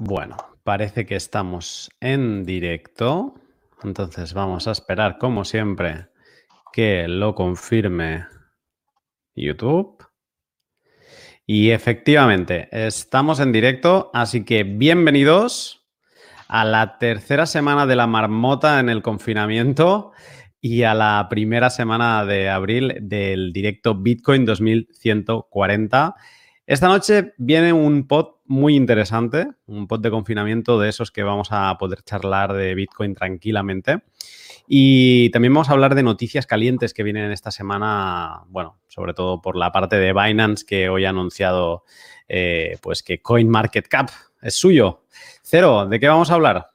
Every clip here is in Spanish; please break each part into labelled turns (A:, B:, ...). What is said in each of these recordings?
A: Bueno, parece que estamos en directo. Entonces vamos a esperar, como siempre, que lo confirme YouTube. Y efectivamente, estamos en directo, así que bienvenidos a la tercera semana de la marmota en el confinamiento y a la primera semana de abril del directo Bitcoin 2140. Esta noche viene un pod muy interesante, un pod de confinamiento de esos que vamos a poder charlar de Bitcoin tranquilamente. Y también vamos a hablar de noticias calientes que vienen esta semana, bueno, sobre todo por la parte de Binance que hoy ha anunciado eh, pues que CoinMarketCap es suyo. Cero, ¿de qué vamos a hablar?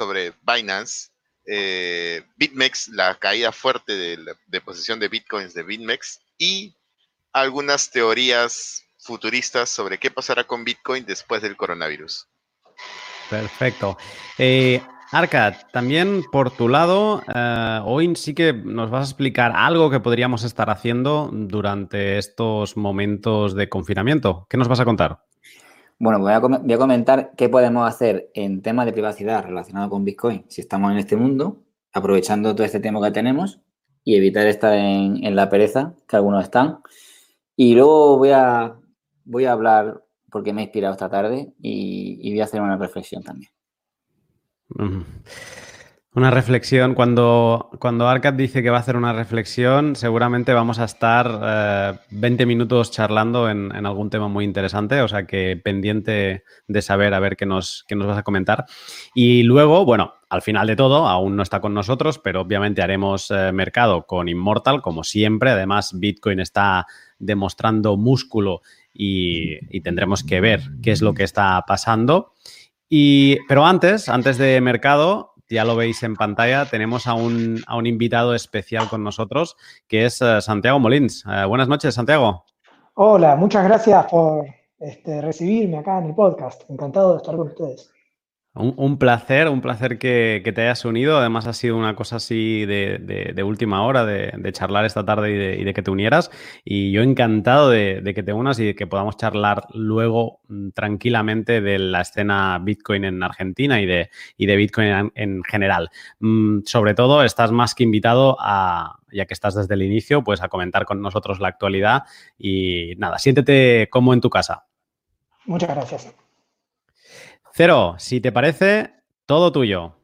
B: Sobre Binance, eh, BitMEX, la caída fuerte de, la, de de bitcoins de BitMEX y algunas teorías futuristas sobre qué pasará con Bitcoin después del coronavirus.
A: Perfecto. Eh, Arcad, también por tu lado, eh, hoy sí que nos vas a explicar algo que podríamos estar haciendo durante estos momentos de confinamiento. ¿Qué nos vas a contar?
C: Bueno, voy a, comentar qué podemos hacer en temas de privacidad relacionado con Bitcoin si estamos en este mundo, aprovechando todo este tema que tenemos y evitar estar en, la pereza, que algunos están. Y luego voy a, voy a hablar porque me he inspirado esta tarde y voy a hacer una reflexión también.
A: Una reflexión, cuando, cuando Arcad dice que va a hacer una reflexión, seguramente vamos a estar eh, 20 minutos charlando en, en, algún tema muy interesante, o sea que pendiente de saber a ver qué nos, qué nos vas a comentar. Y luego, bueno, al final de todo, aún no está con nosotros, pero obviamente haremos eh, mercado con Immortal, como siempre. Además, Bitcoin está demostrando músculo y, y tendremos que ver qué es lo que está pasando. Y, pero antes, antes de mercado, ya lo veis en pantalla, tenemos a un, a un invitado especial con nosotros, que es uh, Santiago Molins. Uh, buenas noches, Santiago.
D: Hola, muchas gracias por este, recibirme acá en el podcast. Encantado de estar con ustedes.
A: Un, placer, un placer que, que, te hayas unido. Además, ha sido una cosa así de, de, última hora, de, de, charlar esta tarde y, y de, que te unieras. Y yo encantado de, que te unas y de que podamos charlar luego mm, tranquilamente de la escena Bitcoin en Argentina y de, y de Bitcoin en, en general. Mm, sobre todo, estás más que invitado a, ya que estás desde el inicio, pues a comentar con nosotros la actualidad. Y nada, siéntete como en tu casa.
D: Muchas gracias.
A: Cero, si te parece, todo tuyo.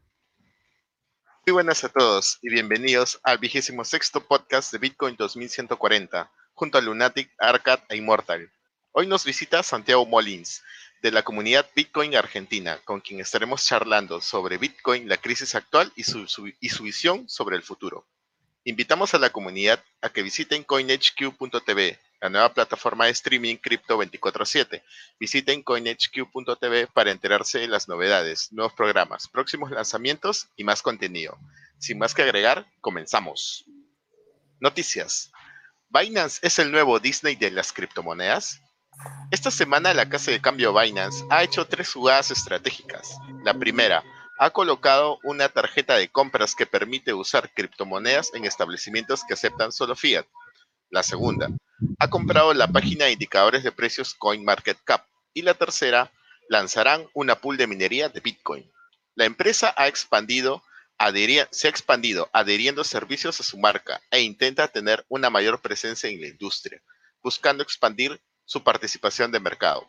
B: Muy buenas a todos y bienvenidos al vigésimo sexto podcast de Bitcoin 2140, junto a Lunatic, Arcad e Immortal. Hoy nos visita Santiago Molins, de la comunidad Bitcoin Argentina, con quien estaremos charlando sobre Bitcoin, la crisis actual y su, y su visión sobre el futuro. Invitamos a la comunidad a que visiten coinhq.tv, la nueva plataforma de streaming cripto 24/7. Visiten coinhq.tv para enterarse de las novedades, nuevos programas, próximos lanzamientos y más contenido. Sin más que agregar, comenzamos. Noticias. ¿Binance es el nuevo Disney de las criptomonedas? Esta semana la casa de cambio Binance ha hecho tres jugadas estratégicas. La primera, ha colocado una tarjeta de compras que permite usar criptomonedas en establecimientos que aceptan solo fiat. La segunda, ha comprado la página de indicadores de precios CoinMarketCap. Y la tercera, lanzarán una pool de minería de Bitcoin. La empresa ha expandido, se ha expandido adheriendo servicios a su marca e intenta tener una mayor presencia en la industria, buscando expandir su participación de mercado.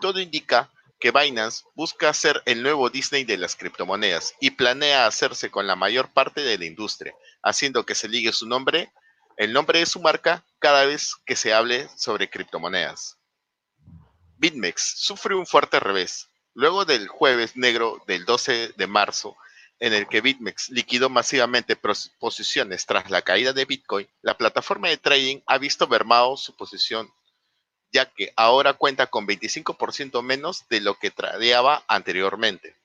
B: Todo indica que Binance busca ser el nuevo Disney de las criptomonedas y planea hacerse con la mayor parte de la industria, haciendo que se ligue su nombre, el nombre de su marca, cada vez que se hable sobre criptomonedas. BitMEX sufre un fuerte revés. Luego del jueves negro del 12 de marzo, en el que BitMEX liquidó masivamente posiciones tras la caída de Bitcoin, la plataforma de trading ha visto mermado su posición ya que ahora cuenta con 25% menos de lo que tradeaba anteriormente.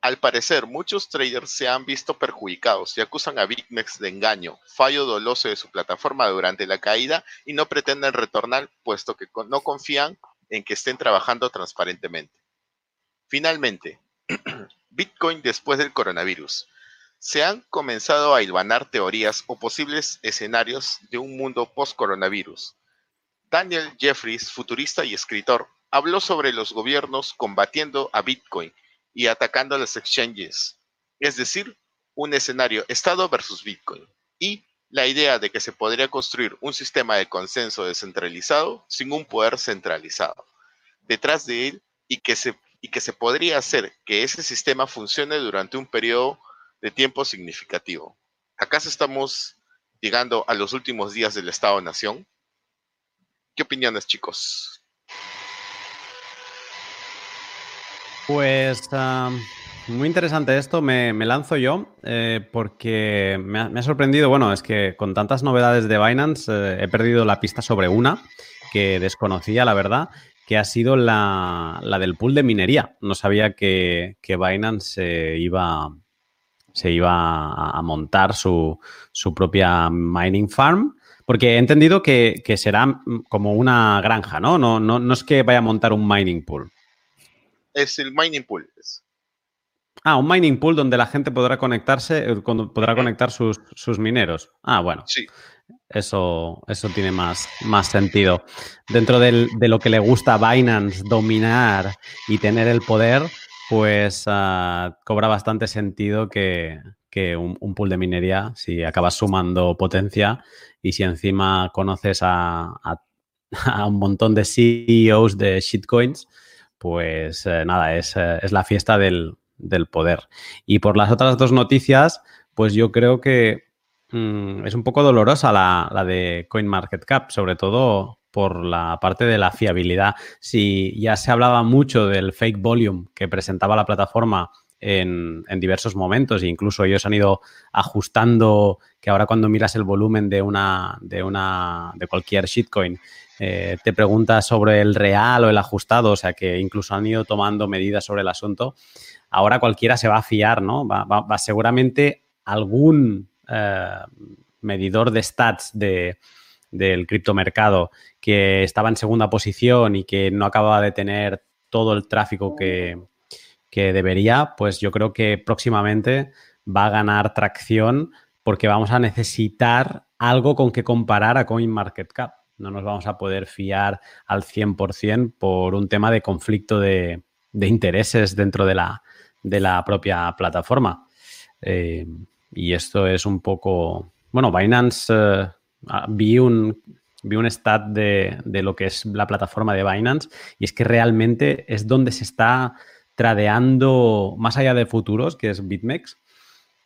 B: Al parecer, muchos traders se han visto perjudicados y acusan a BitMEX de engaño, fallo doloso de su plataforma durante la caída y no pretenden retornar puesto que no confían en que estén trabajando transparentemente. Finalmente, Bitcoin después del coronavirus. Se han comenzado a hilvanar teorías o posibles escenarios de un mundo post-coronavirus Daniel Jeffries, futurista y escritor, habló sobre los gobiernos combatiendo a Bitcoin y atacando a las exchanges, es decir, un escenario Estado versus Bitcoin, y la idea de que se podría construir un sistema de consenso descentralizado sin un poder centralizado detrás de él y que se, y que se podría hacer que ese sistema funcione durante un periodo de tiempo significativo. ¿Acaso estamos llegando a los últimos días del Estado-Nación? ¿Qué opiniones, chicos?
A: Pues muy interesante esto, me, lanzo yo eh, porque me ha, sorprendido, bueno, es que con tantas novedades de Binance eh, he perdido la pista sobre una que desconocía, la verdad, que ha sido la, del pool de minería. No sabía que, que Binance se iba, se iba a montar su, propia mining farm. Porque he entendido que, será como una granja, ¿no? ¿no? No, no es que vaya a montar un mining pool.
B: Es el mining pool.
A: Ah, un mining pool donde la gente podrá conectarse, eh, podrá conectar sus, mineros. Ah, bueno.
B: Sí.
A: Eso, eso tiene más, más sentido. Dentro de lo que le gusta a Binance dominar y tener el poder, pues ah, cobra bastante sentido que, un, pool de minería, si acabas sumando potencia y si encima conoces a, un montón de CEOs de shitcoins, pues eh, nada, es, eh, es la fiesta del, del poder. Y por las otras dos noticias, pues yo creo que mm, es un poco dolorosa la, la, de CoinMarketCap, sobre todo por la parte de la fiabilidad. Si ya se hablaba mucho del fake volume que presentaba la plataforma en, en, diversos momentos, e incluso ellos han ido ajustando que ahora cuando miras el volumen de una, de una, de cualquier shitcoin, eh, te pregunta sobre el real o el ajustado, o sea que incluso han ido tomando medidas sobre el asunto ahora cualquiera se va a fiar, ¿no? Va, seguramente algún eh, medidor de stats de, del criptomercado que estaba en segunda posición y que no acababa de tener todo el tráfico que, que debería, pues yo creo que próximamente va a ganar tracción porque vamos a necesitar algo con que comparar a CoinMarketCap. No nos vamos a poder fiar al 100% por un tema de conflicto de, de intereses dentro de la, de la propia plataforma. Eh, y esto es un poco, bueno, Binance, eh, ah, vi un, vi un stat de, lo que es la plataforma de Binance y es que realmente es donde se está tradeando, más allá de futuros, que es BitMEX,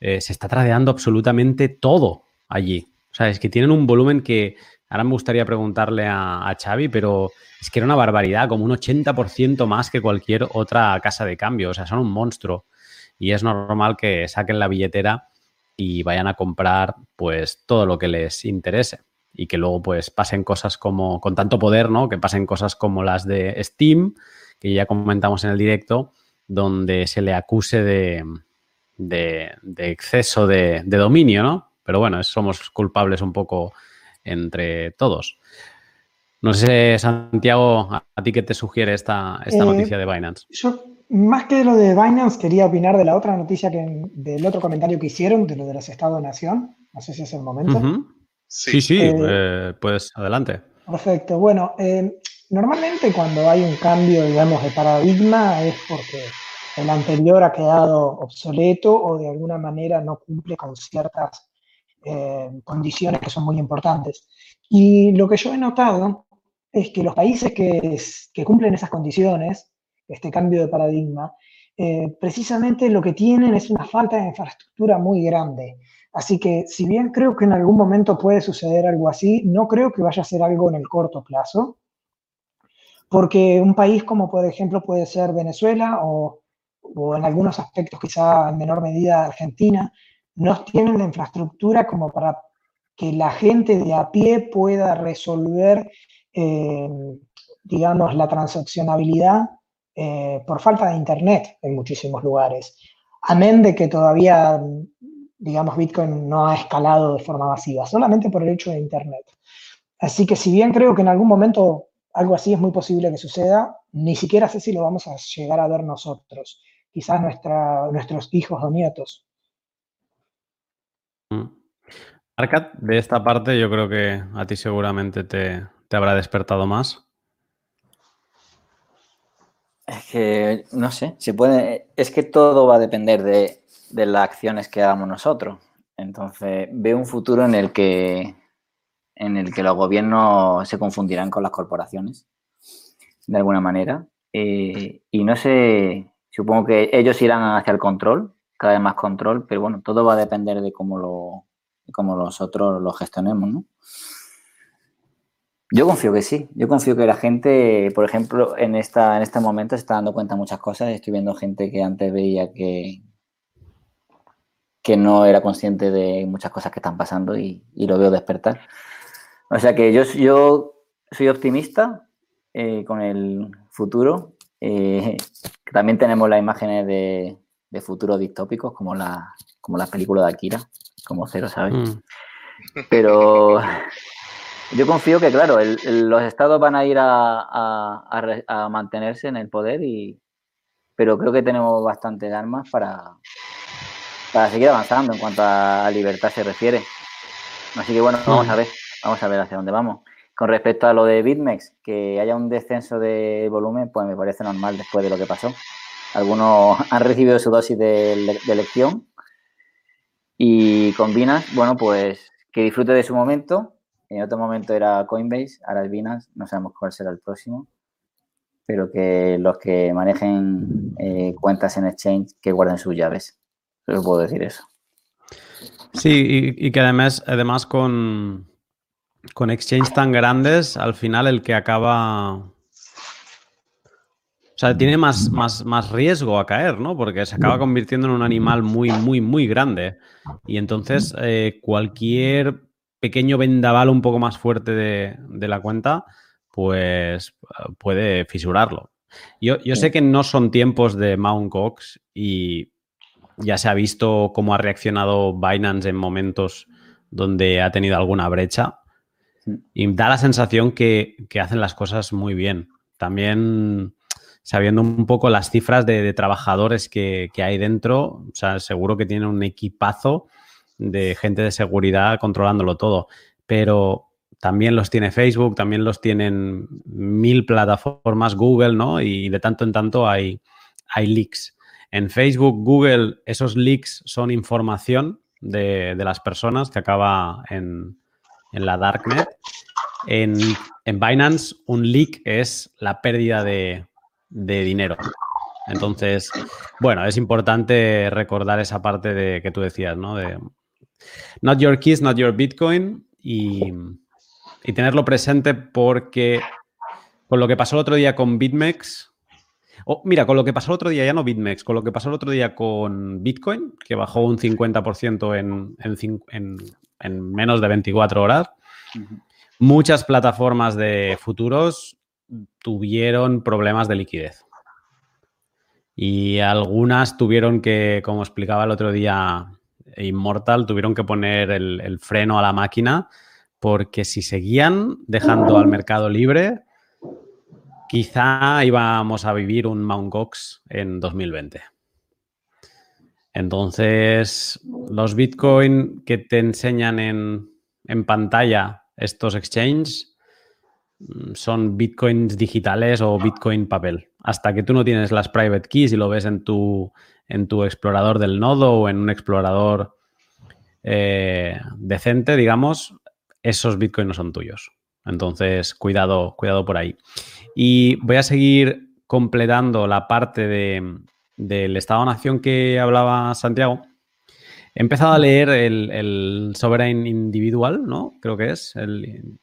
A: eh, se está tradeando absolutamente todo allí. O sea, es que tienen un volumen que ahora me gustaría preguntarle a, a Xavi, pero es que era una barbaridad, como un 80% más que cualquier otra casa de cambio. O sea, son un monstruo. Y es normal que saquen la billetera y vayan a comprar pues todo lo que les interese. Y que luego pues pasen cosas como, con tanto poder, ¿no? Que pasen cosas como las de Steam, que ya comentamos en el directo, donde se le acuse de, de, exceso de, de, dominio, ¿no? Pero bueno, somos culpables un poco entre todos. No sé, Santiago, ¿a ti qué te sugiere esta, esta eh, noticia de Binance?
D: Yo, más que lo de Binance, quería opinar de la otra noticia, que, del otro comentario que hicieron, de lo de los Estado-Nación. No sé si es el momento.
A: Sí, sí, eh, eh, pues adelante.
D: Perfecto. Bueno, normalmente cuando hay un cambio, digamos, de paradigma es porque el anterior ha quedado obsoleto o de alguna manera no cumple con ciertas condiciones que son muy importantes. Y lo que yo he notado es que los países que, cumplen esas condiciones, este cambio de paradigma, eh, precisamente lo que tienen es una falta de infraestructura muy grande. Así que si bien creo que en algún momento puede suceder algo así, no creo que vaya a ser algo en el corto plazo, porque un país como por ejemplo puede ser Venezuela o, o en algunos aspectos quizá en menor medida Argentina, no tienen la infraestructura como para que la gente de a pie pueda resolver eh, digamos, la transaccionabilidad eh, por falta de Internet en muchísimos lugares. Amén de que todavía, digamos, Bitcoin no ha escalado de forma masiva, solamente por el hecho de Internet. Así que si bien creo que en algún momento algo así es muy posible que suceda, ni siquiera sé si lo vamos a llegar a ver nosotros, quizás nuestros hijos o nietos.
A: Mm. Arcad, de esta parte yo creo que a ti seguramente te, te habrá despertado más?
C: Es que, no sé, se puede, es que todo va a depender de, de las acciones que hagamos nosotros. Entonces, veo un futuro en el que en el que los gobiernos se confundirán con las corporaciones, de alguna manera. Eh, y no sé, supongo que ellos irán hacia el control, cada vez más control, pero bueno, todo va a depender de cómo, lo, cómo nosotros lo gestionemos, ¿no? Yo confío que sí, yo confío que la gente, por ejemplo, en, esta, en este momento se está dando cuenta de muchas cosas. Estoy viendo gente que antes veía que, que no era consciente de muchas cosas que están pasando y, lo veo despertar. O sea que yo, yo soy optimista eh, con el futuro. Eh, también tenemos las imágenes de, de, futuros distópicos, como la, como la película de Akira, como cero, ¿sabes? Mm. Pero yo confío que, claro, el, el, los estados van a ir a, a, a, mantenerse en el poder, y, pero creo que tenemos bastantes armas para, para seguir avanzando en cuanto a libertad se refiere. Así que bueno, vamos a ver. Vamos a ver hacia dónde vamos. Con respecto a lo de BitMEX, que haya un descenso de volumen, pues me parece normal después de lo que pasó. Algunos han recibido su dosis de, de elección y con Binance, bueno, pues que disfrute de su momento. En otro momento era Coinbase, ahora es Binance, no sabemos cuál será el próximo, pero que los que manejen eh, cuentas en exchange que guarden sus llaves. Solo puedo decir eso.
A: Sí, y, y que además, además con, con exchanges tan grandes, al final el que acaba. O sea, tiene más, más, más riesgo a caer, ¿no? Porque se acaba convirtiendo en un animal muy, muy, muy grande. Y entonces eh, cualquier pequeño vendaval un poco más fuerte de, de la cuenta, pues puede fisurarlo. Yo, yo, sé que no son tiempos de Mount Cox y ya se ha visto cómo ha reaccionado Binance en momentos donde ha tenido alguna brecha. Y da la sensación que, que hacen las cosas muy bien. También sabiendo un poco las cifras de, trabajadores que, hay dentro, seguro que tienen un equipazo de gente de seguridad controlándolo todo. Pero también los tiene Facebook, también los tienen mil plataformas, Google, ¿no? Y de tanto en tanto hay, hay leaks. En Facebook, Google, esos leaks son información de, de las personas que acaba en, en la Darknet. En, en, Binance, un leak es la pérdida de, de, dinero. Entonces, bueno, es importante recordar esa parte de que tú decías, ¿no? De not your keys, not your Bitcoin y, y tenerlo presente porque con lo que pasó el otro día con BitMEX, Oh, mira, con lo que pasó el otro día, ya no BitMEX, con lo que pasó el otro día con Bitcoin, que bajó un 50% en, en, en, en menos de 24 horas. Muchas plataformas de futuros tuvieron problemas de liquidez. Y algunas tuvieron que, como explicaba el otro día Immortal, tuvieron que poner el, freno a la máquina porque si seguían dejando al mercado libre, quizá íbamos a vivir un Mount Gox en 2020. Entonces, los Bitcoin que te enseñan en, en pantalla estos exchanges son Bitcoins digitales o Bitcoin papel. Hasta que tú no tienes las private keys y lo ves en tu, en tu explorador del nodo o en un explorador eh, decente, digamos, esos Bitcoin no son tuyos. Entonces, cuidado, cuidado por ahí. Y voy a seguir completando la parte de, del Estado-Nación que hablaba Santiago, he empezado a leer el, el Sovereign Individual, ¿no? Creo que es el,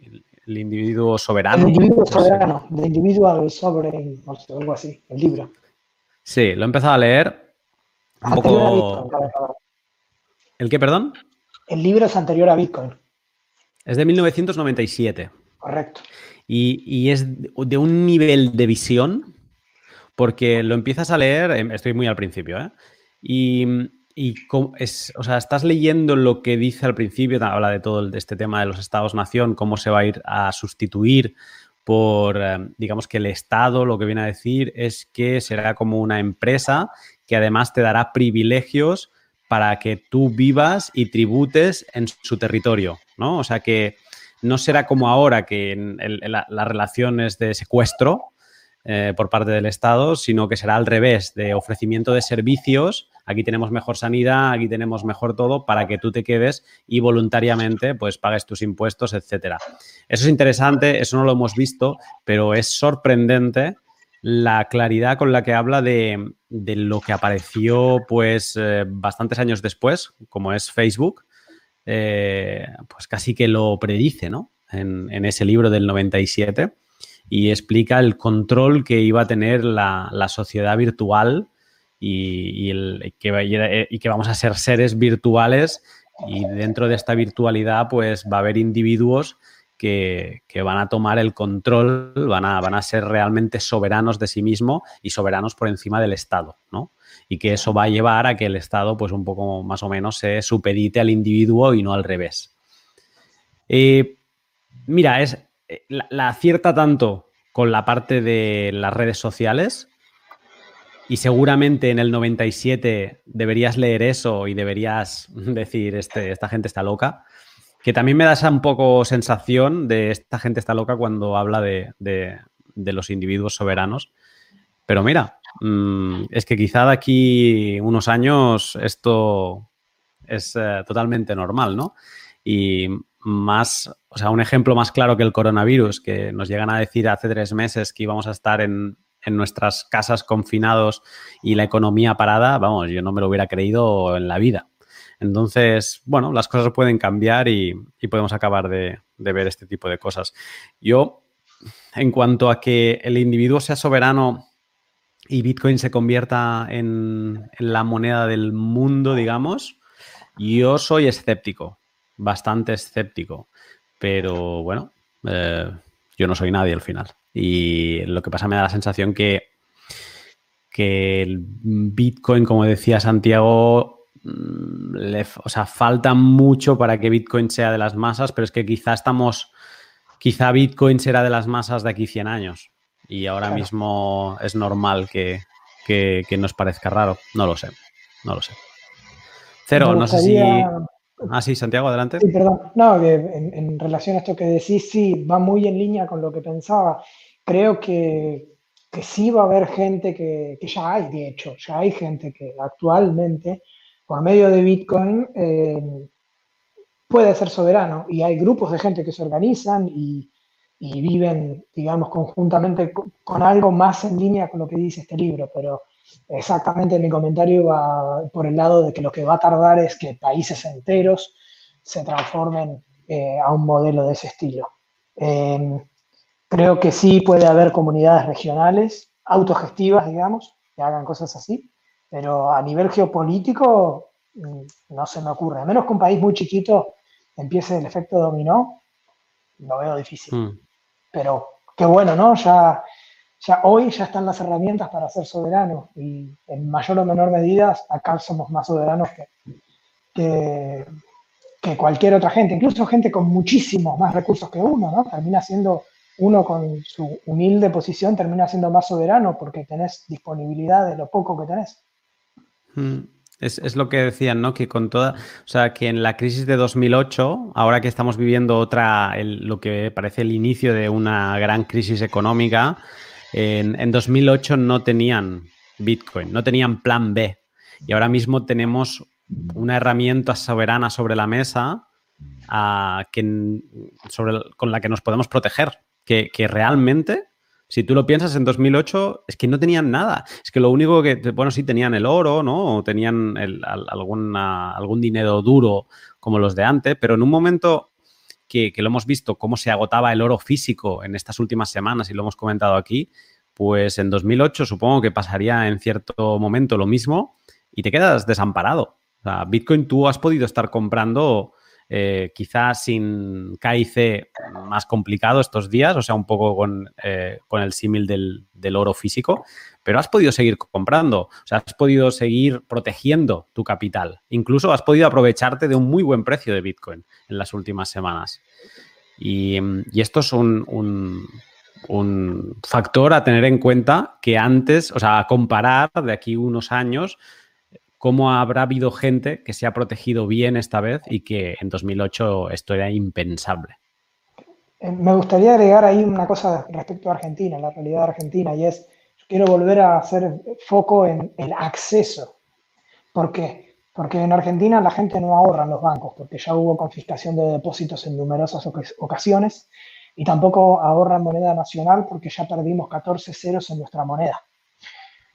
A: el individuo soberano.
D: El individuo soberano, The Individual Sovereign, o sea, algo así, el libro.
A: Sí, lo he empezado a leer. Un poco... ¿El qué, perdón?
D: El libro es anterior a Bitcoin.
A: Es de 1997.
D: Correcto.
A: Y, y es de un nivel de visión porque lo empiezas a leer, em, estoy muy al principio, ¿eh? Y, y es, o sea, estás leyendo lo que dice al principio, habla de todo este tema de los estados-nación, cómo se va a ir a sustituir por, em, digamos que el Estado lo que viene a decir es que será como una empresa que además te dará privilegios para que tú vivas y tributes en su territorio, ¿no? O sea que no será como ahora que la, relación es de secuestro eh, por parte del Estado, sino que será al revés, de ofrecimiento de servicios. Aquí tenemos mejor sanidad, aquí tenemos mejor todo para que tú te quedes y voluntariamente pues pagues tus impuestos, etcétera. Eso es interesante, eso no lo hemos visto, pero es sorprendente la claridad con la que habla de, lo que apareció pues eh, bastantes años después, como es Facebook, eh, pues casi que lo predice, ¿no? En, ese libro del 97 y explica el control que iba a tener la, sociedad virtual que, y que vamos a ser seres virtuales y dentro de esta virtualidad pues va a haber individuos que, van a tomar el control, van a, van a ser realmente soberanos de sí mismo y soberanos por encima del Estado, ¿no? Y que eso va a llevar a que el Estado, pues un poco más o menos, se supedite al individuo y no al revés. Eh, mira, es, eh, la, acierta tanto con la parte de las redes sociales y seguramente en el 97 deberías leer eso y deberías decir, este, esta gente está loca. Que también me da esa un poco sensación de esta gente está loca cuando habla de, los individuos soberanos. Pero mira, mm, es que quizá de aquí unos años esto es eh, totalmente normal, ¿no? Y más, o sea, un ejemplo más claro que el coronavirus, que nos llegan a decir hace tres meses que íbamos a estar en, en nuestras casas confinados y la economía parada, vamos, yo no me lo hubiera creído en la vida. Entonces, bueno, las cosas pueden cambiar y, podemos acabar de, ver este tipo de cosas. Yo, en cuanto a que el individuo sea soberano y Bitcoin se convierta en, la moneda del mundo, digamos, yo soy escéptico, bastante escéptico, pero bueno, eh, yo no soy nadie al final. Y lo que pasa me da la sensación que, que el Bitcoin, como decía Santiago, Mm, o sea, falta mucho para que Bitcoin sea de las masas, pero es que quizá estamos, quizá Bitcoin será de las masas de aquí 100 años y ahora mismo es normal que, nos parezca raro. No lo sé, no lo sé. Cero, no sé si... Ah, sí, Santiago, adelante.
D: Sí, perdón. No, que en, relación a esto que decís, sí, va muy en línea con lo que pensaba. Creo que, que sí va a haber gente que, que ya hay, de hecho, ya hay gente que actualmente por medio de Bitcoin eh, puede ser soberano y hay grupos de gente que se organizan y, viven, digamos, conjuntamente con, algo más en línea con lo que dice este libro, pero exactamente mi comentario va por el lado de que lo que va a tardar es que países enteros se transformen eh, a un modelo de ese estilo. Em, creo que sí puede haber comunidades regionales, autogestivas, digamos, que hagan cosas así, pero a nivel geopolítico mm, no se me ocurre. A menos que un país muy chiquito empiece el efecto dominó, lo veo difícil. Mm. Pero qué bueno, ¿no? Ya, ya hoy ya están las herramientas para ser soberanos y en mayor o menor medida acá somos más soberanos que, que, cualquier otra gente, incluso gente con muchísimos más recursos que uno, ¿no? Termina siendo uno con su humilde posición termina siendo más soberano porque tenés disponibilidad de lo poco que tenés.
A: Mm, es, lo que decían, ¿no? Que con toda, o sea, que en la crisis de 2008, ahora que estamos viviendo otra, lo que parece el inicio de una gran crisis económica, en, en 2008 no tenían Bitcoin, no tenían plan B. Y ahora mismo tenemos una herramienta soberana sobre la mesa con la que nos podemos proteger, que, que realmente si tú lo piensas, en 2008 es que no tenían nada. Es que lo único que, bueno, sí tenían el oro, ¿no? O tenían algún dinero duro como los de antes, pero en un momento que, lo hemos visto, cómo se agotaba el oro físico en estas últimas semanas y lo hemos comentado aquí, pues en 2008 supongo que pasaría en cierto momento lo mismo y te quedas desamparado. O sea, Bitcoin tú has podido estar comprando eh, quizás sin KIC más complicado estos días, o sea, un poco con, eh, el símil del, oro físico, pero has podido seguir comprando, o sea, has podido seguir protegiendo tu capital, incluso has podido aprovecharte de un muy buen precio de Bitcoin en las últimas semanas. Y, esto es un, un factor a tener en cuenta que antes, o sea, a comparar de aquí unos años, cómo habrá habido gente que se ha protegido bien esta vez y que en 2008 esto era impensable.
D: Eh, me gustaría agregar ahí una cosa respecto a Argentina, la realidad argentina, y es, quiero volver a hacer foco en el acceso. ¿Por qué? Porque en Argentina la gente no ahorra en los bancos, porque ya hubo confiscación de depósitos en numerosas ocasiones, y tampoco ahorra en moneda nacional porque ya perdimos 14 ceros en nuestra moneda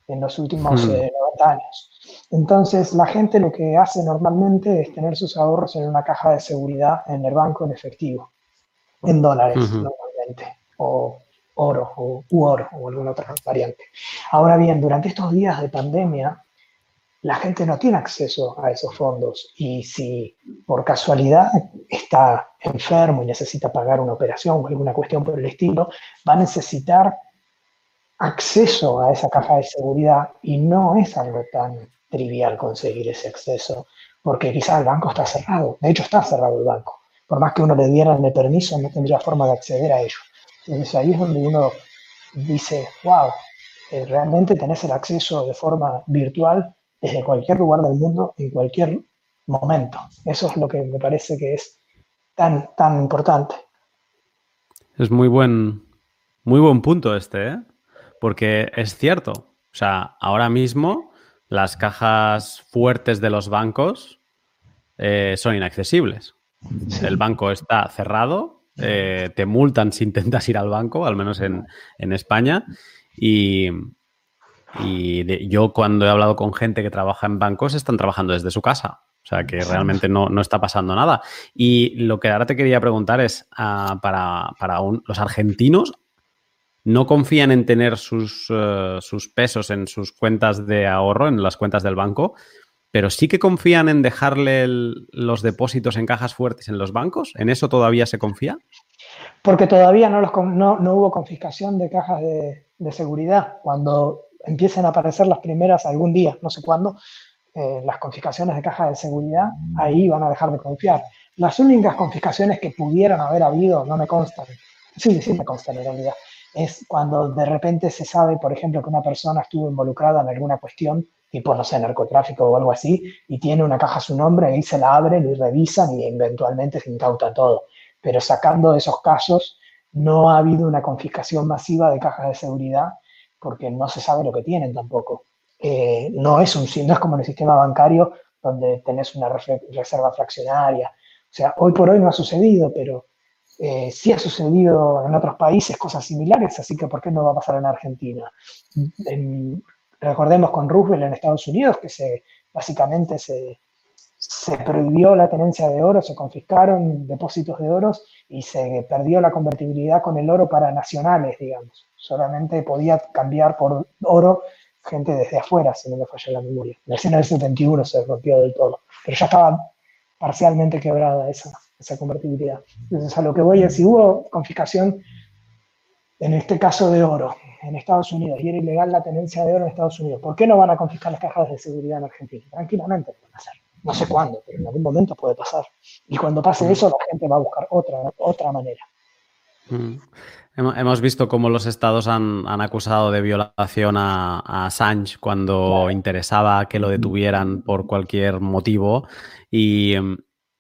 D: en los últimos 90 hmm. eh, años. Entonces, la gente lo que hace normalmente es tener sus ahorros en una caja de seguridad en el banco en efectivo, en dólares normalmente, o oro, o u oro, o alguna otra variante. Ahora bien, durante estos días de pandemia, la gente no tiene acceso a esos fondos y si por casualidad está enfermo y necesita pagar una operación o alguna cuestión por el estilo, va a necesitar acceso a esa caja de seguridad y no es algo tan trivial conseguir ese acceso, porque quizás el banco está cerrado, de hecho está cerrado el banco, por más que uno le diera el permiso no tendría forma de acceder a ello. Entonces ahí es donde uno dice, wow, eh, realmente tenés el acceso de forma virtual desde cualquier lugar del mundo, en cualquier momento. Eso es lo que me parece que es tan, tan importante.
A: Es muy buen, muy buen punto este, ¿eh? Porque es cierto, o sea, ahora mismo las cajas fuertes de los bancos eh, son inaccesibles. El banco está cerrado, eh, te multan si intentas ir al banco, al menos en, España. Y, yo cuando he hablado con gente que trabaja en bancos, están trabajando desde su casa. O sea que realmente no, está pasando nada. Y lo que ahora te quería preguntar es, ah, para, los argentinos, no confían en tener sus, eh, sus, pesos en sus cuentas de ahorro, en las cuentas del banco, pero sí que confían en dejarle los depósitos en cajas fuertes en los bancos. ¿En eso todavía se confía?
D: Porque todavía no, los, no, hubo confiscación de cajas de, seguridad. Cuando empiecen a aparecer las primeras algún día, no sé cuándo, eh, las confiscaciones de cajas de seguridad, ahí van a dejar de confiar. Las únicas confiscaciones que pudieran haber habido no me constan. Sí, sí me constan en realidad es cuando de repente se sabe, por ejemplo, que una persona estuvo involucrada en alguna cuestión, tipo, no sé, narcotráfico o algo así, y tiene una caja a su nombre, y se la abren y revisan y eventualmente se incauta todo. Pero sacando esos casos, no ha habido una confiscación masiva de cajas de seguridad porque no se sabe lo que tienen tampoco. Eh, no, es un, no es como en el sistema bancario donde tenés una reserva fraccionaria. O sea, hoy por hoy no ha sucedido, pero eh, sí ha sucedido en otros países cosas similares, así que ¿por qué no va a pasar en Argentina? recordemos con Roosevelt en Estados Unidos, que básicamente se, se prohibió la tenencia de oro, se confiscaron depósitos de oros y se perdió la convertibilidad con el oro para nacionales, digamos. Solamente podía cambiar por oro gente desde afuera, si no me falla la memoria. En el 71 se rompió del todo, pero ya estaba parcialmente quebrada esa esa convertibilidad. Entonces, a lo que voy es, si hubo confiscación, en este caso de oro, en Estados Unidos, y era ilegal la tenencia de oro en Estados Unidos, ¿por qué no van a confiscar las cajas de seguridad en Argentina? Tranquilamente pueden hacer. No sé cuándo, pero en algún momento puede pasar. Y cuando pase eso, la gente va a buscar otra, otra manera.
A: Mm. Hemos visto cómo los estados han, acusado de violación a, a Assange cuando interesaba que lo detuvieran por cualquier motivo. Y,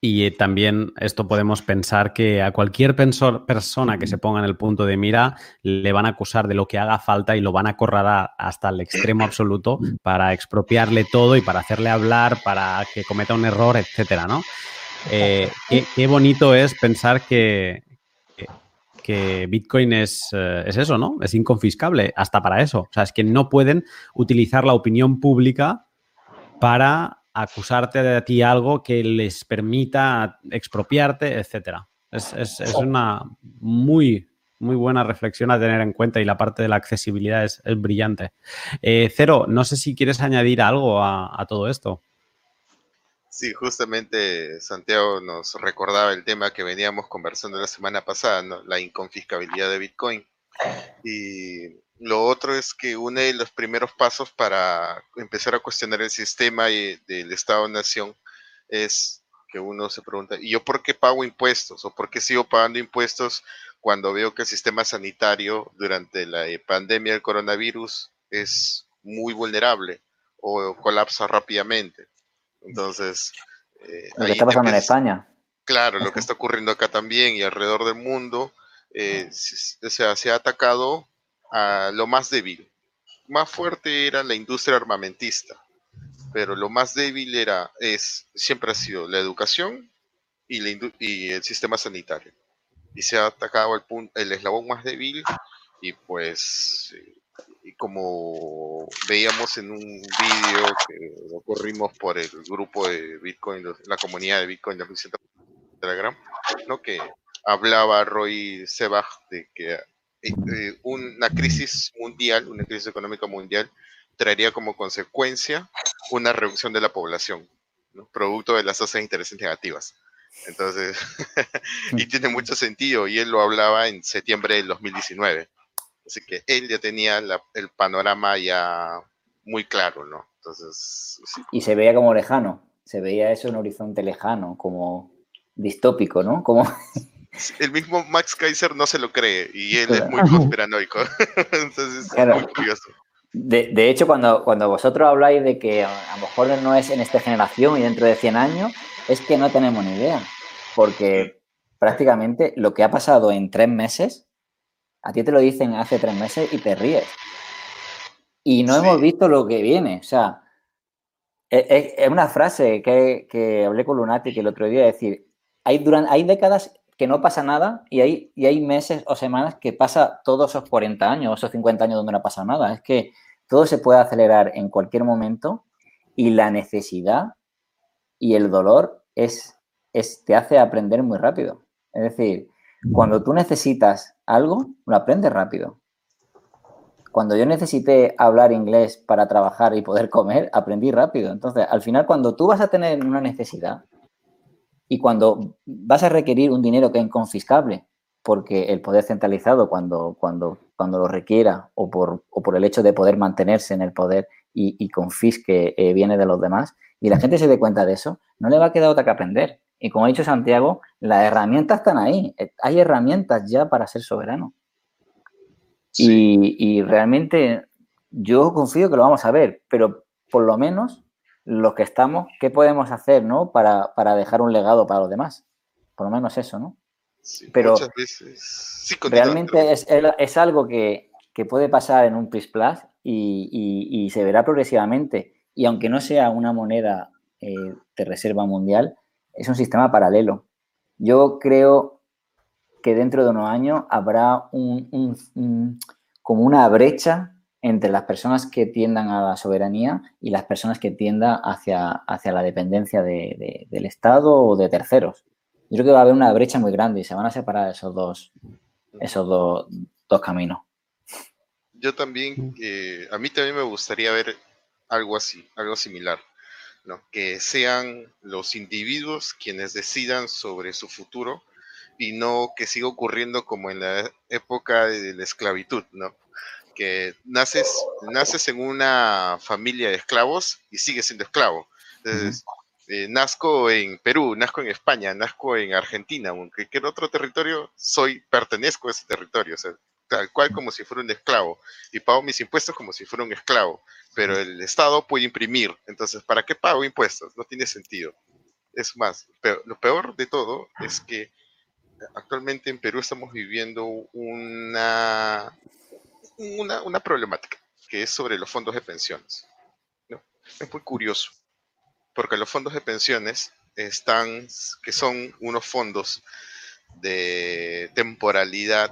A: y también esto podemos pensar que a cualquier persona que se ponga en el punto de mira le van a acusar de lo que haga falta y lo van a correr hasta el extremo absoluto para expropiarle todo y para hacerle hablar, para que cometa un error, etcétera, ¿no? Eh, qué, bonito es pensar que, que Bitcoin es, eh, es, eso, ¿no? Es inconfiscable hasta para eso. O sea, es que no pueden utilizar la opinión pública para acusarte de ti algo que les permita expropiarte, etcétera. Es, una muy, muy buena reflexión a tener en cuenta y la parte de la accesibilidad es, brillante. Eh, Cero, no sé si quieres añadir algo a, todo esto.
B: Sí, justamente Santiago nos recordaba el tema que veníamos conversando la semana pasada, la inconfiscabilidad de Bitcoin. Y lo otro es que uno de los primeros pasos para empezar a cuestionar el sistema y del Estado-Nación es que uno se pregunta, ¿y yo por qué pago impuestos? ¿O por qué sigo pagando impuestos cuando veo que el sistema sanitario durante la pandemia del coronavirus es muy vulnerable o colapsa rápidamente? Entonces...
C: Eh, lo que está pasando en España.
B: Claro, lo que está ocurriendo acá también y alrededor del mundo eh, se, se ha atacado a lo más débil. Más fuerte era la industria armamentista, pero lo más débil era, es, siempre ha sido la educación y, y el sistema sanitario. Y se ha atacado el, el eslabón más débil y pues y como veíamos en un vídeo que lo corrimos por el grupo de Bitcoin, la comunidad de Bitcoin de Telegram, ¿no? que hablaba Roy Sebag de que eh, una crisis mundial, una crisis económica mundial, traería como consecuencia una reducción de la población, producto de las tasas de interés negativas. Entonces, y tiene mucho sentido, y él lo hablaba en septiembre del 2019. Así que él ya tenía el panorama ya muy claro, ¿no? Entonces.
C: Y se veía como lejano, se veía eso en un horizonte lejano, como distópico, ¿no? Como.
B: El mismo Max Kaiser no se lo cree y él es muy conspiranoico. Entonces es muy curioso.
C: De, de, hecho, cuando, cuando vosotros habláis de que a lo mejor no es en esta generación y dentro de 100 años, es que no tenemos ni idea. Porque prácticamente lo que ha pasado en tres meses a ti te lo dicen hace tres meses y te ríes. Y no hemos visto lo que viene. O sea, e, e, es, una frase que, que, hablé con Lunati el otro día, es decir, hay, durante, hay décadas que no pasa nada y hay, y hay meses o semanas que pasa todos esos 40 años, esos 50 años donde no pasa nada. Es que todo se puede acelerar en cualquier momento y la necesidad y el dolor es, es, te hace aprender muy rápido. Es decir, cuando tú necesitas algo, lo aprendes rápido. Cuando yo necesité hablar inglés para trabajar y poder comer, aprendí rápido. Entonces, al final, cuando tú vas a tener una necesidad y cuando vas a requerir un dinero que es inconfiscable, porque el poder centralizado, cuando, cuando, cuando lo requiera o por, o por el hecho de poder mantenerse en el poder y, confisque, eh, viene de los demás, y la gente se dé cuenta de eso, no le va a quedar otra que aprender. Y como ha dicho Santiago, las herramientas están ahí. Eh, hay herramientas ya para ser soberano. Y, realmente yo confío que lo vamos a ver, pero por lo menos los que estamos, ¿qué podemos hacer ¿no? para, dejar un legado para los demás? Por lo menos eso, ¿no? pero realmente es, algo que, puede pasar en un PRIS Plus y, se verá progresivamente. Y aunque no sea una moneda eh, de reserva mundial, es un sistema paralelo. Yo creo que dentro de unos años habrá un, como una brecha entre las personas que tiendan a la soberanía y las personas que tiendan hacia, hacia la dependencia del Estado o de terceros. Yo creo que va a haber una brecha muy grande y se van a separar esos dos, esos dos, caminos.
B: Yo también, eh, a mí también me gustaría ver algo así, algo similar que sean los individuos quienes decidan sobre su futuro y no que siga ocurriendo como en la época de la esclavitud, ¿no? Que naces, naces en una familia de esclavos y sigues siendo esclavo. Entonces, eh, nazco en Perú, nazco en España, nazco en Argentina, aunque cualquier otro territorio, soy, pertenezco a ese territorio. O sea, tal cual como si fuera un esclavo y pago mis impuestos como si fuera un esclavo, pero el Estado puede imprimir, entonces, ¿para qué pago impuestos? No tiene sentido. Es más, lo peor de todo es que actualmente en Perú estamos viviendo una, una, problemática que es sobre los fondos de pensiones. Es muy curioso, porque los fondos de pensiones están, que son unos fondos de temporalidad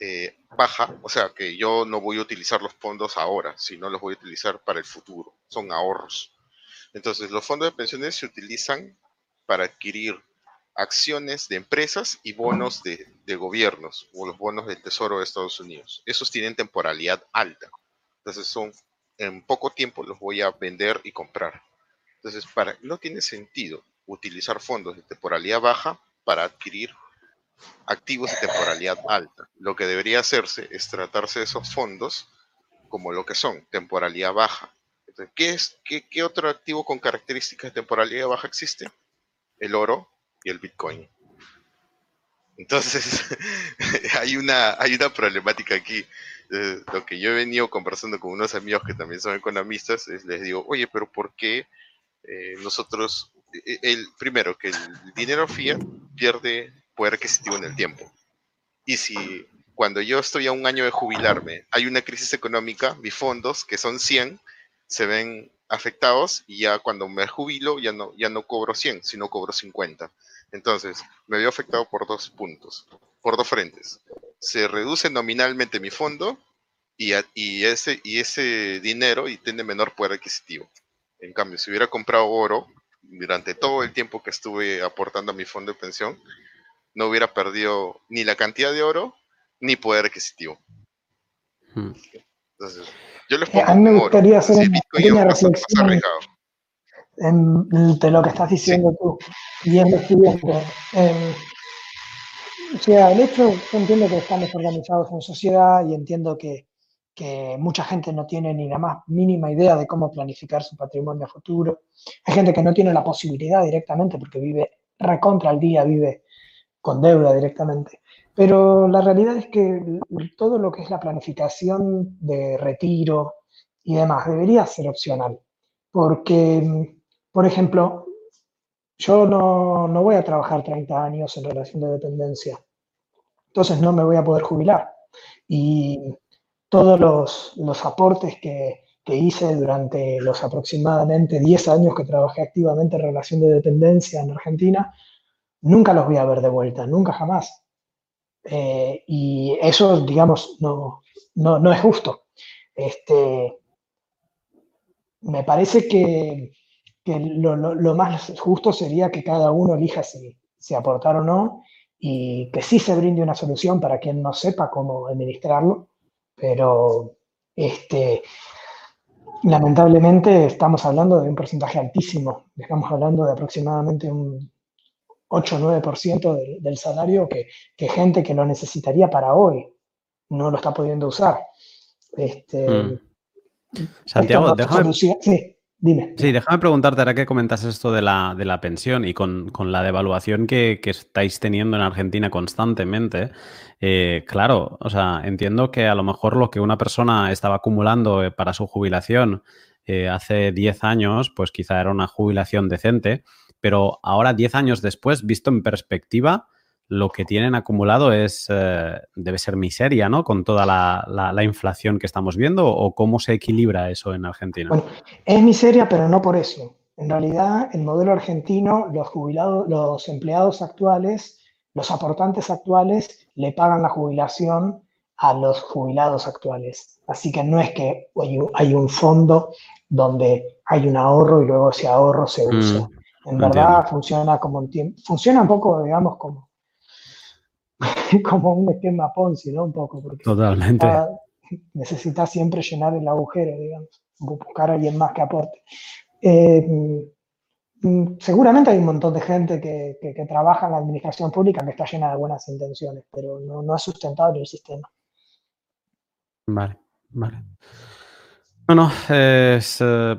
B: eh, baja, o sea que yo no voy a utilizar los fondos ahora, sino los voy a utilizar para el futuro, son ahorros. Entonces los fondos de pensiones se utilizan para adquirir acciones de empresas y bonos de, de gobiernos o los bonos del Tesoro de Estados Unidos. Esos tienen temporalidad alta. Entonces son en poco tiempo los voy a vender y comprar. Entonces, para, no tiene sentido utilizar fondos de temporalidad baja para adquirir activos de temporalidad alta. Lo que debería hacerse es tratarse de esos fondos como lo que son, temporalidad baja. ¿qué, es, qué, otro activo con características de temporalidad baja existe? El oro y el Bitcoin. Entonces, hay, una, hay una problemática aquí. Eh, lo que yo he venido conversando con unos amigos que también son economistas, es, les digo, oye, pero ¿por qué eh, nosotros, eh, el, primero, que el dinero fiat pierde poder adquisitivo en el tiempo. Y si cuando yo estoy a un año de jubilarme hay una crisis económica, mis fondos, que son 100, se ven afectados y ya cuando me jubilo ya no, ya no cobro 100, sino cobro 50. Entonces, me veo afectado por dos puntos, por dos frentes. Se reduce nominalmente mi fondo y, y, ese, y ese dinero y tiene menor poder adquisitivo. En cambio, si hubiera comprado oro durante todo el tiempo que estuve aportando a mi fondo de pensión, no hubiera perdido ni la cantidad de oro ni poder adquisitivo. Hmm. Entonces, yo les pongo
D: a mí me gustaría hacer una pequeña reflexión de lo que estás diciendo tú y es lo siguiente. Eh, o sea, el hecho, yo entiendo que estamos organizados en sociedad y entiendo que, que mucha gente no tiene ni la más mínima idea de cómo planificar su patrimonio futuro. Hay gente que no tiene la posibilidad directamente porque vive recontra al día, vive con deuda directamente. Pero la realidad es que todo lo que es la planificación de retiro y demás debería ser opcional. Porque, por ejemplo, yo no, no voy a trabajar 30 años en relación de dependencia. Entonces no me voy a poder jubilar. Y todos los, los aportes que, que, hice durante los aproximadamente 10 años que trabajé activamente en relación de dependencia en Argentina, nunca los voy a ver de vuelta, nunca jamás. Eh, y eso, digamos, no, no, no es justo. Este, me parece que, que lo, lo, lo, más justo sería que cada uno elija si, si aportar o no y que sí se brinde una solución para quien no sepa cómo administrarlo, pero este, lamentablemente estamos hablando de un porcentaje altísimo, estamos hablando de aproximadamente un 8 o 9% del, del salario que, que, gente que lo necesitaría para hoy no lo está pudiendo usar. Este,
A: mm. Santiago, déjame, sí, dime. Sí, déjame preguntarte, ahora que comentas esto de la, de la pensión y con, con la devaluación que, que, estáis teniendo en Argentina constantemente, eh, claro, o sea, entiendo que a lo mejor lo que una persona estaba acumulando eh, para su jubilación eh, hace 10 años, pues quizá era una jubilación decente, pero ahora, 10 años después, visto en perspectiva, lo que tienen acumulado es, eh, debe ser miseria, ¿no? Con toda la, la, la, inflación que estamos viendo, o cómo se equilibra eso en Argentina.
D: Bueno, es miseria, pero no por eso. En realidad, el modelo argentino, los jubilados, los empleados actuales, los aportantes actuales, le pagan la jubilación a los jubilados actuales. Así que no es que hay un fondo donde hay un ahorro y luego ese ahorro se usa. Mm. En verdad funciona como un tiempo, funciona un poco, digamos, como, como un esquema Ponzi, ¿no? Un poco, porque
A: Totalmente.
D: necesitas siempre llenar el agujero, digamos, buscar a alguien más que aporte. Eh, mm, seguramente hay un montón de gente que, que, que, trabaja en la administración pública que está llena de buenas intenciones, pero no, no es sustentable el sistema.
A: Vale, vale. Bueno, es... Uh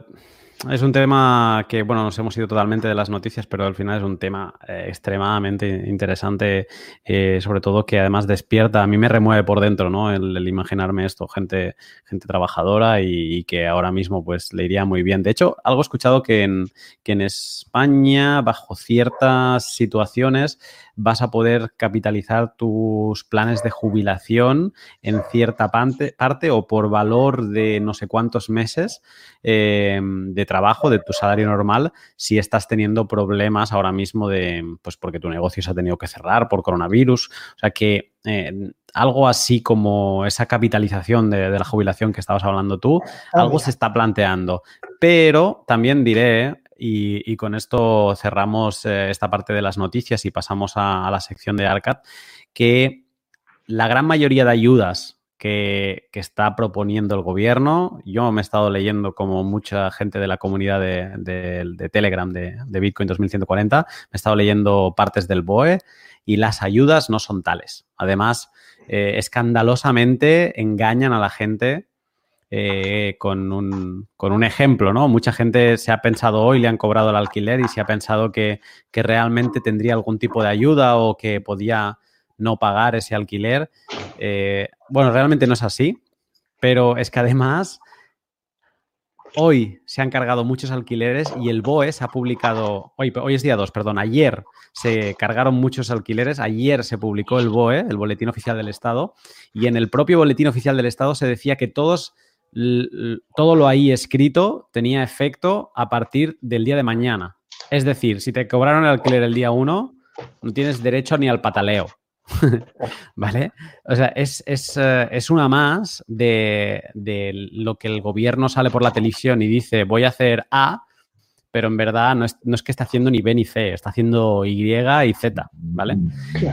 A: es un tema que, bueno, nos hemos ido totalmente de las noticias, pero al final es un tema eh, extremadamente interesante, eh, sobre todo que además despierta, a mí me remueve por dentro, ¿no? El, imaginarme esto, gente, gente trabajadora y, y, que ahora mismo pues le iría muy bien. De hecho, algo he escuchado que en, que en España, bajo ciertas situaciones, vas a poder capitalizar tus planes de jubilación en cierta parte, parte o por valor de no sé cuántos meses eh, de trabajo, de tu salario normal, si estás teniendo problemas ahora mismo de, pues porque tu negocio se ha tenido que cerrar por coronavirus. O sea que eh, algo así como esa capitalización de, de, la jubilación que estabas hablando tú, ah, algo se está planteando. Pero también diré, y, con esto cerramos eh, esta parte de las noticias y pasamos a, la sección de ARCAD, que la gran mayoría de ayudas que, está proponiendo el gobierno, yo me he estado leyendo como mucha gente de la comunidad de, Telegram de, de, Bitcoin 2140, me he estado leyendo partes del BOE y las ayudas no son tales. Además, eh, escandalosamente engañan a la gente eh, con, un, con, un, ejemplo, ¿no? Mucha gente se ha pensado hoy, le han cobrado el alquiler y se ha pensado que, que, realmente tendría algún tipo de ayuda o que podía no pagar ese alquiler. Eh, bueno, realmente no es así, pero es que además hoy se han cargado muchos alquileres y el BOE se ha publicado, hoy, hoy es día 2, perdón, ayer se cargaron muchos alquileres, ayer se publicó el BOE, el Boletín Oficial del Estado, y en el propio Boletín Oficial del Estado se decía que todos, todo lo ahí escrito tenía efecto a partir del día de mañana. Es decir, si te cobraron el alquiler el día 1, no tienes derecho ni al pataleo. ¿Vale? O sea, es, eh, una más de, lo que el gobierno sale por la televisión y dice voy a hacer A, pero en verdad no es, que esté haciendo ni B ni C, está haciendo Y y Z, ¿vale?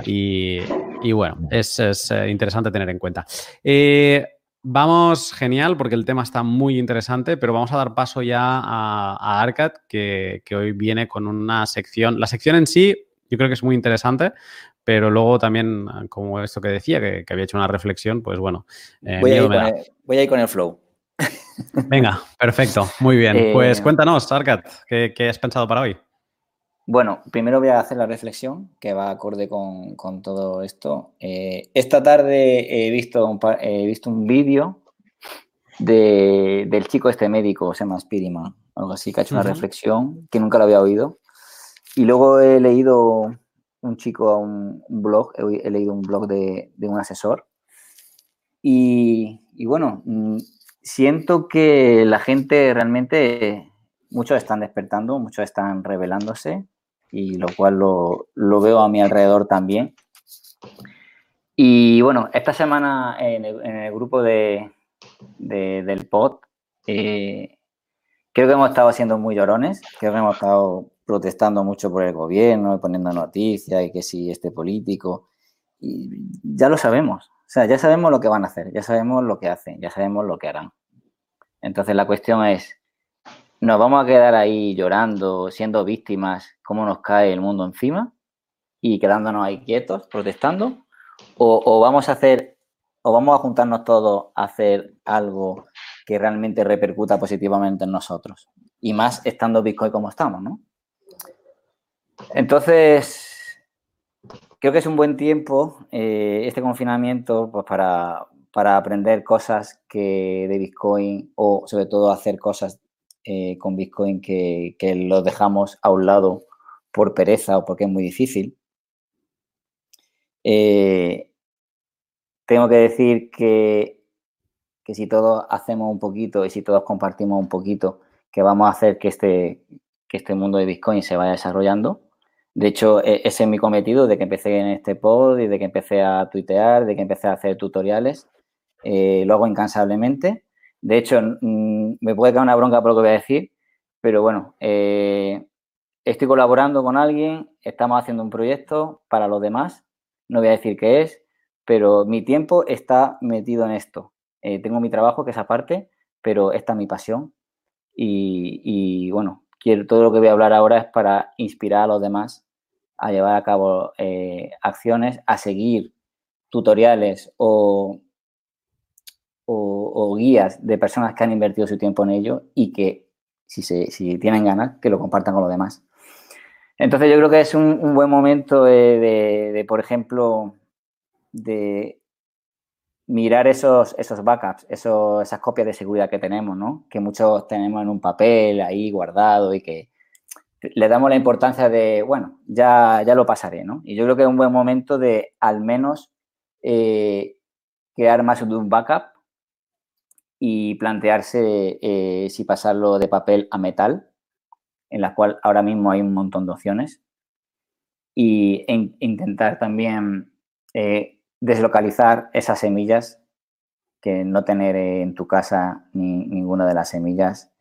A: Y, bueno, es, eh, interesante tener en cuenta. Eh, vamos, genial, porque el tema está muy interesante, pero vamos a dar paso ya a, a Arcad, que, que hoy viene con una sección. La sección en sí yo creo que es muy interesante, pero luego también, como esto que decía, que, había hecho una reflexión, pues bueno.
C: Eh, voy, a ir con el, flow.
A: Venga, perfecto, muy bien. pues eh, cuéntanos, Arcat, ¿qué, has pensado para hoy?
C: Bueno, primero voy a hacer la reflexión que va acorde con, todo esto. Eh, esta tarde he visto un, he visto un vídeo del chico este médico, se llama Spiriman, algo así, que ha hecho una reflexión que nunca lo había oído. Y luego he leído un chico, un, un blog, he, leído un blog de, un asesor. Y, bueno, mm, siento que la gente realmente, muchos están despertando, muchos están revelándose, y lo cual lo, veo a mi alrededor también. Y bueno, esta semana en el, grupo de, del pod, eh, creo que hemos estado siendo muy llorones, creo que hemos estado protestando mucho por el gobierno, poniendo noticias y que si este político. Y ya lo sabemos. O sea, ya sabemos lo que van a hacer, ya sabemos lo que hacen, ya sabemos lo que harán. Entonces la cuestión es, ¿nos vamos a quedar ahí llorando, siendo víctimas, cómo nos cae el mundo encima y quedándonos ahí quietos, protestando? ¿O, vamos a hacer, o vamos a juntarnos todos a hacer algo que realmente repercuta positivamente en nosotros? Y más estando Bitcoin como estamos, ¿no? Entonces, creo que es un buen tiempo eh, este confinamiento pues, para, aprender cosas que de Bitcoin o sobre todo hacer cosas eh, con Bitcoin que, que los dejamos a un lado por pereza o porque es muy difícil. Eh, tengo que decir que, que, si todos hacemos un poquito y si todos compartimos un poquito, que vamos a hacer que este, que este mundo de Bitcoin se vaya desarrollando. De hecho, e, ese es mi cometido de que empecé en este pod y de que empecé a tuitear, de que empecé a hacer tutoriales. Eh, lo hago incansablemente. De hecho, me puede caer una bronca por lo que voy a decir, pero bueno, eh, estoy colaborando con alguien, estamos haciendo un proyecto para los demás. No voy a decir qué es, pero mi tiempo está metido en esto. Eh, tengo mi trabajo, que es aparte, pero esta es mi pasión. y bueno, todo lo que voy a hablar ahora es para inspirar a los demás a llevar a cabo eh, acciones, a seguir tutoriales o, o, guías de personas que han invertido su tiempo en ello y que si, se, si tienen ganas, que lo compartan con los demás. Entonces yo creo que es un, buen momento de, por ejemplo, de mirar esos, esos backups, esos, esas copias de seguridad que tenemos, ¿no? Que muchos tenemos en un papel ahí guardado y que le damos la importancia de, bueno, ya, ya lo pasaré, ¿no? Y yo creo que es un buen momento de al menos eh, crear más de un backup y plantearse eh, si pasarlo de papel a metal, en la cual ahora mismo hay un montón de opciones, y intentar también eh, deslocalizar esas semillas, que no tener en tu casa ni, ninguna de las semillas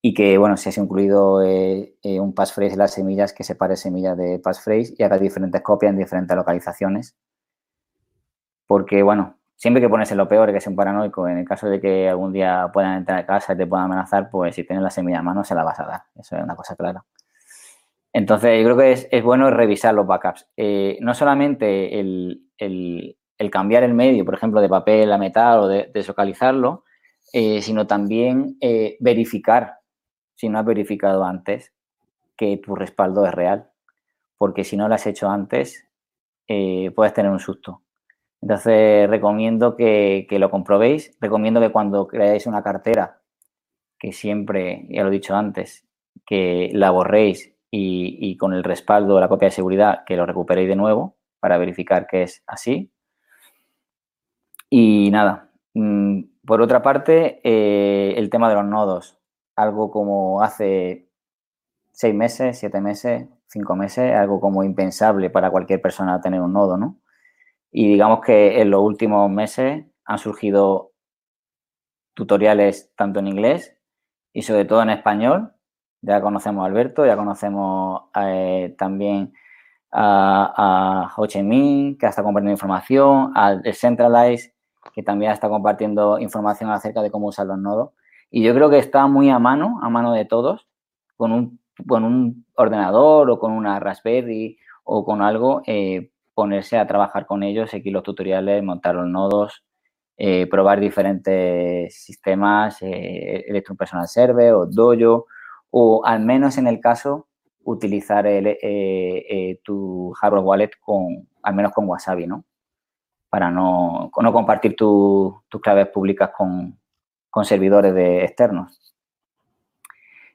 C: y que, bueno, si has incluido eh, eh, un passphrase en las semillas, que separe semillas de passphrase y haga diferentes copias en diferentes localizaciones. Porque, bueno, siempre que pones en lo peor, que es un paranoico, en el caso de que algún día puedan entrar a casa y te puedan amenazar, pues si tienes la semilla en mano se la vas a dar. Eso es una cosa clara. Entonces, yo creo que es, bueno revisar los backups. Eh, no solamente el, cambiar el medio, por ejemplo, de papel a metal o de deslocalizarlo, eh, sino también eh, verificar, si no has verificado antes, que tu respaldo es real. Porque si no lo has hecho antes, puedes tener un susto. Entonces, recomiendo que, que, lo comprobéis. Recomiendo que cuando creáis una cartera que siempre, ya lo he dicho antes, que la borréis y, con el respaldo de la copia de seguridad que lo recuperéis de nuevo para verificar que es así. Y nada, mm, por otra parte, eh, el tema de los nodos, algo como hace seis meses, siete meses, cinco meses, algo como impensable para cualquier persona tener un nodo, ¿no? Y digamos que en los últimos meses han surgido tutoriales tanto en inglés y sobre todo en español. Ya conocemos a Alberto, ya conocemos eh, también a, a Ho Chi Minh, que está compartiendo información, al Decentralize, que también está compartiendo información acerca de cómo usar los nodos. Y yo creo que está muy a mano, a mano de todos, con un, con un ordenador o con una Raspberry o con algo, eh, ponerse a trabajar con ellos, seguir los tutoriales, montar los nodos, eh, probar diferentes sistemas, eh, Personal Server o Dojo, o al menos en el caso utilizar eh, eh, tu hardware wallet con, al menos con Wasabi, ¿no? Para no, no compartir tus claves públicas con, con servidores de externos.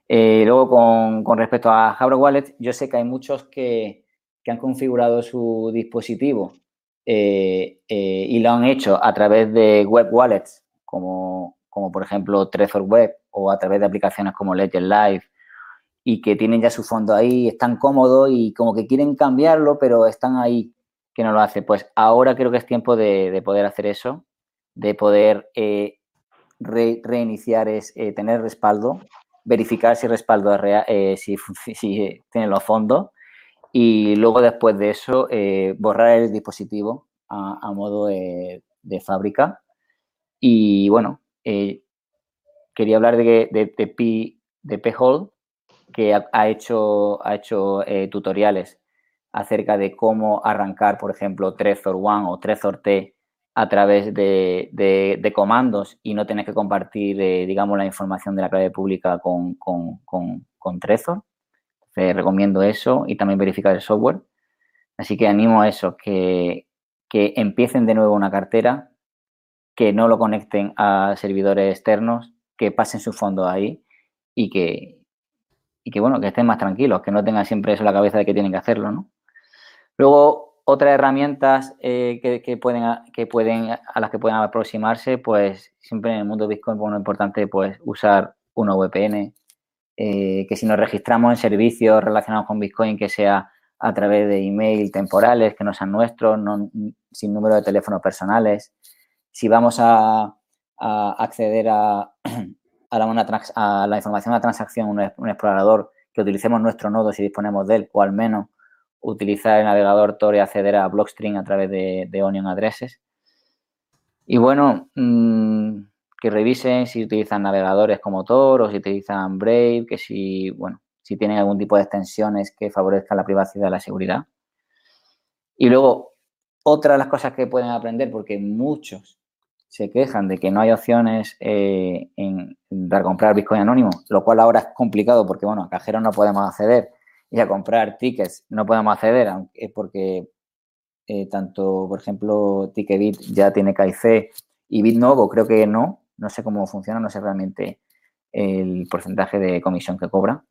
C: luego, con, con, respecto a hardware wallet, yo sé que hay muchos que, que han configurado su dispositivo eh, eh, y lo han hecho a través de web wallets, como, como por ejemplo Trezor Web o a través de aplicaciones como Ledger Live, y que tienen ya su fondo ahí, están cómodos y como que quieren cambiarlo, pero están ahí que no lo hace. Pues ahora creo que es tiempo de, poder hacer eso, de poder eh, reiniciar, es, tener respaldo, verificar si respaldo si, si tiene los fondos y luego después de eso eh, borrar el dispositivo a, modo de, fábrica. Y bueno, eh, quería hablar de, de, de, P, de que ha, hecho, ha hecho eh, tutoriales acerca de cómo arrancar, por ejemplo, Trezor One o Trezor T a través de, comandos y no tener que compartir, digamos, la información de la clave pública con, con, con, con Trezor recomiendo eso y también verificar el software. Así que animo a eso, que, que empiecen de nuevo una cartera, que no lo conecten a servidores externos, que pasen su fondo ahí y que, y que, bueno, que estén más tranquilos, que no tengan siempre eso en la cabeza de que tienen que hacerlo, ¿no? Luego, otras herramientas eh, que, pueden, que pueden, a las que pueden aproximarse, pues siempre en el mundo Bitcoin es importante pues, usar una VPN, eh, que si nos registramos en servicios relacionados con Bitcoin, que sea a través de email temporales, que no sean nuestros, sin número de teléfonos personales. Si vamos a, acceder a, la, información de la transacción, un, explorador, que utilicemos nuestro nodo si disponemos de él, o al menos utilizar el navegador Tor y acceder a Blockstream a través de, Onion Addresses. Y bueno, mmm, que revisen si utilizan navegadores como Tor o si utilizan Brave, que si, bueno, si tienen algún tipo de extensiones que favorezcan la privacidad y la seguridad. Y luego, otra de las cosas que pueden aprender, porque muchos se quejan de que no hay opciones eh, en, para comprar Bitcoin anónimo, lo cual ahora es complicado porque, bueno, a cajeros no podemos acceder y a comprar tickets no podemos acceder, aunque es porque eh, tanto, por ejemplo, Ticketbit ya tiene KIC y BitNovo creo que no, no sé cómo funciona, no sé realmente el porcentaje de comisión que cobra.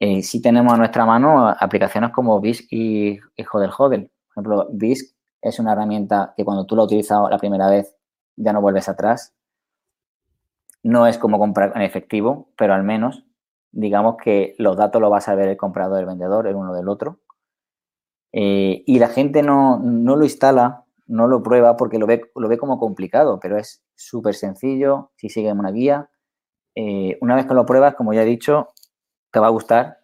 C: Eh, sí tenemos a nuestra mano aplicaciones como BISC y, y Hodel Hodel. Por ejemplo, BISC es una herramienta que cuando tú la utilizas la primera vez ya no vuelves atrás. No es como comprar en efectivo, pero al menos digamos que los datos los va a saber el comprador el vendedor, el uno del otro. Eh, y la gente no, no, lo instala, no lo prueba porque lo ve, lo ve como complicado, pero es súper sencillo, si sigues una guía. Eh, una vez que lo pruebas, como ya he dicho, te va a gustar,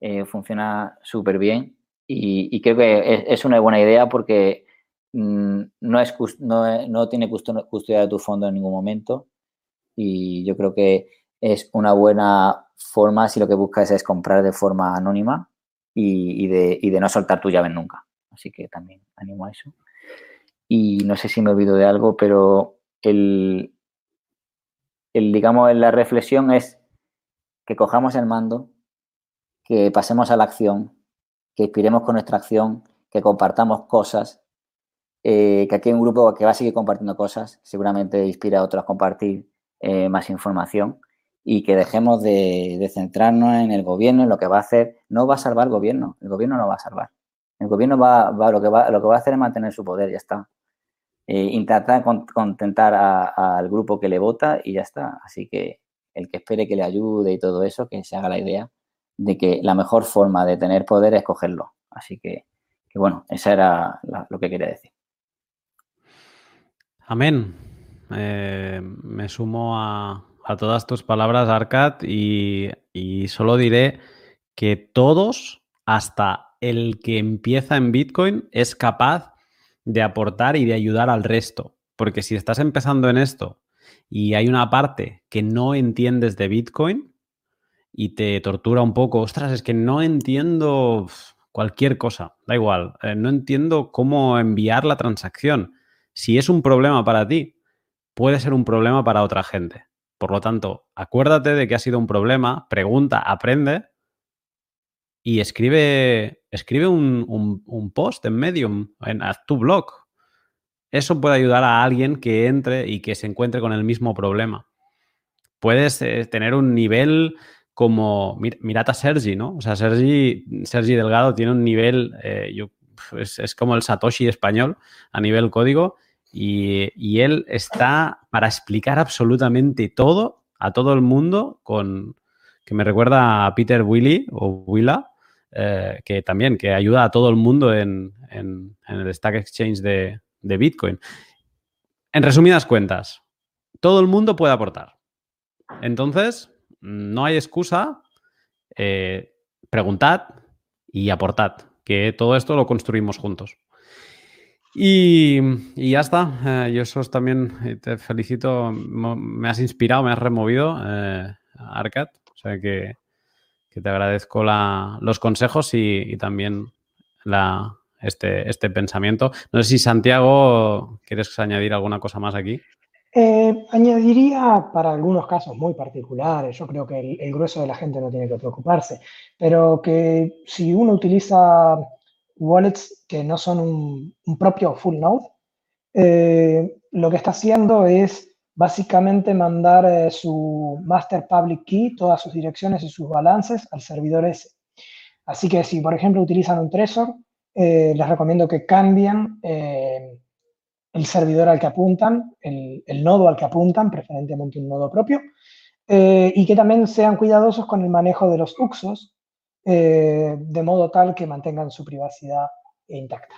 C: eh, funciona súper bien y, creo que es, una buena idea porque mm, no, es, no, no tiene custodia de tu fondo en ningún momento y yo creo que es una buena forma si lo que buscas es comprar de forma anónima y, de, y de no soltar tu llave nunca. Así que también animo a eso. Y no sé si me olvido de algo, pero el, digamos, la reflexión es que cojamos el mando, que pasemos a la acción, que inspiremos con nuestra acción, que compartamos cosas, eh, que aquí hay un grupo que va a seguir compartiendo cosas, seguramente inspira a otros a compartir eh, más información y que dejemos de, centrarnos en el gobierno, en lo que va a hacer. No va a salvar el gobierno, el gobierno no va a salvar. El gobierno va, va, lo, que va, lo que va a hacer es mantener su poder, ya está. Eh, intentar contentar al grupo que le vota y ya está. Así que el que espere que le ayude y todo eso, que se haga la idea de que la mejor forma de tener poder es cogerlo. Así que, bueno, esa era lo que quería decir.
A: Amén. Eh, me sumo a, todas tus palabras, Arcad, y, y solo diré que todos, hasta el que empieza en Bitcoin, es capaz de aportar y de ayudar al resto. Porque si estás empezando en esto y hay una parte que no entiendes de Bitcoin y te tortura un poco, ostras, es que no entiendo cualquier cosa, da igual, eh, no entiendo cómo enviar la transacción. Si es un problema para ti, puede ser un problema para otra gente. Por lo tanto, acuérdate de que ha sido un problema, pregunta, aprende y escribe, escribe un, post en Medium, en tu blog. Eso puede ayudar a alguien que entre y que se encuentre con el mismo problema. Puedes eh, tener un nivel como, mirad a Sergi, ¿no? O sea, Sergi, Sergi Delgado tiene un nivel, eh, es, como el Satoshi español a nivel código y, y, él está para explicar absolutamente todo a todo el mundo con, que me recuerda a Peter Willy o Willa, eh, que también que ayuda a todo el mundo en, el Stack Exchange de, Bitcoin. En resumidas cuentas, todo el mundo puede aportar. Entonces, no hay excusa. Eh, preguntad y aportad, que todo esto lo construimos juntos. Y, ya está. Eh, yo eso también te felicito. Me has inspirado, me has removido, Arcad. O sea que te agradezco los consejos y, también este, este, pensamiento. No sé si Santiago, ¿quieres añadir alguna cosa más aquí?
D: Eh, añadiría para algunos casos muy particulares, yo creo que el, grueso de la gente no tiene que preocuparse, pero que si uno utiliza wallets que no son un, propio full node, eh, lo que está haciendo es básicamente mandar eh, su master public key, todas sus direcciones y sus balances al servidor ese. Así que si, por ejemplo, utilizan un Trezor, eh, les recomiendo que cambien eh, el servidor al que apuntan, el, nodo al que apuntan, preferentemente un nodo propio, y que también sean cuidadosos con el manejo de los uxos, de modo tal que mantengan su privacidad intacta.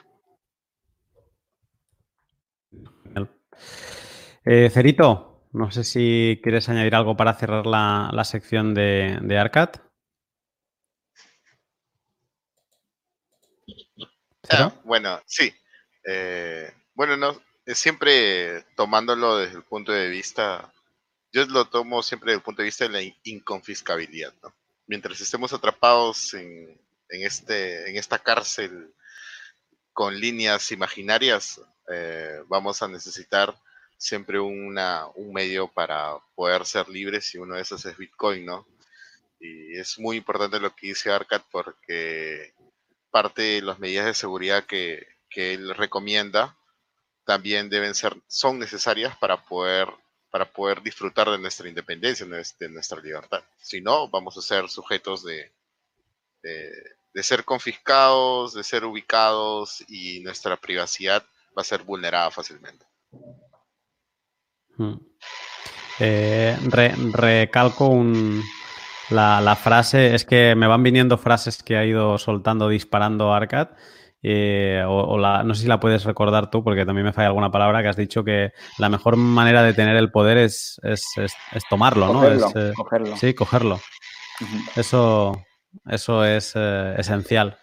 A: Eh, Cerito, no sé si quieres añadir algo para cerrar la, sección de, de Arcat.
B: Ah, bueno, sí. Eh, bueno, no, siempre tomándolo desde el punto de vista, yo lo tomo siempre desde el punto de vista de la inconfiscabilidad, ¿no? Mientras estemos atrapados en, este, en esta cárcel con líneas imaginarias, eh, vamos a necesitar siempre una, un medio para poder ser libres y uno de esos es Bitcoin, ¿no? Y es muy importante lo que dice Arcad porque parte de las medidas de seguridad que, él recomienda también deben ser, son necesarias para poder, para poder disfrutar de nuestra independencia, de nuestra libertad. Si no, vamos a ser sujetos de, de ser confiscados, de ser ubicados y nuestra privacidad va a ser vulnerada fácilmente.
A: Mm. Eh, recalco la, frase, es que me van viniendo frases que ha ido soltando, disparando Arcad. Eh, o, no sé si la puedes recordar tú, porque también me falla alguna palabra que has dicho que la mejor manera de tener el poder es, tomarlo, ¿no?
C: Eh, cogerlo.
A: Sí, cogerlo. Eso, eso es esencial.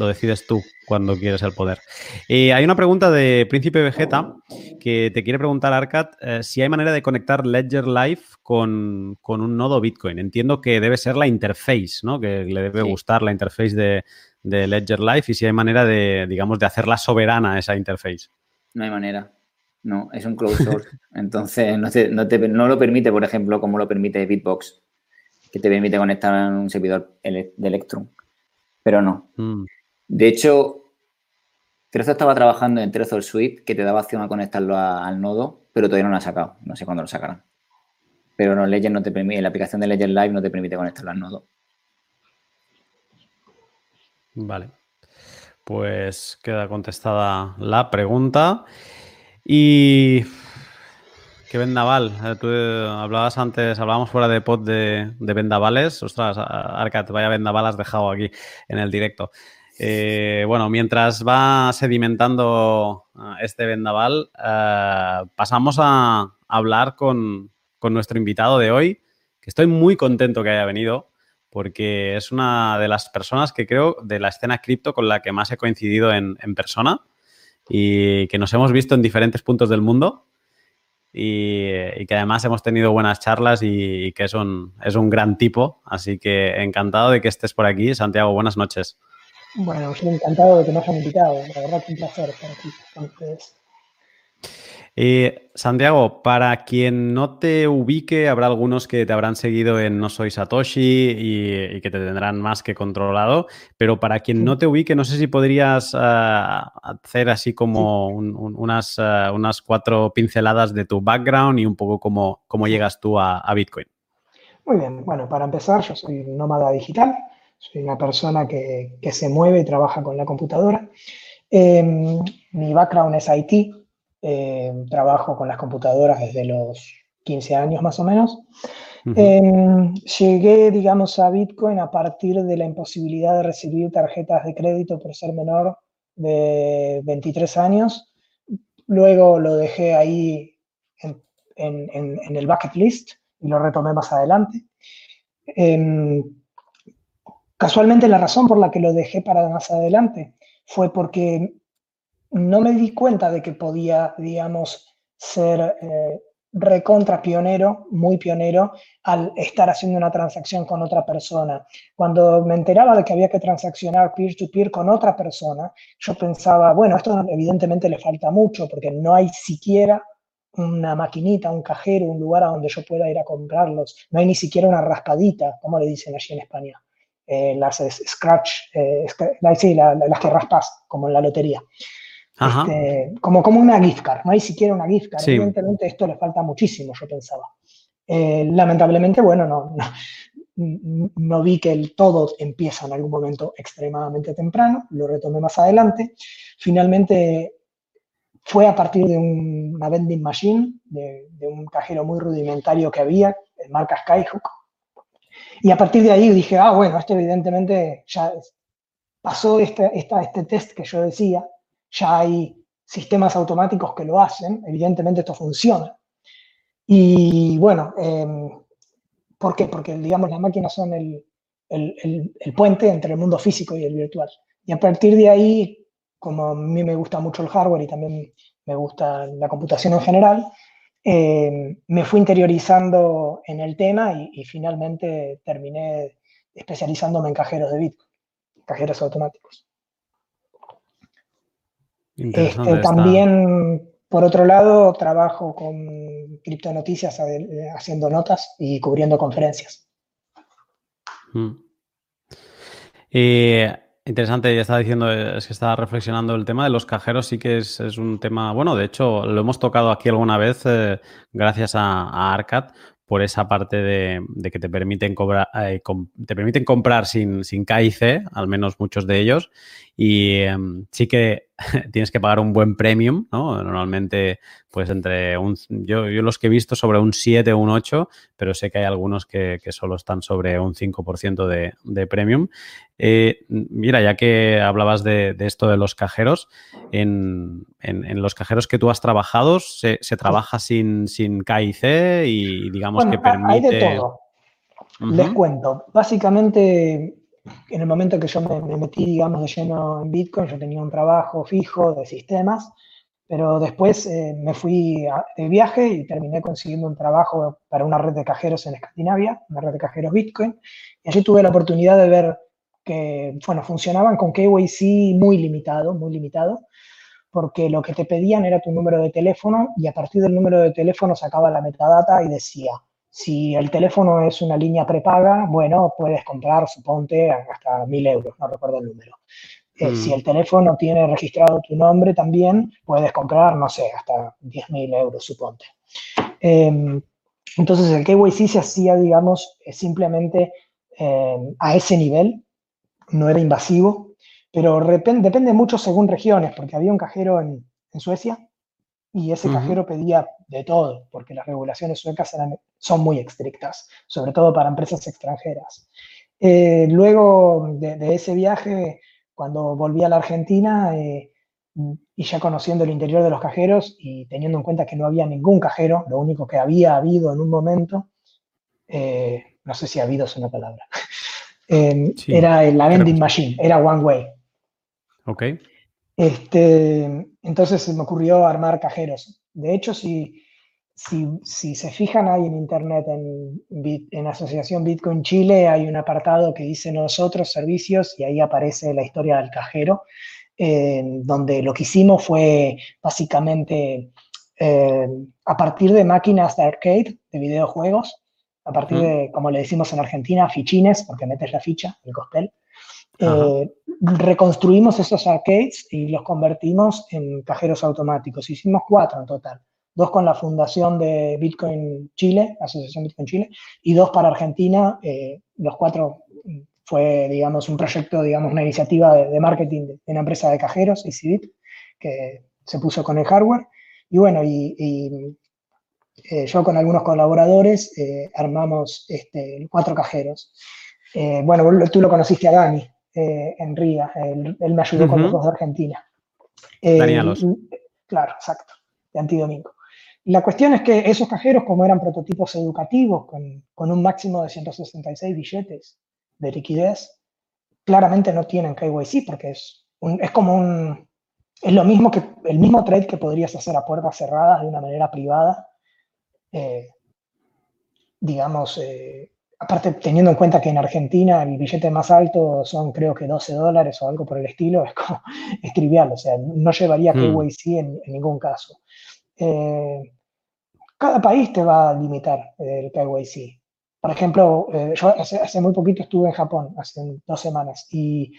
A: Lo decides tú cuando quieres el poder. Y hay una pregunta de Príncipe Vegeta que te quiere preguntar, Arcad, eh, si hay manera de conectar Ledger Live con, un nodo Bitcoin. Entiendo que debe ser la interface, ¿no? Que le debe gustar la interface de, Ledger Live y si hay manera de, digamos, de hacerla soberana esa interface.
C: No hay manera. No, es un closed source. Entonces, no, lo permite, por ejemplo, como lo permite Bitbox, que te permite conectar a un servidor de Electrum. Pero no. Mm. De hecho, Trezor estaba trabajando en Trezor Suite que te daba opción a conectarlo al nodo, pero todavía no lo ha sacado. No sé cuándo lo sacarán. pero no, Ledger no te permite, la aplicación de Ledger Live no te permite conectarlo al nodo.
A: Vale. Pues queda contestada la pregunta. Y ¿Qué vendaval? Eh, tú eh, hablabas antes, hablábamos fuera de pod de, vendavales. Ostras, Arcat, vaya vendaval has dejado aquí en el directo. Eh, bueno, mientras va sedimentando este vendaval, pasamos a hablar con, nuestro invitado de hoy, que estoy muy contento que haya venido, porque es una de las personas que creo de la escena cripto con la que más he coincidido en, en persona y que nos hemos visto en diferentes puntos del mundo y, que además hemos tenido buenas charlas y, que es un, es un gran tipo. Así que encantado de que estés por aquí. Santiago, buenas noches.
D: Bueno, estoy encantado de que me hayan invitado. La verdad que un placer estar aquí con ustedes.
A: Eh, Santiago, para quien no te ubique, habrá algunos que te habrán seguido en No Soy Satoshi y, que te tendrán más que controlado, pero para quien no te ubique, no sé si podrías ah, hacer así como unas, ah, unas cuatro pinceladas de tu background y un poco cómo, cómo llegas tú a, Bitcoin.
D: Muy bien, bueno, para empezar, yo soy nómada digital, soy una persona que, se mueve y trabaja con la computadora. Em, mi background es IT, eh, trabajo con las computadoras desde los 15 años más o menos. Em, llegué, digamos, a Bitcoin a partir de la imposibilidad de recibir tarjetas de crédito por ser menor de 23 años. Luego lo dejé ahí en, el bucket list y lo retomé más adelante. Em, casualmente la razón por la que lo dejé para más adelante fue porque no me di cuenta de que podía, digamos, ser eh, recontra pionero, muy pionero, al estar haciendo una transacción con otra persona. Cuando me enteraba de que había que transaccionar peer-to-peer con otra persona, yo pensaba, bueno, esto evidentemente le falta mucho porque no hay siquiera una maquinita, un cajero, un lugar a donde yo pueda ir a comprarlos. No hay ni siquiera una raspadita, como le dicen allí en España. Eh, las scratch, eh, sí, las que raspas, como en la lotería. Este, como, como una gift card, no hay siquiera una gift card. Evidentemente esto le falta muchísimo, yo pensaba. Eh, lamentablemente, bueno, no, no, vi que el todo empieza en algún momento extremadamente temprano, lo retomé más adelante. Finalmente fue a partir de una vending machine, de, un cajero muy rudimentario que había, en marca Skyhook. Y a partir de ahí dije, ah, bueno, esto evidentemente ya pasó este, este test que yo decía, ya hay sistemas automáticos que lo hacen, evidentemente esto funciona. Y bueno, em, ¿por qué? Porque, digamos, las máquinas son el, puente entre el mundo físico y el virtual. Y a partir de ahí, como a mí me gusta mucho el hardware y también me gusta la computación en general, em, me fui interiorizando en el tema y, y, finalmente terminé especializándome en cajeros de Bitcoin, cajeros automáticos. Este, también, por otro lado, trabajo con criptonoticias eh, haciendo notas y cubriendo conferencias.
A: Mm. Y interesante, ya estaba diciendo, es que estaba reflexionando el tema de los cajeros, sí que es, un tema, bueno, de hecho, lo hemos tocado aquí alguna vez eh, gracias a, a, Arcat, por esa parte de, que te permiten, cobrar, eh, te permiten comprar sin, sin KIC, al menos muchos de ellos, y em, sí que tienes que pagar un buen premium, ¿no? Normalmente, pues entre un... Yo, yo los que he visto sobre un 7 o un 8, pero sé que hay algunos que, solo están sobre un 5% de, de premium. Eh, mira, ya que hablabas de, esto de los cajeros, en, los cajeros que tú has trabajado, ¿se, trabaja sin, sin KIC y digamos que permite...
D: Hay de todo. Les cuento. Básicamente, en el momento que yo me, metí, digamos, de lleno en Bitcoin, yo tenía un trabajo fijo de sistemas, pero después eh, me fui de viaje y terminé consiguiendo un trabajo para una red de cajeros en Escandinavia, una red de cajeros Bitcoin, y allí tuve la oportunidad de ver que, bueno, funcionaban con KYC muy limitado, muy limitado, porque lo que te pedían era tu número de teléfono y a partir del número de teléfono sacaba la metadata y decía, si el teléfono es una línea prepaga, bueno, puedes comprar, suponte, hasta mil euros, no recuerdo el número. Eh, si mm. el teléfono tiene registrado tu nombre también, puedes comprar, no sé, hasta 10.000 euros, suponte. Em, Entonces el KYC se hacía, digamos, simplemente a ese nivel, no era invasivo, pero depende mucho según regiones, porque había un cajero en, Suecia y ese cajero pedía de todo, porque las regulaciones suecas son muy estrictas, sobre todo para empresas extranjeras. Eh, luego de, ese viaje, cuando volví a la Argentina, eh, y ya conociendo el interior de los cajeros y teniendo en cuenta que no había ningún cajero, lo único que había habido en un momento, eh, no sé si ha habido es una palabra, era la vending machine, era one way.
A: Ok.
D: Este, entonces se me ocurrió armar cajeros. De hecho, si, si, se fijan ahí en internet, en, en Asociación Bitcoin Chile, hay un apartado que dice nosotros servicios y ahí aparece la historia del cajero, donde lo que hicimos fue básicamente eh, a partir de máquinas de arcade, de videojuegos, a partir de, como le decimos en Argentina, fichines, porque metes la ficha, el costel, eh, reconstruimos esos arcades y los convertimos en cajeros automáticos. Hicimos cuatro en total. Dos con la fundación de Bitcoin Chile, Asociación Bitcoin Chile, y dos para Argentina. Eh, los cuatro fue, digamos, un proyecto, digamos, una iniciativa de, marketing de, una empresa de cajeros, EasyBit, que se puso con el hardware. Y bueno, y, eh, yo con algunos colaboradores armamos este, cuatro cajeros. bueno, tú lo conociste a Dani, eh, en Riga. Él, me ayudó con los dos de Argentina.
A: Eh,
D: claro, exacto, de Antidomingo. La cuestión es que esos cajeros, como eran prototipos educativos, con, con un máximo de 166 billetes de liquidez, claramente no tienen KYC porque es, es como un... Es lo mismo que el mismo trade que podrías hacer a puertas cerradas de una manera privada, eh, digamos, eh, aparte teniendo en cuenta que en Argentina el billete más alto son creo que 12 dólares o algo por el estilo, es como es trivial, o sea, no llevaría mm. KYC en, en, ningún caso. Eh, cada país te va a limitar el KYC. Por ejemplo, eh, yo hace, muy poquito estuve en Japón, hace dos semanas, y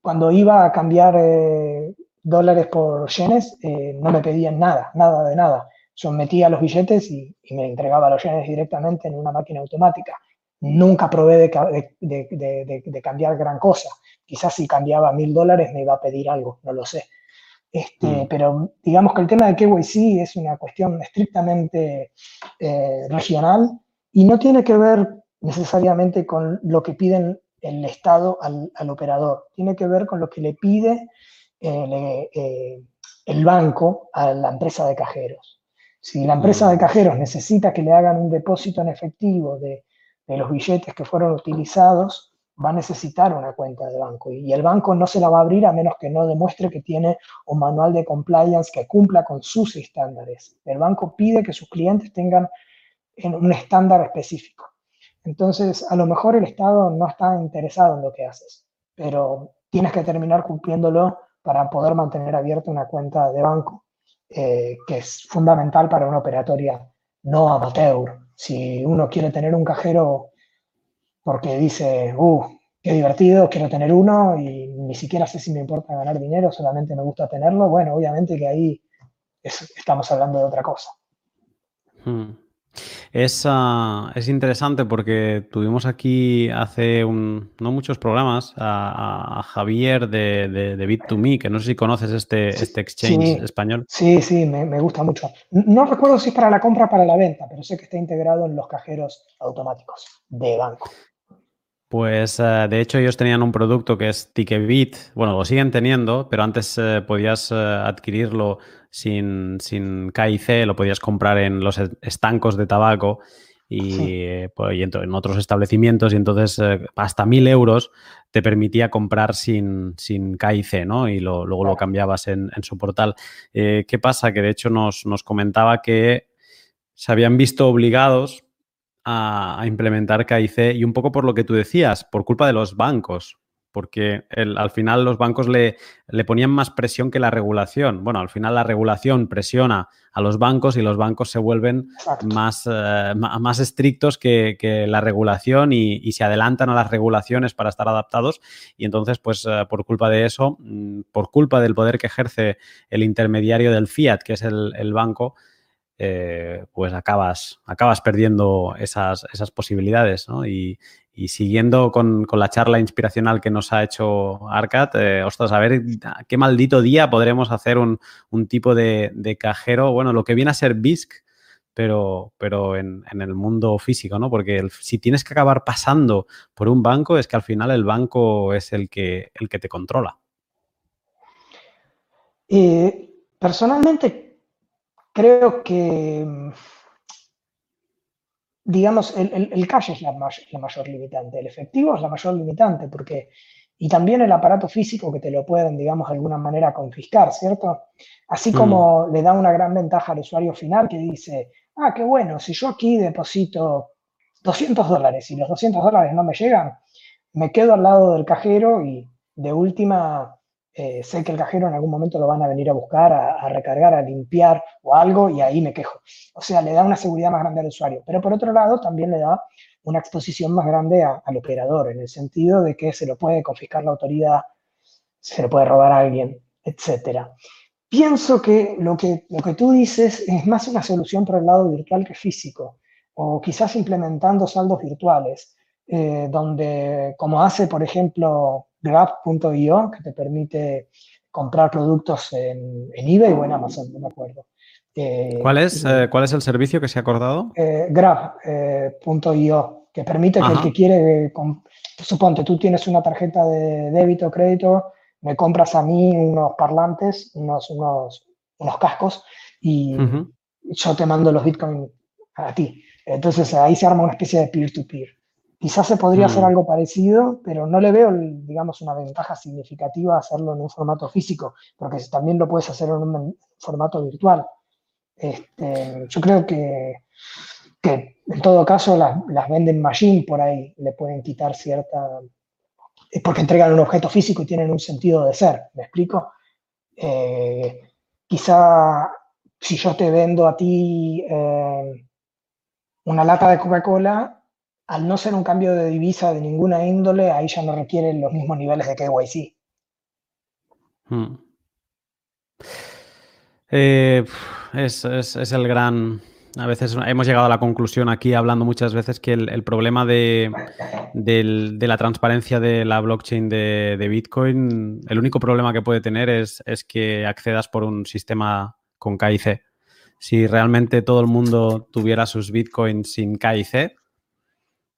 D: cuando iba a cambiar eh, dólares por yenes, no me pedían nada, nada de nada. Yo metía los billetes y, y me entregaba los yenes directamente en una máquina automática nunca probé de, cambiar gran cosa. Quizás si cambiaba mil dólares me iba a pedir algo, no lo sé. Este, mm. Pero digamos que el tema de KYC es una cuestión estrictamente eh, regional y no tiene que ver necesariamente con lo que piden el Estado al, operador, tiene que ver con lo que le pide eh, eh, el banco a la empresa de cajeros. Si la empresa de mm. cajeros necesita que le hagan un depósito en efectivo de los billetes que fueron utilizados va a necesitar una cuenta de banco y el banco no se la va a abrir a menos que no demuestre que tiene un manual de compliance que cumpla con sus estándares. El banco pide que sus clientes tengan un estándar específico. Entonces, a lo mejor el Estado no está interesado en lo que haces, pero tienes que terminar cumpliéndolo para poder mantener abierta una cuenta de banco, eh, que es fundamental para una operatoria no amateur, si uno quiere tener un cajero porque dice, uh, qué divertido, quiero tener uno y ni siquiera sé si me importa ganar dinero, solamente me gusta tenerlo, bueno, obviamente que ahí estamos hablando de otra cosa.
A: Hmm. Es, ah, es, interesante porque tuvimos aquí hace no muchos programas a, Javier de, de, Bit2Me, que no sé si conoces este, este exchange español.
D: Sí, sí, me, gusta mucho. No recuerdo si es para la compra o para la venta, pero sé que está integrado en los cajeros automáticos de banco.
A: Pues ah, de hecho ellos tenían un producto que es Ticketbit, bueno, lo siguen teniendo, pero antes eh, podías eh, adquirirlo sin, sin KIC, lo podías comprar en los estancos de tabaco y, pues, en, otros establecimientos y entonces eh, hasta mil euros te permitía comprar sin, sin KIC, ¿no? Y lo, luego lo cambiabas en, su portal. Eh, ¿Qué pasa? Que de hecho nos, nos, comentaba que se habían visto obligados a, a implementar KIC y un poco por lo que tú decías, por culpa de los bancos, porque al final los bancos le, le, ponían más presión que la regulación. Bueno, al final la regulación presiona a los bancos y los bancos se vuelven más, eh, más estrictos que, la regulación y, se adelantan a las regulaciones para estar adaptados. Y entonces, pues eh, por culpa de eso, mm, por culpa del poder que ejerce el intermediario del fiat, que es el, banco, eh, pues acabas, acabas perdiendo esas, esas posibilidades, ¿no? Y, y siguiendo con, con, la charla inspiracional que nos ha hecho Arcat, eh, ostras, a ver qué maldito día podremos hacer un, un tipo de, de, cajero, bueno, lo que viene a ser BISC, pero, pero en, en, el mundo físico, ¿no? Porque si tienes que acabar pasando por un banco, es que al final el banco es el que, el que te controla.
D: Eh, personalmente, creo que digamos, el, el, el cash es la, la, mayor limitante, el efectivo es la mayor limitante, porque, y también el aparato físico que te lo pueden, digamos, de alguna manera confiscar, ¿cierto? Así como mm. le da una gran ventaja al usuario final que dice, ah, qué bueno, si yo aquí deposito 200 dólares y los 200 dólares no me llegan, me quedo al lado del cajero y de última eh, sé que el cajero en algún momento lo van a venir a buscar, a, recargar, a limpiar o algo, y ahí me quejo. O sea, le da una seguridad más grande al usuario. Pero por otro lado, también le da una exposición más grande al operador, en el sentido de que se lo puede confiscar la autoridad, se lo puede robar a alguien, etc. Pienso que lo, que lo que tú dices es más una solución por el lado virtual que físico, o quizás implementando saldos virtuales, eh, donde, como hace, por ejemplo, Grab.io, que te permite comprar productos en, en, eBay o en Amazon, no me acuerdo.
A: Eh, ¿Cuál, es, eh, ¿Cuál es el servicio que se ha acordado?
D: Eh, Grab.io, que permite Ajá. que el que quiere, suponte, tú tienes una tarjeta de débito o crédito, me compras a mí unos parlantes, unos, unos, unos cascos, y uh -huh. yo te mando los bitcoins a ti. Entonces ahí se arma una especie de peer-to-peer. -peer. Quizás se podría mm. hacer algo parecido, pero no le veo, digamos, una ventaja significativa hacerlo en un formato físico, porque también lo puedes hacer en un formato virtual. Este, yo creo que, que, en todo caso las, las venden machine por ahí, le pueden quitar cierta... Es porque entregan un objeto físico y tienen un sentido de ser, ¿me explico? Eh, quizá si yo te vendo a ti eh, una lata de Coca-Cola, al no ser un cambio de divisa de ninguna índole, ahí ya no requieren los mismos niveles de KYC.
A: Hmm. Eh, es, el gran... A veces hemos llegado a la conclusión aquí hablando muchas veces que el, problema de, la transparencia de la blockchain de, de, Bitcoin, el único problema que puede tener es, es que accedas por un sistema con KIC. Si realmente todo el mundo tuviera sus Bitcoins sin KIC,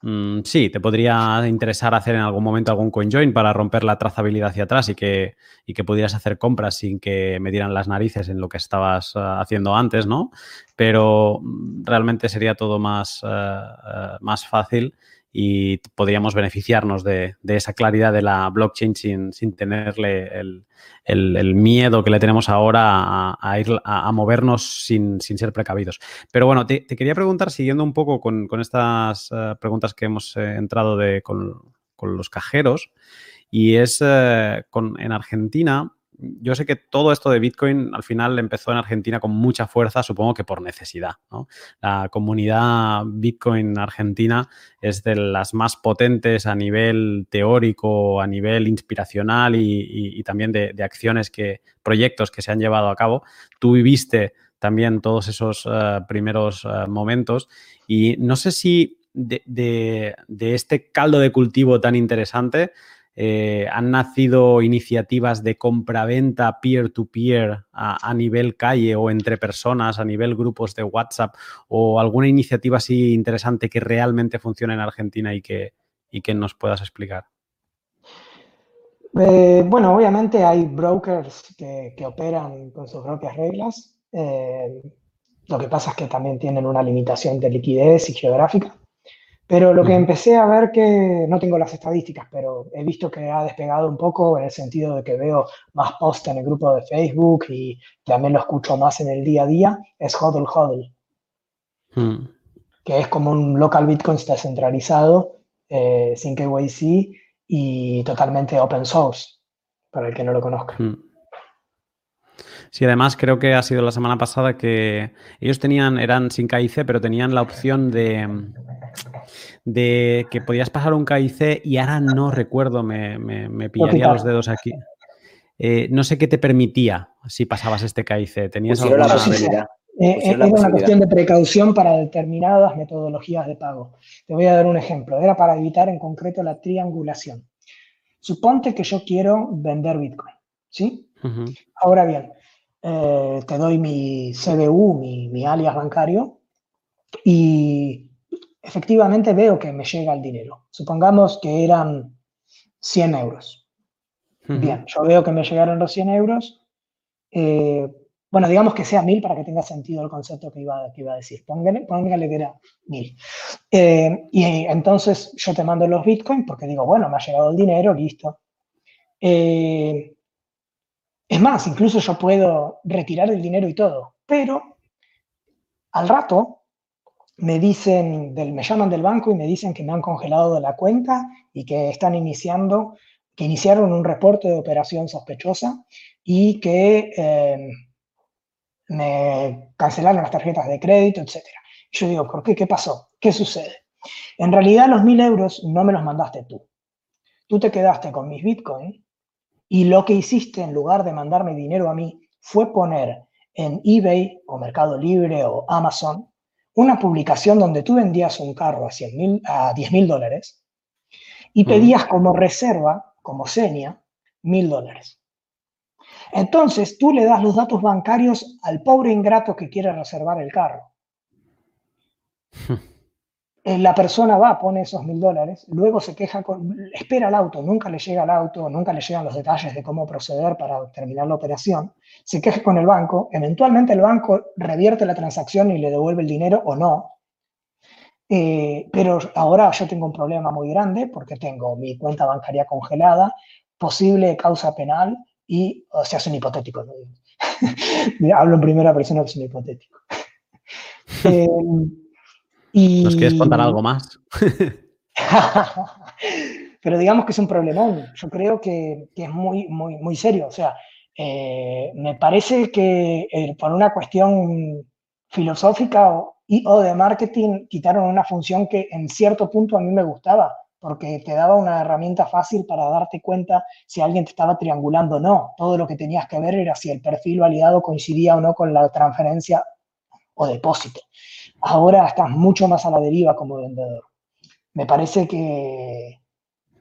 A: Mm, sí, te podría interesar hacer en algún momento algún CoinJoin para romper la trazabilidad hacia atrás y que, y que pudieras hacer compras sin que me dieran las narices en lo que estabas uh, haciendo antes, ¿no? Pero mm, realmente sería todo más, uh, uh, más fácil y podríamos beneficiarnos de, de, esa claridad de la blockchain sin, sin tenerle el, el, miedo que le tenemos ahora a, ir a, movernos sin, sin, ser precavidos. Pero bueno, te, quería preguntar, siguiendo un poco con, con estas uh, preguntas que hemos eh, entrado de, con, con, los cajeros, y es eh, con, en Argentina, yo sé que todo esto de Bitcoin al final empezó en Argentina con mucha fuerza, supongo que por necesidad. La comunidad Bitcoin argentina es de las más potentes a nivel teórico, a nivel inspiracional y, también de, acciones que, proyectos que se han llevado a cabo. Tú viviste también todos esos uh, primeros uh, momentos y no sé si de este caldo de cultivo tan interesante eh, han nacido iniciativas de compra-venta peer-to-peer a, a, nivel calle o entre personas, a nivel grupos de WhatsApp o alguna iniciativa así interesante que realmente funcione en Argentina y que, y que nos puedas explicar.
D: Eh, bueno, obviamente hay brokers que, que, operan con sus propias reglas. Eh, lo que pasa es que también tienen una limitación de liquidez y geográfica. Pero lo que empecé a ver que, no tengo las estadísticas, pero he visto que ha despegado un poco en el sentido de que veo más posts en el grupo de Facebook y también lo escucho más en el día a día, es Hodl Hodl. Hmm. Que es como un local Bitcoin descentralizado, eh, sin KYC y totalmente open source, para el que no lo conozca. Hmm.
A: Sí, además creo que ha sido la semana pasada que ellos tenían, eran sin KIC, pero tenían la opción de, de que podías pasar un KIC y ahora no recuerdo, me, me, me pillaría los dedos aquí. Eh, no sé qué te permitía si pasabas este KIC. ¿Tenías
C: la posibilidad,
D: Eh, era una cuestión de precaución para determinadas metodologías de pago. Te voy a dar un ejemplo. Era para evitar en concreto la triangulación. Suponte que yo quiero vender Bitcoin, ¿sí? Ahora bien, eh, te doy mi CBU, mi, mi alias bancario, y efectivamente veo que me llega el dinero. Supongamos que eran 100 euros. Bien, yo veo que me llegaron los 100 euros. Eh, bueno, digamos que sea 1000 para que tenga sentido el concepto que iba, que iba a decir. Póngale, póngale que era 1000. Eh, y entonces yo te mando los bitcoins porque digo, bueno, me ha llegado el dinero, listo. Eh, es más, incluso yo puedo retirar el dinero y todo, pero al rato me dicen, del, me llaman del banco y me dicen que me han congelado la cuenta y que están iniciando, que iniciaron un reporte de operación sospechosa y que eh, me cancelaron las tarjetas de crédito, etc. Yo digo, ¿por qué? ¿Qué pasó? ¿Qué sucede? En realidad los mil euros no me los mandaste tú. Tú te quedaste con mis bitcoins y lo que hiciste en lugar de mandarme dinero a mí fue poner en eBay o Mercado Libre o Amazon una publicación donde tú vendías un carro a, 100 a 10 mil dólares y pedías como reserva, como seña, mil dólares. Entonces tú le das los datos bancarios al pobre ingrato que quiere reservar el carro. Eh, la persona va, pone esos mil dólares, luego se queja, con, espera el auto, nunca le llega el auto, nunca le llegan los detalles de cómo proceder para terminar la operación, se queja con el banco, eventualmente el banco revierte la transacción y le devuelve el dinero o no, eh, pero ahora yo tengo un problema muy grande porque tengo mi cuenta bancaria congelada, posible causa penal y, o sea, es un hipotético, ¿no? hablo en primera persona es un hipotético.
A: eh, ¿Nos quieres contar algo más?
D: Pero digamos que es un problemón. Yo creo que, es muy, muy, muy serio. O sea, eh, me parece que eh, por una cuestión filosófica o, o de marketing quitaron una función que en cierto punto a mí me gustaba, porque te daba una herramienta fácil para darte cuenta si alguien te estaba triangulando o no. Todo lo que tenías que ver era si el perfil validado coincidía o no con la transferencia o depósito ahora estás mucho más a la deriva como vendedor. Me parece que,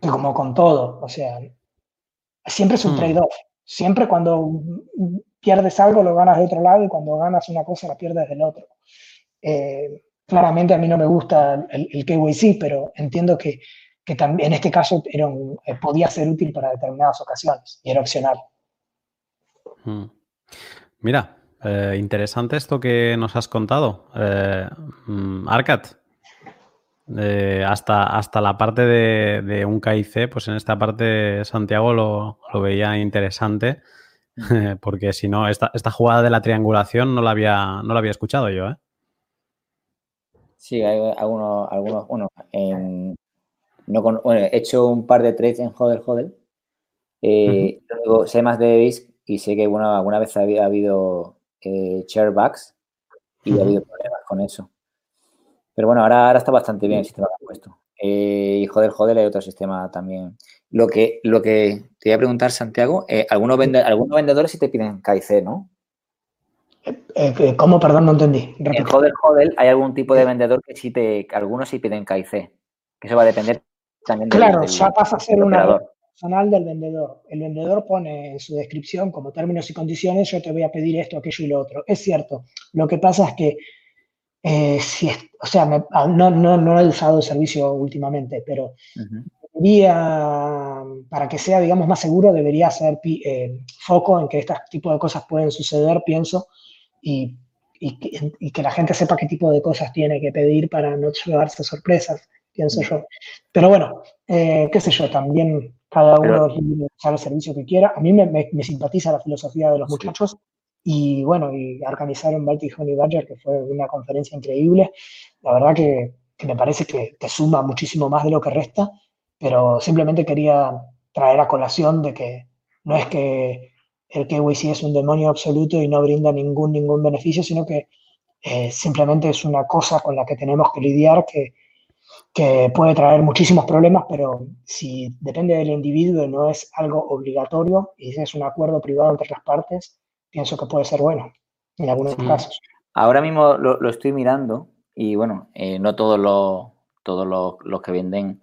D: como con todo, o sea, siempre es un hmm. trade-off. Siempre cuando pierdes algo lo ganas de otro lado y cuando ganas una cosa la pierdes del otro. Eh, claramente a mí no me gusta el, el KYC, pero entiendo que, que también en este caso era eh, podía ser útil para determinadas ocasiones y era opcional.
A: Hmm. Mira, eh, interesante esto que nos has contado. Eh, mm, Arcat, eh, hasta, hasta la parte de, un KIC, pues en esta parte Santiago lo, veía interesante, porque si no, esta, jugada de la triangulación no la había, no la había escuchado yo. ¿eh?
C: Sí, hay algunos, algunos bueno, no he hecho un par de trades en Hodel Hodel. sé más de BISC y sé que bueno, alguna vez había habido eh, Chairbacks y ha habido problemas con eso. Pero bueno, ahora, ahora está bastante bien el sistema que puesto. Eh, y joder, joder, hay otro sistema también. Lo que, lo que te voy a preguntar, Santiago, eh, algunos, algunos vendedores sí te piden KIC, ¿no?
D: Eh, ¿Cómo? Perdón, no entendí.
C: En joder, joder, hay algún tipo de vendedor que sí te, algunos sí piden KIC. Que eso va a depender también
D: del, Claro, ya pasa a ser un personal del vendedor. El vendedor pone en su descripción como términos y condiciones, yo te voy a pedir esto, aquello y lo otro. Es cierto. Lo que pasa es que, eh, si o sea, ah, no, no, no, he usado el servicio últimamente, pero debería, para que sea, digamos, más seguro, debería hacer eh, foco en que este tipo de cosas pueden suceder, pienso, y, y, que la gente sepa qué tipo de cosas tiene que pedir para no llevarse sorpresas, pienso yo. Pero bueno, eh, qué sé yo, también cada uno tiene el servicio que quiera. A mí me, simpatiza la filosofía de los muchachos y bueno, y organizaron Baltic Honey Badger, que fue una conferencia increíble. La verdad que, me parece que, te suma muchísimo más de lo que resta, pero simplemente quería traer a colación de que no es que el KYC es un demonio absoluto y no brinda ningún, ningún beneficio, sino que eh, simplemente es una cosa con la que tenemos que lidiar que que puede traer muchísimos problemas, pero si depende del individuo y no es algo obligatorio y es un acuerdo privado entre las partes, pienso que puede ser bueno en algunos casos.
C: ahora mismo lo, estoy mirando y bueno, eh, no todos los, todos los, que venden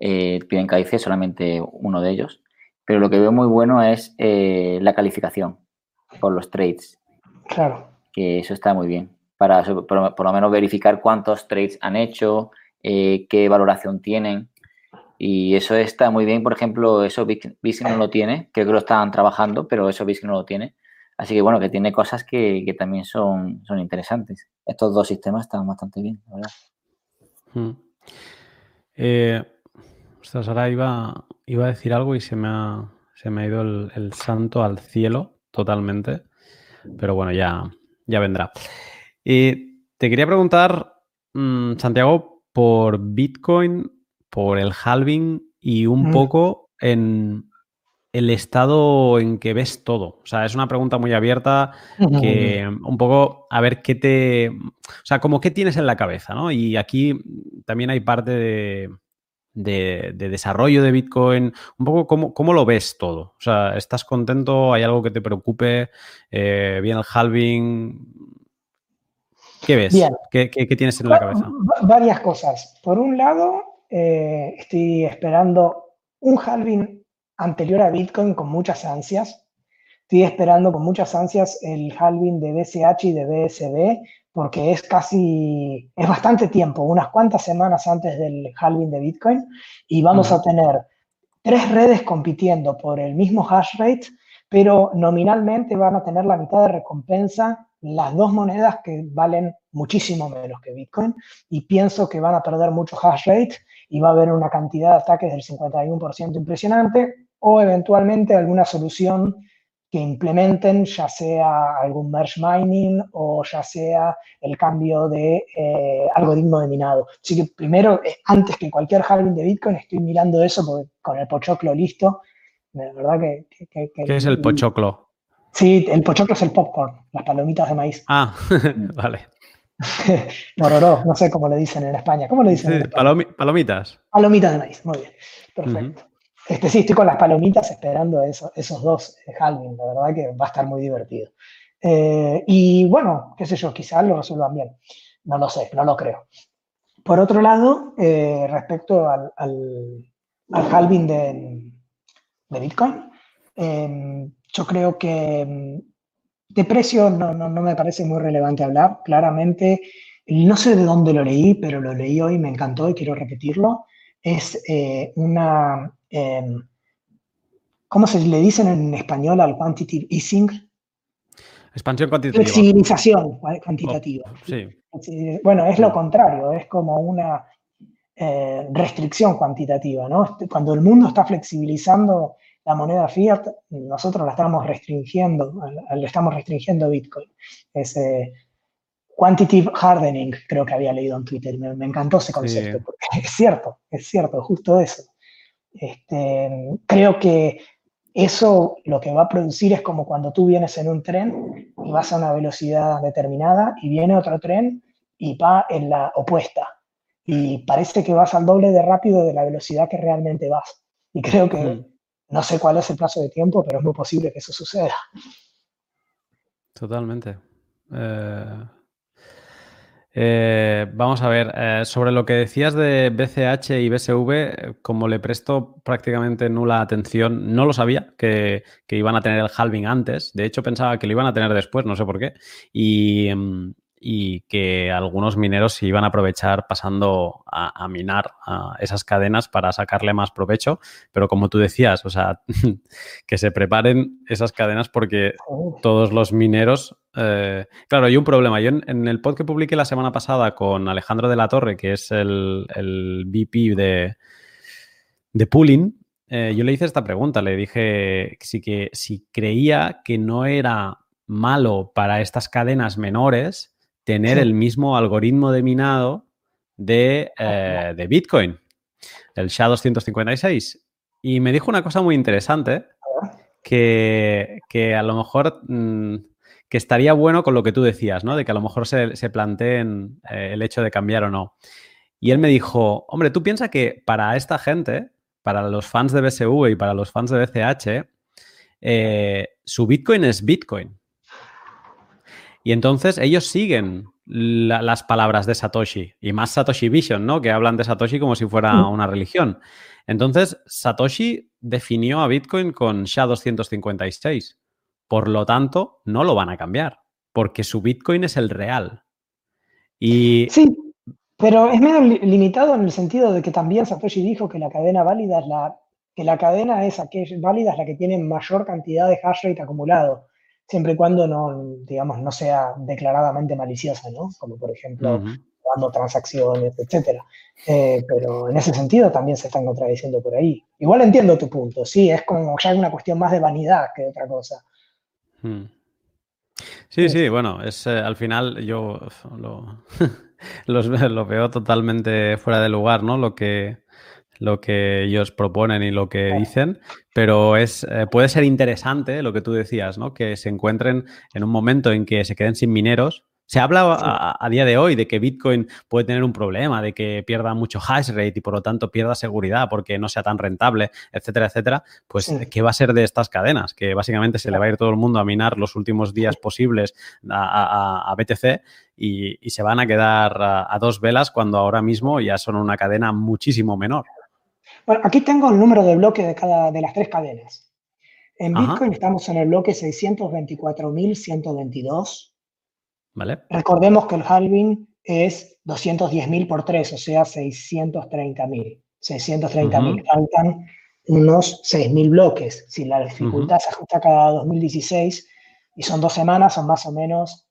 C: eh, piden KIC, solamente uno de ellos. Pero lo que veo muy bueno es eh, la calificación por los trades.
D: Claro.
C: Que eso está muy bien. Para por, lo menos verificar cuántos trades han hecho, qué valoración tienen. Y eso está muy bien. Por ejemplo, eso BISC no lo tiene. Creo que lo estaban trabajando, pero eso BISC no lo tiene. Así que bueno, que tiene cosas que, también son, son interesantes. Estos dos sistemas están bastante bien, la verdad.
A: Hmm. Eh, ahora iba, iba, a decir algo y se me ha, se me ha ido el, santo al cielo totalmente. Pero bueno, ya, ya vendrá. Y te quería preguntar, mm, Santiago, por Bitcoin, por el halving y un poco en el estado en que ves todo? O sea, es una pregunta muy abierta que un poco a ver qué te... O sea, como qué tienes en la cabeza, ¿no? Y aquí también hay parte de, de, desarrollo de Bitcoin, un poco cómo, lo ves todo. O sea, ¿estás contento? ¿Hay algo que te preocupe? Eh, ¿Bien el halving? ¿Qué ves? ¿Qué, tienes en la cabeza?
D: Varias cosas. Por un lado, eh, estoy esperando un halving anterior a Bitcoin con muchas ansias. Estoy esperando con muchas ansias el halving de BCH y de BSD porque es casi, es bastante tiempo, unas cuantas semanas antes del halving de Bitcoin y vamos a tener tres redes compitiendo por el mismo hash rate, pero nominalmente van a tener la mitad de recompensa las dos monedas que valen muchísimo menos que Bitcoin y pienso que van a perder mucho hash rate y va a haber una cantidad de ataques del 51% impresionante o eventualmente alguna solución que implementen, ya sea algún merge mining o ya sea el cambio de eh, algoritmo de minado. Así que primero, eh, antes que cualquier halving de Bitcoin, estoy mirando eso porque con el pochoclo listo. De verdad que...
A: ¿Qué es el pochoclo?
D: Sí, el pochoclo es el popcorn, las palomitas de maíz.
A: Ah, vale.
D: Mororó, no sé cómo le dicen en España. ¿Cómo le dicen? en
A: palomitas.
D: Palomitas de maíz, muy bien. Perfecto. Este, sí, estoy con las palomitas esperando esos dos halving, la verdad que va a estar muy divertido. Eh, y bueno, qué sé yo, quizás lo resuelvan bien. No lo sé, no lo creo. Por otro lado, eh, respecto al, al, halving de, Bitcoin, em, yo creo que em, de precio no, no, me parece muy relevante hablar. Claramente, no sé de dónde lo leí, pero lo leí hoy, me encantó y quiero repetirlo. Es eh, una Em, ¿cómo se le dicen en español al quantitative easing?
A: Expansión cuantitativa.
D: Flexibilización cuantitativa.
A: Oh, sí.
D: Bueno, es lo contrario, es como una eh, restricción cuantitativa, ¿no? Cuando el mundo está flexibilizando la moneda fiat, nosotros la estamos restringiendo, le estamos restringiendo Bitcoin. Es quantitative hardening, creo que había leído en Twitter, me, me encantó ese concepto, es cierto, es cierto, justo eso. Este, creo que eso lo que va a producir es como cuando tú vienes en un tren y vas a una velocidad determinada y viene otro tren y va en la opuesta. Y parece que vas al doble de rápido de la velocidad que realmente vas. Y creo que, no sé cuál es el plazo de tiempo, pero es muy posible que eso suceda.
A: Totalmente. Eh, eh, vamos a ver, eh, sobre lo que decías de BCH y BSV, como le presto prácticamente nula atención, no lo sabía que, iban a tener el halving antes, de hecho pensaba que lo iban a tener después, no sé por qué, y, em, y que algunos mineros se iban a aprovechar pasando a, minar a esas cadenas para sacarle más provecho, pero como tú decías, o sea, que se preparen esas cadenas porque oh. todos los mineros... Eh, claro, hay un problema. Yo en, el pod que publiqué la semana pasada con Alejandro de la Torre, que es el, el VP de, de Pooling, eh, yo le hice esta pregunta, le dije si, que, si creía que no era malo para estas cadenas menores tener el mismo algoritmo de minado de, eh, de Bitcoin, el SHA-256. Y me dijo una cosa muy interesante, que, a lo mejor mm, que estaría bueno con lo que tú decías, ¿no? De que a lo mejor se, se planteen eh, el hecho de cambiar o no. Y él me dijo, hombre, tú piensas que para esta gente, para los fans de BSV y para los fans de BCH, eh, su Bitcoin es Bitcoin. Y entonces ellos siguen las palabras de Satoshi y más Satoshi Vision, ¿no? Que hablan de Satoshi como si fuera mm. una religión. Entonces, Satoshi definió a Bitcoin con SHA-256. Por lo tanto, no lo van a cambiar, porque su Bitcoin es el real. Y...
D: Sí, pero es menos limitado en el sentido de que también Satoshi dijo que la cadena válida es la que la cadena es aquella válida es la que tiene mayor cantidad de hash rate acumulado siempre y cuando no, digamos, no sea declaradamente maliciosa, ¿no? Como por ejemplo, dando transacciones, etcétera. Eh, pero en ese sentido también se están contradiciendo por ahí. Igual entiendo tu punto, sí, es como ya una cuestión más de vanidad que otra cosa.
A: Hmm. Sí, sí, bueno, es eh, al final yo lo, lo veo totalmente fuera de lugar, ¿no? Lo que, lo que ellos proponen y lo que dicen, pero es, eh, puede ser interesante lo que tú decías, ¿no? Que se encuentren en un momento en que se queden sin mineros. Se habla a, día de hoy de que Bitcoin puede tener un problema, de que pierda mucho hash rate y por lo tanto pierda seguridad porque no sea tan rentable, etcétera, etcétera. Pues, ¿qué va a ser de estas cadenas? Que básicamente se le va a ir todo el mundo a minar los últimos días posibles a, BTC y, se van a quedar a dos velas cuando ahora mismo ya son una cadena muchísimo menor.
D: Bueno, aquí tengo el número de bloques de cada de las tres cadenas. En Bitcoin estamos en el bloque 624.122.
A: Vale.
D: Recordemos que el halving es 210.000 por 3, o sea, 630.000. 630.000. Faltan unos 6.000 bloques. Si la dificultad se ajusta cada 2016 y son dos semanas, son más o menos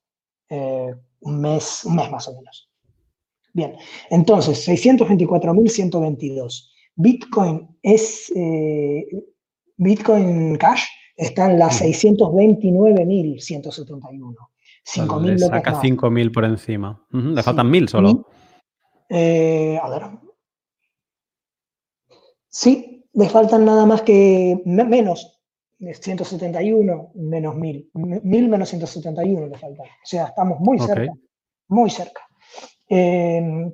D: eh, un, mes, un mes más o menos. Bien, entonces, 624.122. Bitcoin es eh, Bitcoin Cash está en las 629.171. 5.000
A: saca 5.000 por encima. le faltan 1.000 solo.
D: Eh, a ver. Sí, le faltan nada más que menos 171 menos 1.000. 1.000 menos 171 le faltan. O sea, estamos muy cerca. Muy cerca. Eh,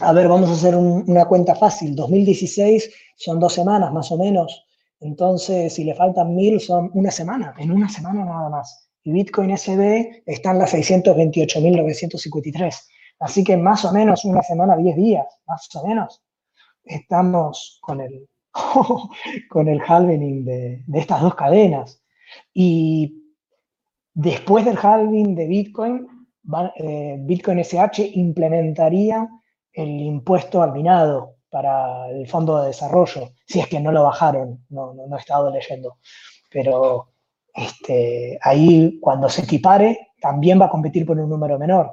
D: a ver, vamos a hacer una cuenta fácil. 2016 son dos semanas más o menos. Entonces, si le faltan mil, son una semana, en una semana nada más. Y Bitcoin SB está en las 628.953. Así que más o menos una semana, 10 días, más o menos, estamos con el, con el halving de, estas dos cadenas. Y después del halving de Bitcoin, eh, Bitcoin SH implementaría el impuesto al minado para el fondo de desarrollo, si es que no lo bajaron, no, no, he estado leyendo. Pero este, ahí cuando se equipare, también va a competir por un número menor.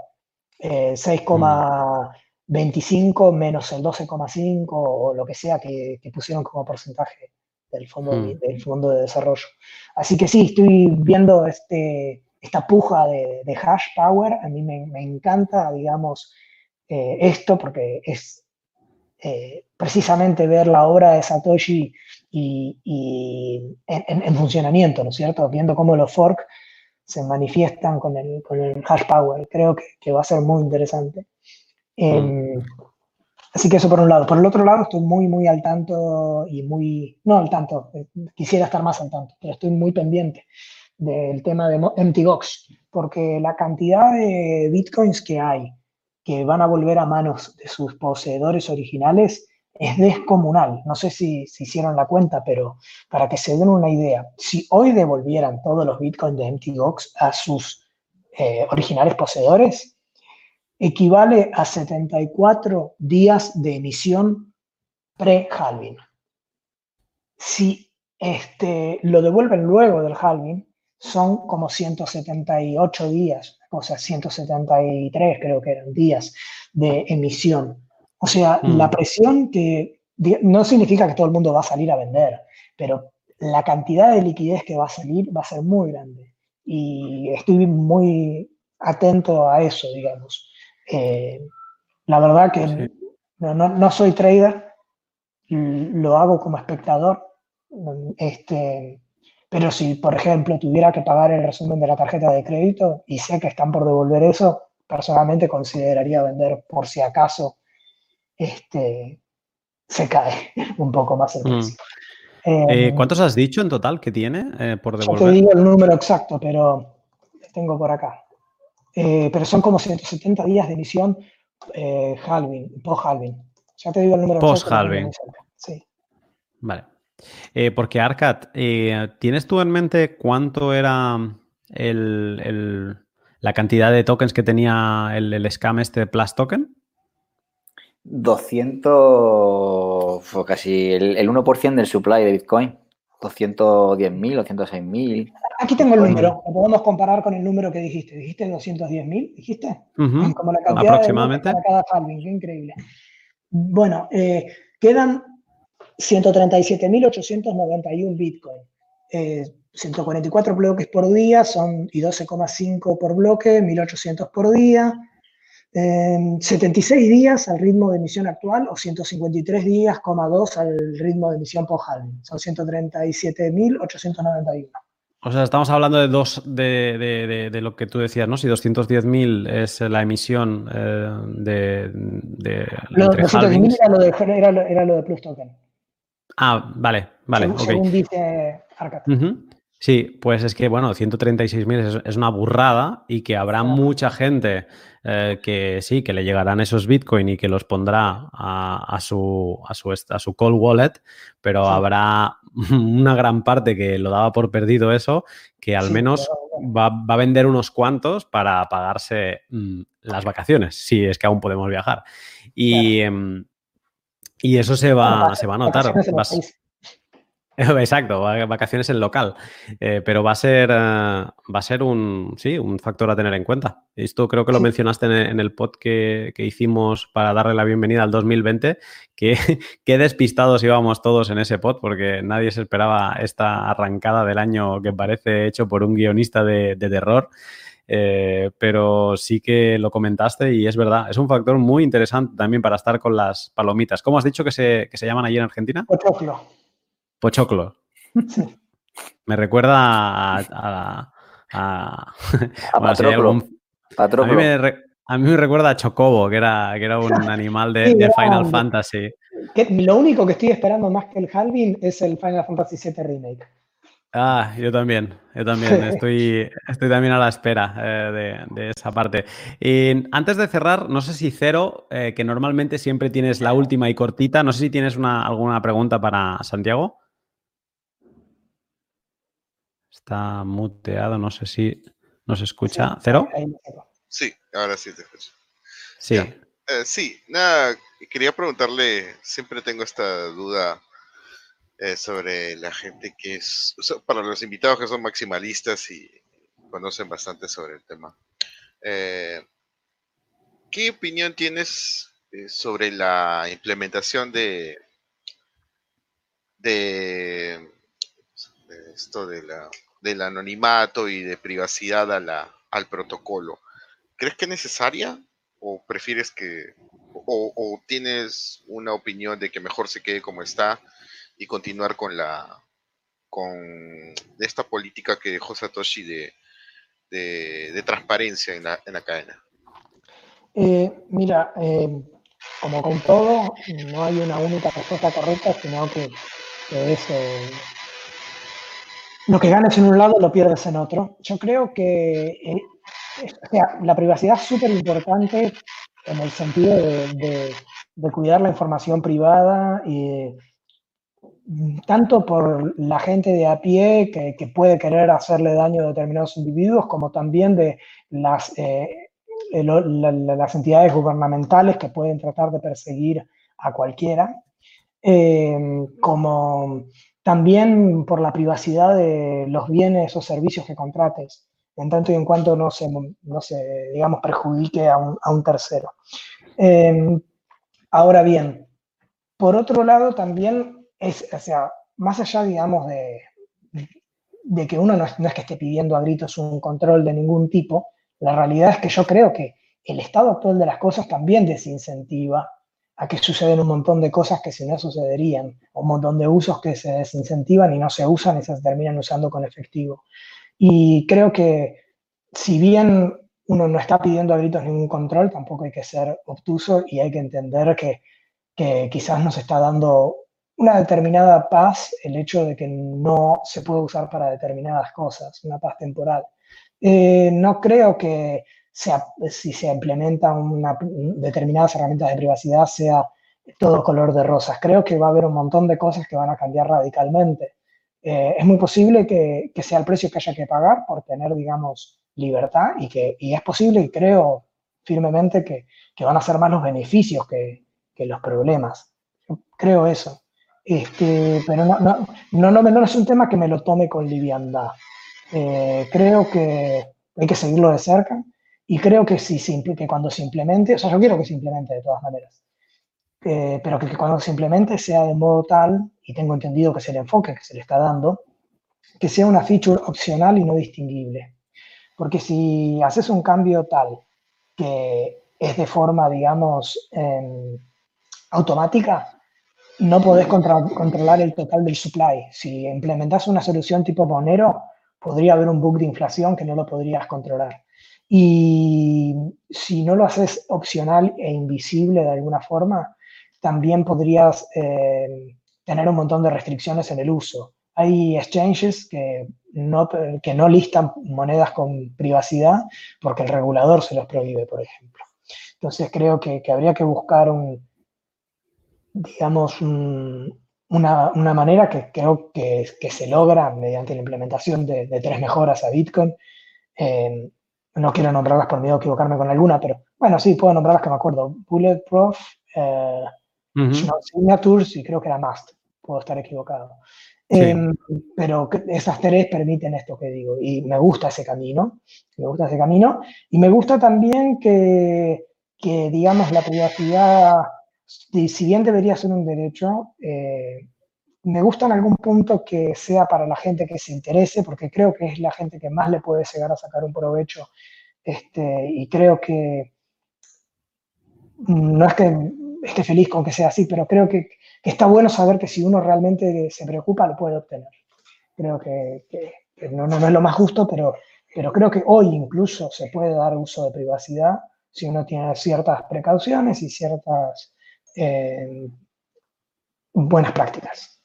D: 6,25 eh, menos el 12,5 o lo que sea que, pusieron como porcentaje del fondo, mm. del fondo de desarrollo. Así que sí, estoy viendo este, esta puja de, hash power, a mí me, me encanta, digamos, eh, esto porque es eh, precisamente ver la obra de Satoshi y, en, funcionamiento, ¿no es cierto? Viendo cómo los forks se manifiestan con el, con el hash power. Creo que, va a ser muy interesante. Em, así que eso por un lado. Por el otro lado, estoy muy, muy al tanto y muy, no al tanto, eh, quisiera estar más al tanto, pero estoy muy pendiente del tema de MTGOX, porque la cantidad de bitcoins que hay que van a volver a manos de sus poseedores originales es descomunal. No sé si, si hicieron la cuenta, pero para que se den una idea, si hoy devolvieran todos los bitcoins de MTGOX a sus eh, originales poseedores, equivale a 74 días de emisión pre-halving. Si este, lo devuelven luego del halving, son como 178 días o sea, 173 creo que eran días de emisión. O sea, mm. la presión que no significa que todo el mundo va a salir a vender, pero la cantidad de liquidez que va a salir va a ser muy grande. Y estoy muy atento a eso, digamos. Eh, la verdad que no, no, soy trader, lo hago como espectador. Este, pero si, por ejemplo, tuviera que pagar el resumen de la tarjeta de crédito y sé que están por devolver eso, personalmente consideraría vender por si acaso este, se cae un poco más el mm. precio.
A: Eh, ¿Cuántos has dicho en total que tiene eh, por devolver?
D: Yo te digo el número exacto, pero tengo por acá. eh, pero son como 170 días de emisión eh, halving, post-halving. Ya te digo el número.
A: Post-halving. Sí. Vale. Eh, porque Arcat, eh, ¿tienes tú en mente cuánto era el, la cantidad de tokens que tenía el, el scam este Plus Token?
C: 200, fue casi el, el 1% del supply de Bitcoin. 210.000 o 106.000.
D: Aquí tengo el número, lo podemos comparar con el número que dijiste. ¿Dijiste 210.000? ¿Dijiste?
A: Como la cantidad Aproximadamente.
D: De cada halving, qué increíble. Bueno, eh, quedan 137.891 Bitcoin. Eh, 144 bloques por día son, y 12,5 por bloque, 1.800 por día. 76 días al ritmo de emisión actual o 153 días, 2 al ritmo de emisión post-halving. Son 137.891.
A: O sea, estamos hablando de dos de, de, lo que tú decías, ¿no? Si 210.000 es la emisión eh, de, de.
D: Lo, 210.000 era, de, era, era lo de Plus Token.
A: Ah, vale, vale.
D: Según, según dice Arcat.
A: Sí, pues es que, bueno, 136.000 es, es una burrada y que habrá mucha gente eh, que sí, que le llegarán esos Bitcoin y que los pondrá a, su, a, su, a su cold wallet, pero habrá una gran parte que lo daba por perdido eso, que al menos va, a vender unos cuantos para pagarse mm, las vacaciones, si es que aún podemos viajar. Y, em, y eso se va, se va a notar. Exacto, vacaciones en local. Eh, pero va a ser, eh, va a ser un, sí, un factor a tener en cuenta. Esto creo que lo mencionaste en el, pod que, hicimos para darle la bienvenida al 2020, que qué despistados íbamos todos en ese pod porque nadie se esperaba esta arrancada del año que parece hecho por un guionista de, terror. Eh, pero sí que lo comentaste y es verdad, es un factor muy interesante también para estar con las palomitas. ¿Cómo has dicho que se, que se llaman allí en Argentina? Pochoclo. Me recuerda a. a, a, a, mí me recuerda a Chocobo, que era, que era un animal de, Final Fantasy.
D: lo único que estoy esperando más que el Halvin es el Final Fantasy VII Remake.
A: Ah, yo también, yo también. Estoy, estoy también a la espera eh, de, esa parte. Y antes de cerrar, no sé si Cero, eh, que normalmente siempre tienes la última y cortita, no sé si tienes una, alguna pregunta para Santiago. Está muteado, no sé si nos escucha. ¿Cero?
B: Sí, ahora sí te escucho.
A: Sí.
B: Eh, sí, nada, quería preguntarle, siempre tengo esta duda eh, sobre la gente que es, para los invitados que son maximalistas y conocen bastante sobre el tema. Eh, ¿Qué opinión tienes sobre la implementación de, de esto de la del anonimato y de privacidad a la, al protocolo. ¿Crees que es necesaria o prefieres que, o, tienes una opinión de que mejor se quede como está y continuar con la, con esta política que dejó Satoshi de, de, transparencia en la, en la cadena?
D: Eh, mira, eh, como con todo, no hay una única respuesta correcta, sino que, es eh, lo que ganes en un lado lo pierdes en otro. Yo creo que la privacidad es súper importante en el sentido de, cuidar la información privada y tanto por la gente de a pie que, puede querer hacerle daño a determinados individuos, como también de las, eh, las entidades gubernamentales que pueden tratar de perseguir a cualquiera, eh, como también por la privacidad de los bienes o servicios que contrates, en tanto y en cuanto no se, no se digamos, perjudique a un, tercero. Em, ahora bien, por otro lado, también es, o sea, más allá, digamos, de, de que uno no es, no es que esté pidiendo a gritos un control de ningún tipo, la realidad es que yo creo que el estado actual de las cosas también desincentiva a que suceden un montón de cosas que si no sucederían, un montón de usos que se desincentivan y no se usan y se terminan usando con efectivo. Y creo que si bien uno no está pidiendo a gritos ningún control, tampoco hay que ser obtuso y hay que entender que, que quizás nos está dando una determinada paz el hecho de que no se puede usar para determinadas cosas, una paz temporal. Eh, no creo que si se implementan una, determinadas herramientas de privacidad, sea todo color de rosas. Creo que va a haber un montón de cosas que van a cambiar radicalmente. Eh, es muy posible que, sea el precio que haya que pagar por tener, digamos, libertad y que y es posible y creo firmemente que, van a ser más los beneficios que, los problemas. creo eso. Este, pero no, no, no, no, es un tema que me lo tome con liviandad. Eh, creo que hay que seguirlo de cerca y creo que, si que cuando se implemente, o sea, yo quiero que se implemente de todas maneras, eh, pero que, cuando se implemente sea de modo tal, y tengo entendido que es el enfoque que se le está dando, que sea una feature opcional y no distinguible. Porque si haces un cambio tal que es de forma, digamos, em, automática, no podés controlar el total del supply. Si implementas una solución tipo Monero, podría haber un bug de inflación que no lo podrías controlar. Y si no lo haces opcional e invisible de alguna forma, también podrías eh, tener un montón de restricciones en el uso. Hay exchanges que no, que no listan monedas con privacidad porque el regulador se los prohíbe, por ejemplo. Entonces creo que, que habría que buscar un, digamos, una, una, manera que creo que, que, se logra mediante la implementación de, de tres mejoras a Bitcoin. Eh, no quiero nombrarlas por miedo a equivocarme con alguna, pero bueno, sí, puedo nombrarlas que me acuerdo. Bulletproof, eh, Signatures y creo que era Must. Puedo estar equivocado. Em, pero esas tres permiten esto que digo y me gusta ese camino, me gusta ese camino y me gusta también que, que digamos, la privacidad si bien debería ser un derecho, eh, me gusta en algún punto que sea para la gente que se interese, porque creo que es la gente que más le puede llegar a sacar un provecho. Este, y creo que no es que esté feliz con que sea así, pero creo que, está bueno saber que si uno realmente se preocupa, lo puede obtener. Creo que, no, no, es lo más justo, pero, pero creo que hoy incluso se puede dar uso de privacidad si uno tiene ciertas precauciones y ciertas eh, buenas prácticas.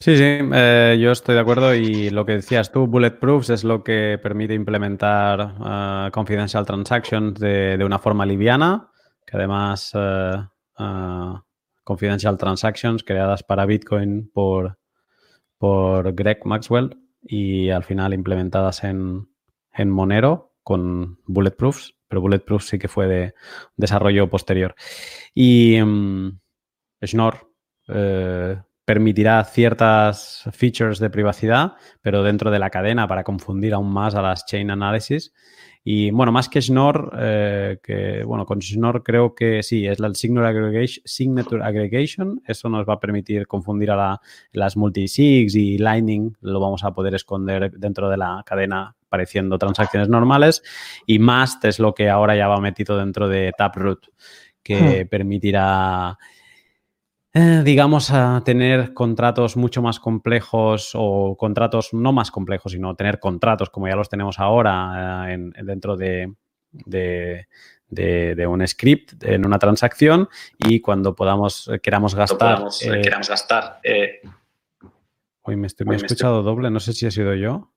A: Sí, sí, eh, yo estoy de acuerdo y lo que decías tú, Bulletproofs es lo que permite implementar uh, confidential transactions de, una forma liviana, que además confidential transactions creadas para Bitcoin por, por Greg Maxwell y al final implementadas en, en Monero con Bulletproofs pero Bulletproof sí que fue de desarrollo posterior. Y um, Schnorr eh, permitirá ciertas features de privacidad, pero dentro de la cadena para confundir aún más a las chain analysis. Y bueno, más que Schnorr, eh, que bueno, con Schnorr creo que sí, es la Signature Aggregation. Eso nos va a permitir confundir a la, las multisigs y Lightning, lo vamos a poder esconder dentro de la cadena apareciendo transacciones normales y Mast es lo que ahora ya va metido dentro de Taproot, que hmm. permitirá, eh, digamos, a tener contratos mucho más complejos o contratos no más complejos, sino tener contratos como ya los tenemos ahora eh, dentro de, de, un script en una transacción y cuando podamos, eh, queramos gastar...
C: queramos gastar
A: Hoy me, estoy, me he escuchado doble, no sé si ha sido yo.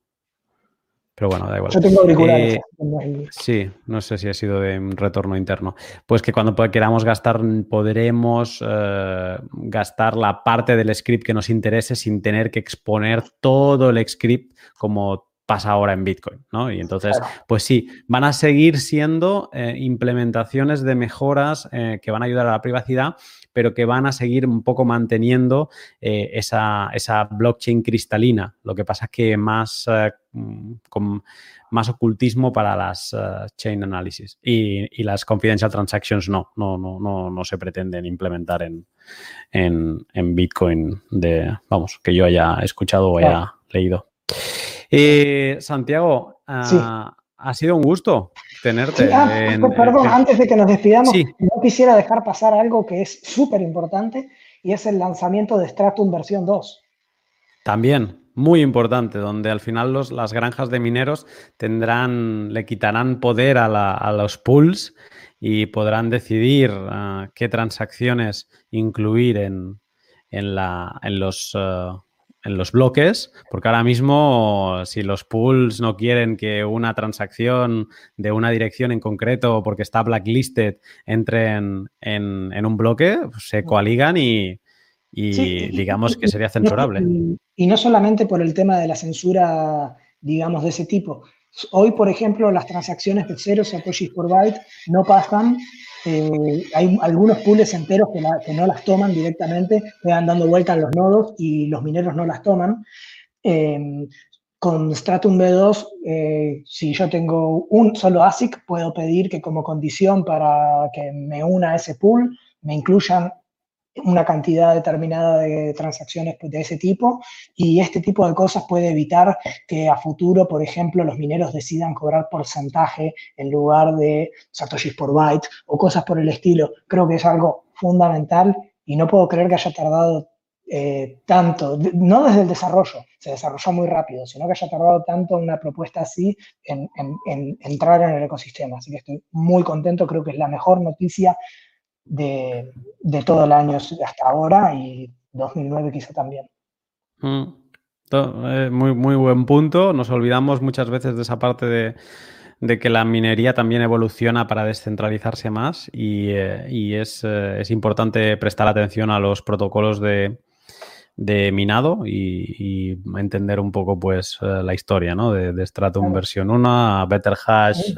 A: Pero bueno, da igual.
D: Yo tengo auriculares.
A: Eh, sí, no sé si ha sido de un retorno interno. Pues que cuando queramos gastar, podremos eh, gastar la parte del script que nos interese sin tener que exponer todo el script como pasa ahora en Bitcoin, ¿no? Y entonces, pues sí, van a seguir siendo eh, implementaciones de mejoras que van a ayudar a la privacidad, pero que van a seguir un poco manteniendo eh, esa, blockchain cristalina. Lo que pasa es que más, eh, con más ocultismo para las eh, chain analysis. Y, las confidential transactions no, no, no, no, no se pretenden implementar en, en, Bitcoin de, vamos, que yo haya escuchado o haya leído. Santiago, ah, ha sido un gusto tenerte.
D: Ah, perdón, antes de que nos despidamos, no quisiera dejar pasar algo que es súper importante y es el lanzamiento de Stratum versión 2.
A: También, muy importante, donde al final los, las granjas de mineros tendrán, le quitarán poder a, los pools y podrán decidir ah, qué transacciones incluir en, en, la, en los... Ah, en los bloques, porque ahora mismo si los pools no quieren que una transacción de una dirección en concreto, porque está blacklisted, entre en, en, un bloque, pues se coaligan y, y digamos que sería censurable.
D: Y, no solamente por el tema de la censura, digamos, de ese tipo. Hoy, por ejemplo, las transacciones de cero satoshis por byte no pasan eh, hay algunos pools enteros que, no las toman directamente, quedan dando vueltas los nodos y los mineros no las toman. Eh, con Stratum B2, eh, si yo tengo un solo ASIC, puedo pedir que como condición para que me una a ese pool, me incluyan una cantidad determinada de transacciones de ese tipo y este tipo de cosas puede evitar que a futuro, por ejemplo, los mineros decidan cobrar porcentaje en lugar de satoshis por byte o cosas por el estilo. Creo que es algo fundamental y no puedo creer que haya tardado eh, tanto, no desde el desarrollo, se desarrolló muy rápido, sino que haya tardado tanto una propuesta así en, en entrar en el ecosistema. Así que estoy muy contento, creo que es la mejor noticia de, todo el año hasta ahora y 2009 quizá también.
A: Mm. Eh, muy, muy buen punto. Nos olvidamos muchas veces de esa parte de, que la minería también evoluciona para descentralizarse más y, eh, eh, es, importante prestar atención a los protocolos de, minado y, entender un poco pues la historia ¿no? de, Stratum versión 1 a Better Hash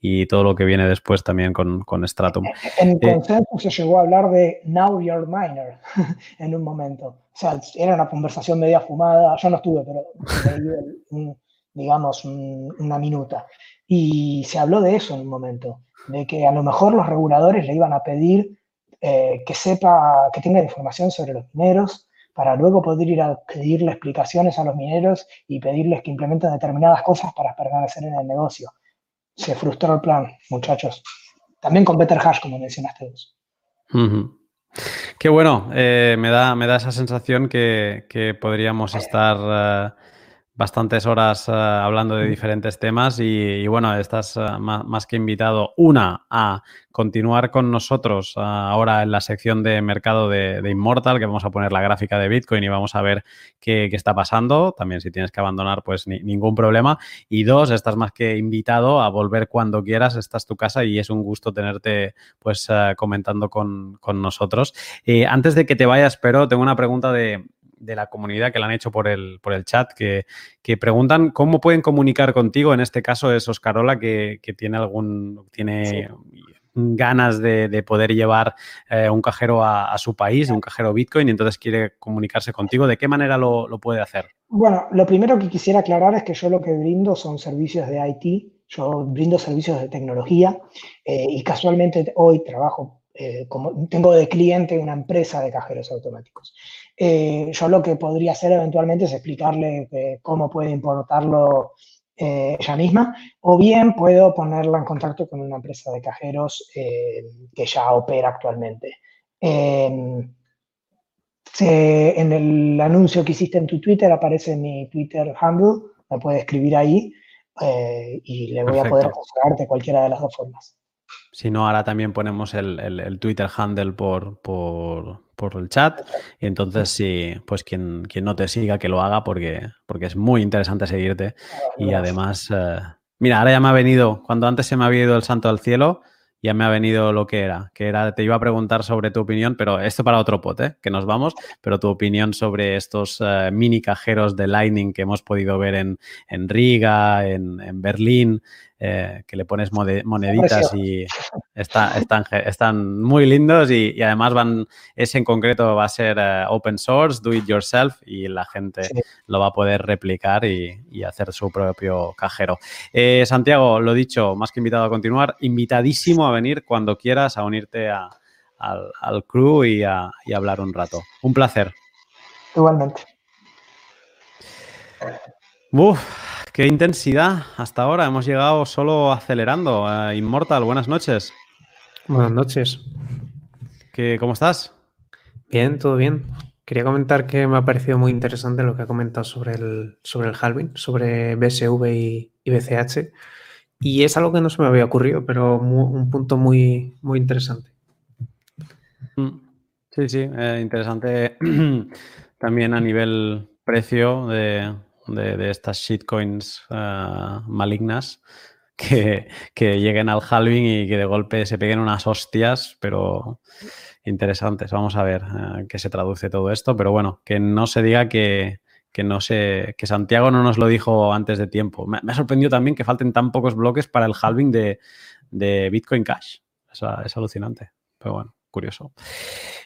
A: y todo lo que viene después también con, con Stratum.
D: En eh, consenso se llegó a hablar de Now You're Miner en un momento. O sea, era una conversación media fumada, yo no estuve, pero digamos una minuta. Y se habló de eso en un momento, de que a lo mejor los reguladores le iban a pedir eh, que sepa, que tenga información sobre los mineros, para luego poder ir a pedirle explicaciones a los mineros y pedirles que implementen determinadas cosas para permanecer en el negocio se frustró el plan, muchachos. También con Better Hash, como mencionaste vos.
A: Qué bueno, eh, me, da, me da esa sensación que, podríamos estar eh, bastantes horas eh, hablando de diferentes temas y, bueno, estás eh, más, que invitado, una, a continuar con nosotros eh, ahora en la sección de mercado de, Immortal, que vamos a poner la gráfica de Bitcoin y vamos a ver qué, está pasando. También si tienes que abandonar, pues ningún problema. Y dos, estás más que invitado a volver cuando quieras, esta es tu casa y es un gusto tenerte pues comentando con, con nosotros. antes de que te vayas, pero tengo una pregunta de, de la comunidad que la han hecho por el, por el chat, que, preguntan cómo pueden comunicar contigo. En este caso es Oscarola, que, que tiene algún, tiene ganas de, poder llevar eh, un cajero a, su país, un cajero Bitcoin, y entonces quiere comunicarse contigo. ¿De qué manera lo, puede hacer?
D: Bueno, lo primero que quisiera aclarar es que yo lo que brindo son servicios de IT, yo brindo servicios de tecnología eh, y casualmente hoy trabajo eh, como tengo de cliente una empresa de cajeros automáticos. Eh, yo lo que podría hacer eventualmente es explicarle eh, cómo puede importarlo eh, ella misma, o bien puedo ponerla en contacto con una empresa de cajeros que ya opera actualmente. Em, en el anuncio que hiciste en tu Twitter aparece mi Twitter handle, me puede escribir ahí y le voy a poder de cualquiera de las dos formas.
A: Si no, ahora también ponemos el, Twitter handle por, por, el chat. Y entonces, si, pues quien, quien no te siga, que lo haga porque, porque es muy interesante seguirte. Y además, eh, mira, ahora ya me ha venido, cuando antes se me había ido el santo al cielo, ya me ha venido lo que era, que era, te iba a preguntar sobre tu opinión, pero esto para otro pot, ¿eh? que nos vamos, pero tu opinión sobre estos eh, mini cajeros de Lightning que hemos podido ver en, en Riga, en, en Berlín, eh, que le pones moneditas y están, están muy lindos y, además van, ese en concreto va a ser eh, open source, do it yourself y la gente lo va a poder replicar y, hacer su propio cajero. Eh, Santiago, lo dicho, más que invitado a continuar, invitadísimo a venir cuando quieras a unirte al, al, crew y a, y a hablar un rato. Un placer.
D: Igualmente.
A: Uf, Qué intensidad hasta ahora. Hemos llegado solo acelerando. Inmortal, buenas noches.
E: Buenas noches.
A: ¿Qué, ¿Cómo estás?
E: Bien, todo bien. Quería comentar que me ha parecido muy interesante lo que ha comentado sobre el, sobre el halving, sobre BSV y, BCH. Y es algo que no se me había ocurrido, pero un punto muy, muy interesante.
A: Mm. Sí, sí, eh, interesante también a nivel precio de, estas shitcoins uh, malignas que, lleguen al halving y que de golpe se peguen unas hostias, pero interesantes. Vamos a ver uh, qué se traduce todo esto, pero bueno, que no se diga que, no sé, que Santiago no nos lo dijo antes de tiempo. Me, ha sorprendido también que falten tan pocos bloques para el halving de, Bitcoin Cash. es alucinante, pero bueno curioso.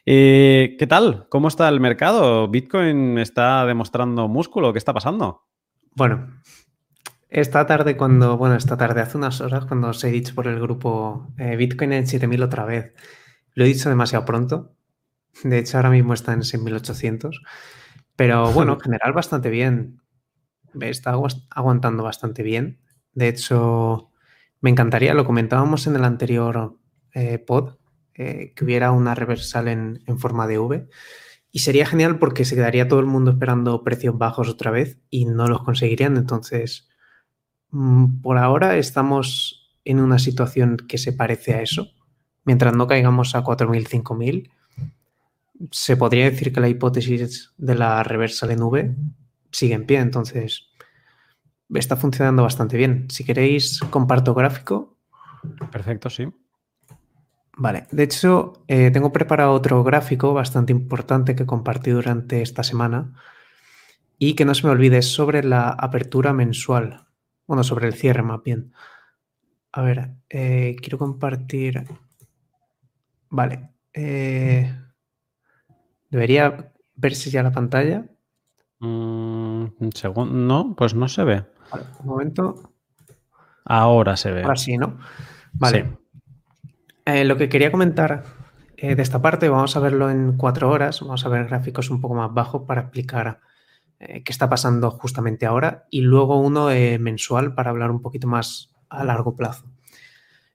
A: Eh, ¿Qué tal? ¿Cómo está el mercado? ¿Bitcoin está demostrando músculo? ¿Qué está pasando?
E: Bueno, esta tarde cuando, bueno, esta tarde, hace unas horas, cuando os he dicho por el grupo eh, Bitcoin en 7000 otra vez, lo he dicho demasiado pronto. De hecho, ahora mismo está en 6800. Pero bueno, en general bastante bien. Está aguantando bastante bien. De hecho, me encantaría, lo comentábamos en el anterior eh, pod, eh, que hubiera una reversal en, forma de V. Y sería genial porque se quedaría todo el mundo esperando precios bajos otra vez y no los conseguirían. Entonces, mm, por ahora estamos en una situación que se parece a eso. Mientras no caigamos a 4.000, 5.000, se podría decir que la hipótesis de la reversal en V sigue en pie. Entonces, está funcionando bastante bien. Si queréis, comparto gráfico.
A: Perfecto, sí.
E: Vale, de hecho, eh, tengo preparado otro gráfico bastante importante que compartí durante esta semana y que no se me olvide sobre la apertura mensual, bueno, sobre el cierre más bien. A ver, eh, quiero compartir. Vale. Eh, ¿Debería verse ya la pantalla?
A: Mm, no, pues no se ve.
E: un momento.
A: Ahora se ve.
E: Ahora sí, ¿no? Vale. Eh, lo que quería comentar eh, de esta parte, vamos a verlo en cuatro horas, vamos a ver gráficos un poco más bajos para explicar eh, qué está pasando justamente ahora y luego uno mensual para hablar un poquito más a largo plazo.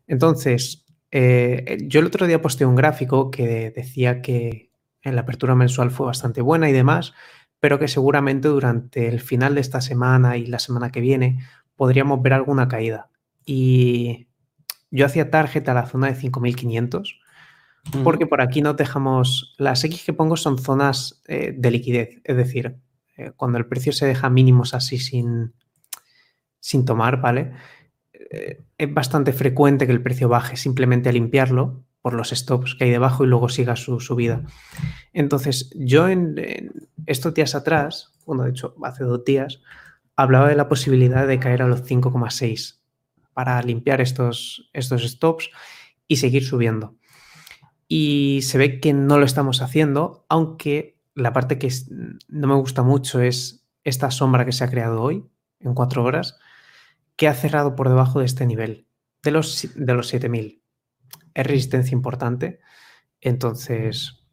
E: Entonces, yo el otro día posté un gráfico que decía que la apertura mensual fue bastante buena y demás, pero que seguramente durante el final de esta semana y la semana que viene podríamos ver alguna caída. Y yo hacía target a la zona de 5500 porque por aquí no dejamos, las X que pongo son zonas eh, de liquidez, es decir, eh, cuando el precio se deja mínimos así sin, sin tomar, ¿vale? Eh, es bastante frecuente que el precio baje simplemente a limpiarlo por los stops que hay debajo y luego siga su subida. Entonces, yo en, estos días atrás, bueno, de hecho, hace dos días, hablaba de la posibilidad de caer a los 5,6 para limpiar estos, estos stops y seguir subiendo. Y se ve que no lo estamos haciendo, aunque la parte que no me gusta mucho es esta sombra que se ha creado hoy, en cuatro horas, que ha cerrado por debajo de este nivel, de los, de los 7000. Es resistencia importante. Entonces,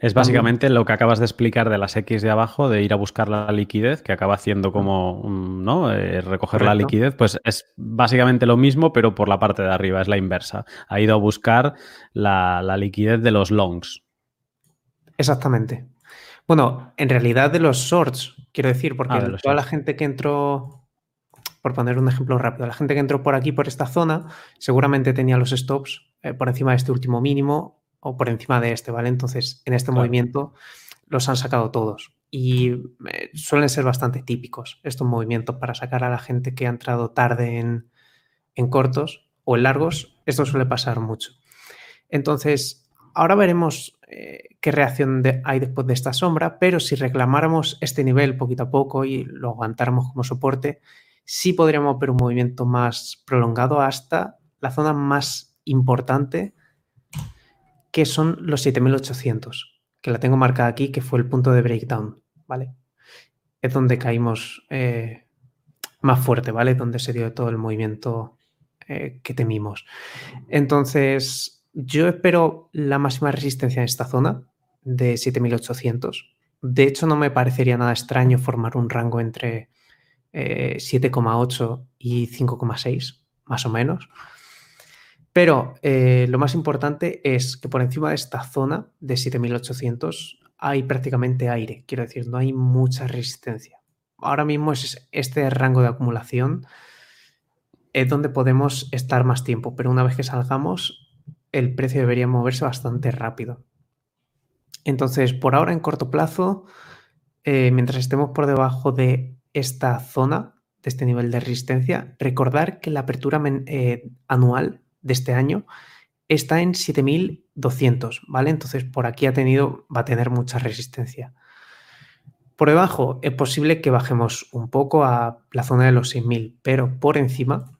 A: es básicamente lo que acabas de explicar de las X de abajo, de ir a buscar la liquidez, que acaba haciendo como, ¿no? Eh, recoger la liquidez, pues es básicamente lo mismo, pero por la parte de arriba, es la inversa. Ha ido a buscar la, liquidez de los longs.
E: Exactamente. Bueno, en realidad de los shorts, quiero decir, porque ah, toda la gente que entró, por poner un ejemplo rápido, la gente que entró por aquí, por esta zona, seguramente tenía los stops eh, por encima de este último mínimo o por encima de este, ¿vale? Entonces, en este movimiento los han sacado todos y eh, suelen ser bastante típicos estos movimientos para sacar a la gente que ha entrado tarde en, cortos o en largos. Esto suele pasar mucho. Entonces, ahora veremos eh, qué reacción hay después de esta sombra, pero si reclamáramos este nivel poquito a poco y lo aguantáramos como soporte, sí podríamos ver un movimiento más prolongado hasta la zona más importante que son los 7800, que la tengo marcada aquí, que fue el punto de breakdown, ¿vale? Es donde caímos eh, más fuerte, ¿vale? Donde se dio todo el movimiento eh, que temimos. Entonces, yo espero la máxima resistencia en esta zona de 7800. De hecho, no me parecería nada extraño formar un rango entre 7,8 eh, y 5,6, más o menos. Pero eh, lo más importante es que por encima de esta zona de 7800 hay prácticamente aire, quiero decir, no hay mucha resistencia. Ahora mismo es este rango de acumulación es donde podemos estar más tiempo, pero una vez que salgamos, el precio debería moverse bastante rápido. Entonces, por ahora en corto plazo, eh, mientras estemos por debajo de esta zona, de este nivel de resistencia, recordar que la apertura eh, anual de este año está en 7200, ¿vale? Entonces por aquí ha tenido, va a tener mucha resistencia. Por debajo es posible que bajemos un poco a la zona de los 6000, pero por encima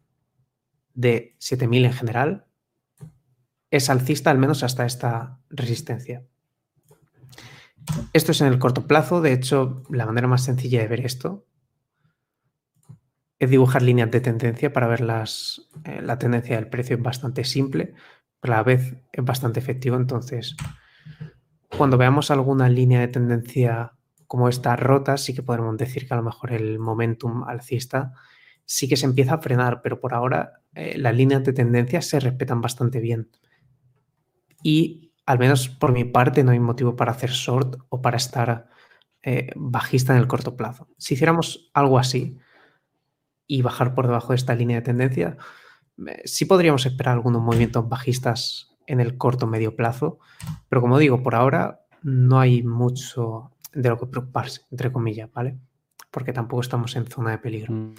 E: de 7000 en general es alcista al menos hasta esta resistencia. Esto es en el corto plazo, de hecho la manera más sencilla de ver esto es dibujar líneas de tendencia para ver las, eh, la tendencia del precio es bastante simple, pero a la vez es bastante efectivo. Entonces, cuando veamos alguna línea de tendencia como esta rota, sí que podremos decir que a lo mejor el momentum alcista sí que se empieza a frenar, pero por ahora eh, las líneas de tendencia se respetan bastante bien. Y al menos por mi parte no hay motivo para hacer short o para estar eh, bajista en el corto plazo. Si hiciéramos algo así y bajar por debajo de esta línea de tendencia, sí podríamos esperar algunos movimientos bajistas en el corto medio plazo, pero como digo, por ahora no hay mucho de lo que preocuparse, entre comillas, ¿vale? Porque tampoco estamos en zona de peligro. Mm.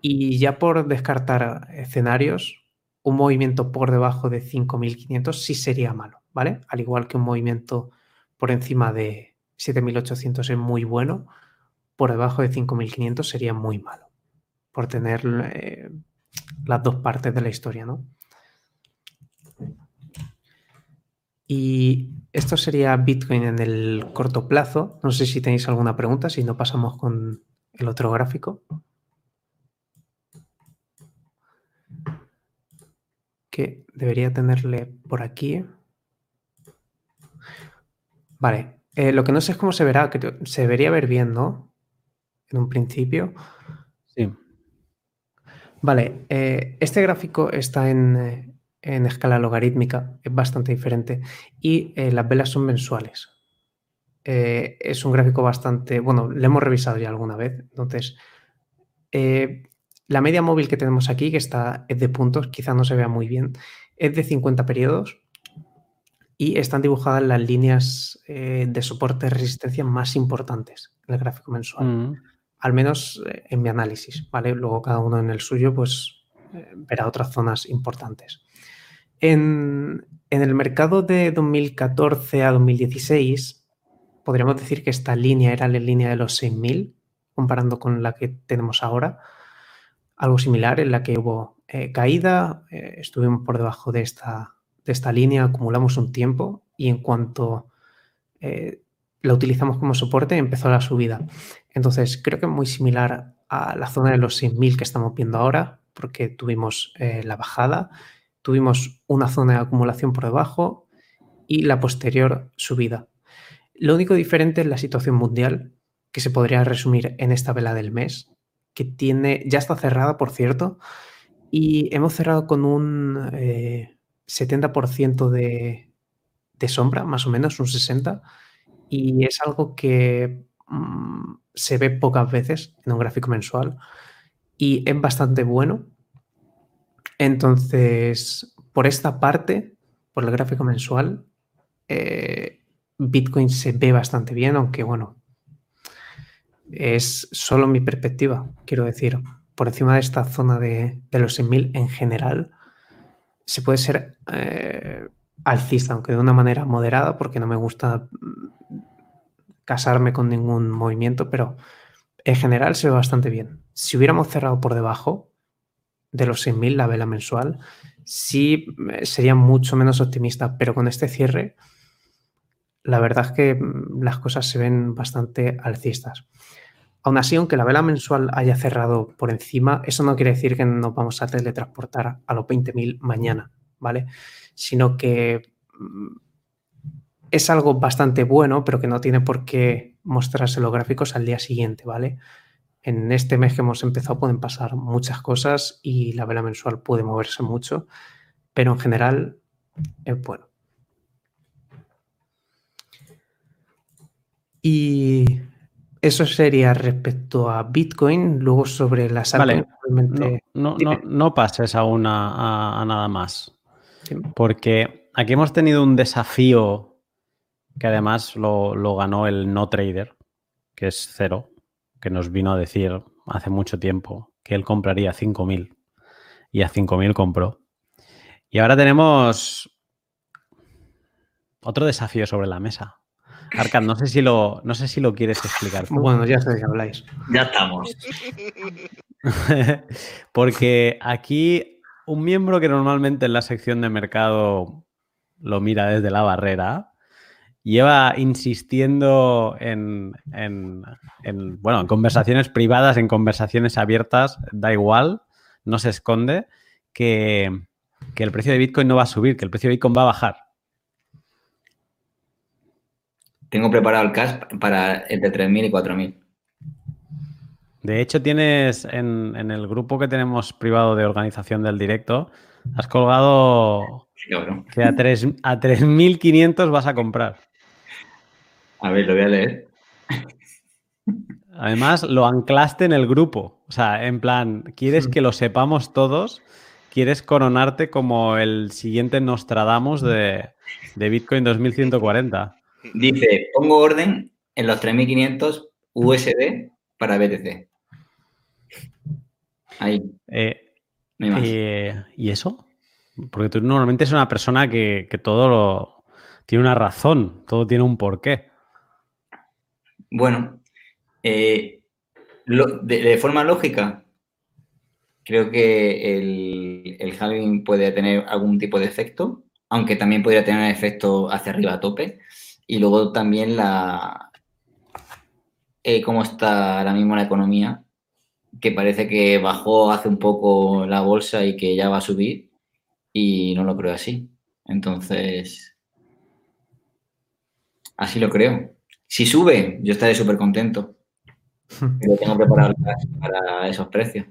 E: Y ya por descartar escenarios, un movimiento por debajo de 5.500 sí sería malo, ¿vale? Al igual que un movimiento por encima de 7.800 es muy bueno, por debajo de 5.500 sería muy malo, por tener eh, las dos partes de la historia, ¿no? Y esto sería Bitcoin en el corto plazo. No sé si tenéis alguna pregunta, si no pasamos con el otro gráfico. Que debería tenerle por aquí. Vale, eh, lo que no sé es cómo se verá, que se debería ver bien, ¿no? En un principio.
A: Sí.
E: Vale, eh, este gráfico está en, escala logarítmica, es bastante diferente, y eh, las velas son mensuales. Eh, es un gráfico bastante, bueno, lo hemos revisado ya alguna vez, entonces, la media móvil que tenemos aquí, que está es de puntos, quizá no se vea muy bien, es de 50 periodos y están dibujadas las líneas de soporte resistencia más importantes en el gráfico mensual. Mm al menos eh, en mi análisis, ¿vale? Luego cada uno en el suyo, pues eh, verá otras zonas importantes. En, el mercado de 2014 a 2016, podríamos decir que esta línea era la línea de los 6.000, comparando con la que tenemos ahora. Algo similar en la que hubo eh, caída, estuvimos por debajo de esta, de esta línea, acumulamos un tiempo y en cuanto la utilizamos como soporte, empezó la subida. Entonces, creo que es muy similar a la zona de los 6.000 que estamos viendo ahora, porque tuvimos eh, la bajada, tuvimos una zona de acumulación por debajo y la posterior subida. Lo único diferente es la situación mundial, que se podría resumir en esta vela del mes, que tiene, ya está cerrada, por cierto, y hemos cerrado con un 70% eh, de, sombra, más o menos, un 60%, y es algo que mm, se ve pocas veces en un gráfico mensual y es bastante bueno. Entonces, por esta parte, por el gráfico mensual, eh, Bitcoin se ve bastante bien, aunque bueno, es solo mi perspectiva, quiero decir, por encima de esta zona de, los 6.000 en general, se puede ser eh, alcista, aunque de una manera moderada, porque no me gusta casarme con ningún movimiento, pero en general se ve bastante bien. Si hubiéramos cerrado por debajo de los 6.000 la vela mensual, sí eh, sería mucho menos optimista, pero con este cierre, la verdad es que mm, las cosas se ven bastante alcistas. Aún así, aunque la vela mensual haya cerrado por encima, eso no quiere decir que nos vamos a teletransportar a los 20.000 mañana, ¿vale? Sino que mm, es algo bastante bueno, pero que no tiene por qué mostrarse los gráficos al día siguiente, ¿vale? En este mes que hemos empezado pueden pasar muchas cosas y la vela mensual puede moverse mucho, pero en general es bueno. Y eso sería respecto a Bitcoin. Luego sobre las
A: vale. no, no, pases aún a, nada más. Porque aquí hemos tenido un desafío que además lo, ganó el no trader, que es cero, que nos vino a decir hace mucho tiempo que él compraría 5.000 y a 5.000 compró. Y ahora tenemos otro desafío sobre la mesa. Arcad, no sé si lo, no sé si lo quieres explicar. tú.
E: Bueno, ya sé de qué habláis.
C: Ya estamos.
A: Porque aquí un miembro que normalmente en la sección de mercado lo mira desde la barrera, lleva insistiendo en, en- en, bueno, en conversaciones privadas, en conversaciones abiertas, da igual, no se esconde, que, que el precio de Bitcoin no va a subir, que el precio de Bitcoin va a bajar.
C: Tengo preparado el cash para entre 3.000 y 4.000.
A: De hecho, tienes en, en el grupo que tenemos privado de organización del directo, has colgado que a tres- a 3.500 vas a comprar.
C: A ver, lo voy a leer.
A: Además, lo anclaste en el grupo. O sea, en plan, quieres que lo sepamos todos, quieres coronarte como el siguiente Nostradamus de, de Bitcoin 2140.
C: Dice, pongo orden en los 3.500 USD para BTC. Ahí,
A: Eh,
C: no
A: eh, ¿Y eso? Porque tú normalmente es una persona que, que todo lo, tiene una razón, todo tiene un porqué.
C: Bueno, eh, lo- de, forma lógica, creo que el, el halving puede tener algún tipo de efecto, aunque también podría tener efecto hacia arriba a tope. Y luego también la eh, cómo está ahora mismo la economía, que parece que bajó hace un poco la bolsa y que ya va a subir, y no lo creo así. Entonces, así lo creo. Si sube, yo estaré súper contento. Pero tengo preparado para esos precios.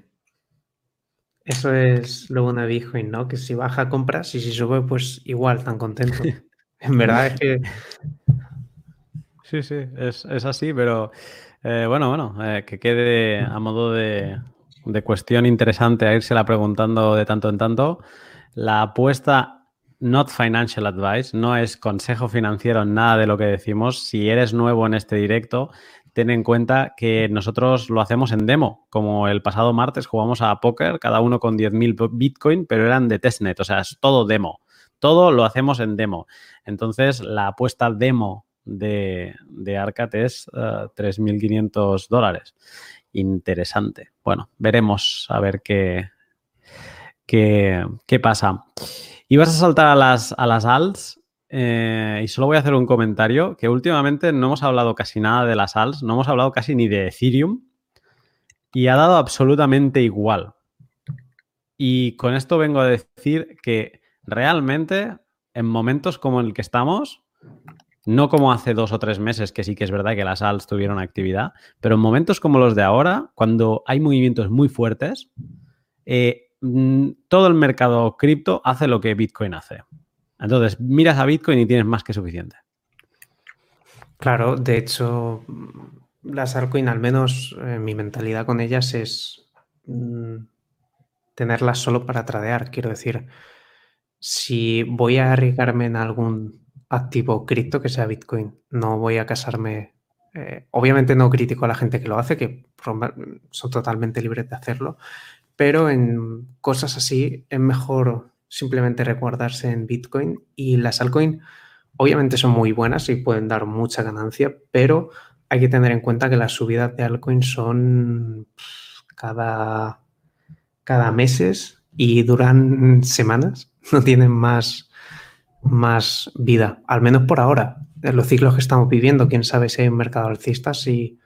E: Eso es lo bueno de Bitcoin, ¿no? Que si baja compras y si sube, pues igual, tan contento. En verdad es que
A: Sí, sí, es, es así, pero eh, bueno, bueno, eh, que quede a modo de, de cuestión interesante a írsela preguntando de tanto en tanto. La apuesta not financial advice, no es consejo financiero, nada de lo que decimos. Si eres nuevo en este directo, ten en cuenta que nosotros lo hacemos en demo. Como el pasado martes jugamos a póker, cada uno con 10.000 Bitcoin, pero eran de testnet, o sea, es todo demo. Todo lo hacemos en demo. Entonces, la apuesta demo de, de Arcat es eh, 3.500 dólares. Interesante. Bueno, veremos a ver qué, qué, qué pasa. Y vas a saltar a las, a las alts eh, y solo voy a hacer un comentario que últimamente no hemos hablado casi nada de las alts, no hemos hablado casi ni de Ethereum y ha dado absolutamente igual. Y con esto vengo a decir que realmente en momentos como el que estamos, no como hace dos o tres meses, que sí que es verdad que las alts tuvieron actividad, pero en momentos como los de ahora, cuando hay movimientos muy fuertes, eh, mm, todo el mercado cripto hace lo que Bitcoin hace. Entonces, miras a Bitcoin y tienes más que suficiente.
E: Claro, de hecho, las altcoin, al menos eh, mi mentalidad con ellas es mm, tenerlas solo para tradear. Quiero decir, si voy a arriesgarme en algún activo cripto que sea Bitcoin, no voy a casarme. eh, obviamente no critico a la gente que lo hace, que son totalmente libres de hacerlo, pero en cosas así es mejor simplemente recordarse en Bitcoin y las altcoin obviamente son muy buenas y pueden dar mucha ganancia, pero hay que tener en cuenta que las subidas de altcoin son cada, cada meses y duran semanas, no tienen más, más vida, al menos por ahora. En los ciclos que estamos viviendo, quién sabe si hay un mercado alcista, si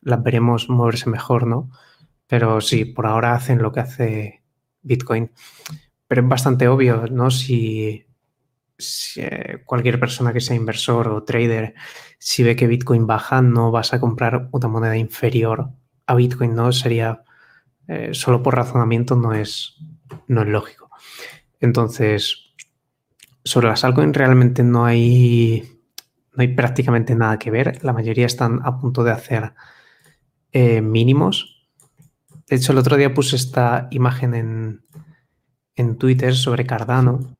E: las veremos moverse mejor, ¿no? Pero sí, por ahora hacen lo que hace Bitcoin. Pero es bastante obvio, ¿no? Si, eh, cualquier persona que sea inversor o trader, si ve que Bitcoin baja, no vas a comprar una moneda inferior a Bitcoin, ¿no? Sería, eh, solo por razonamiento no es, no es lógico. Entonces, sobre las altcoins realmente no hay, no hay prácticamente nada que ver. La mayoría están a punto de hacer eh, mínimos. De hecho, el otro día puse esta imagen en, en Twitter sobre Cardano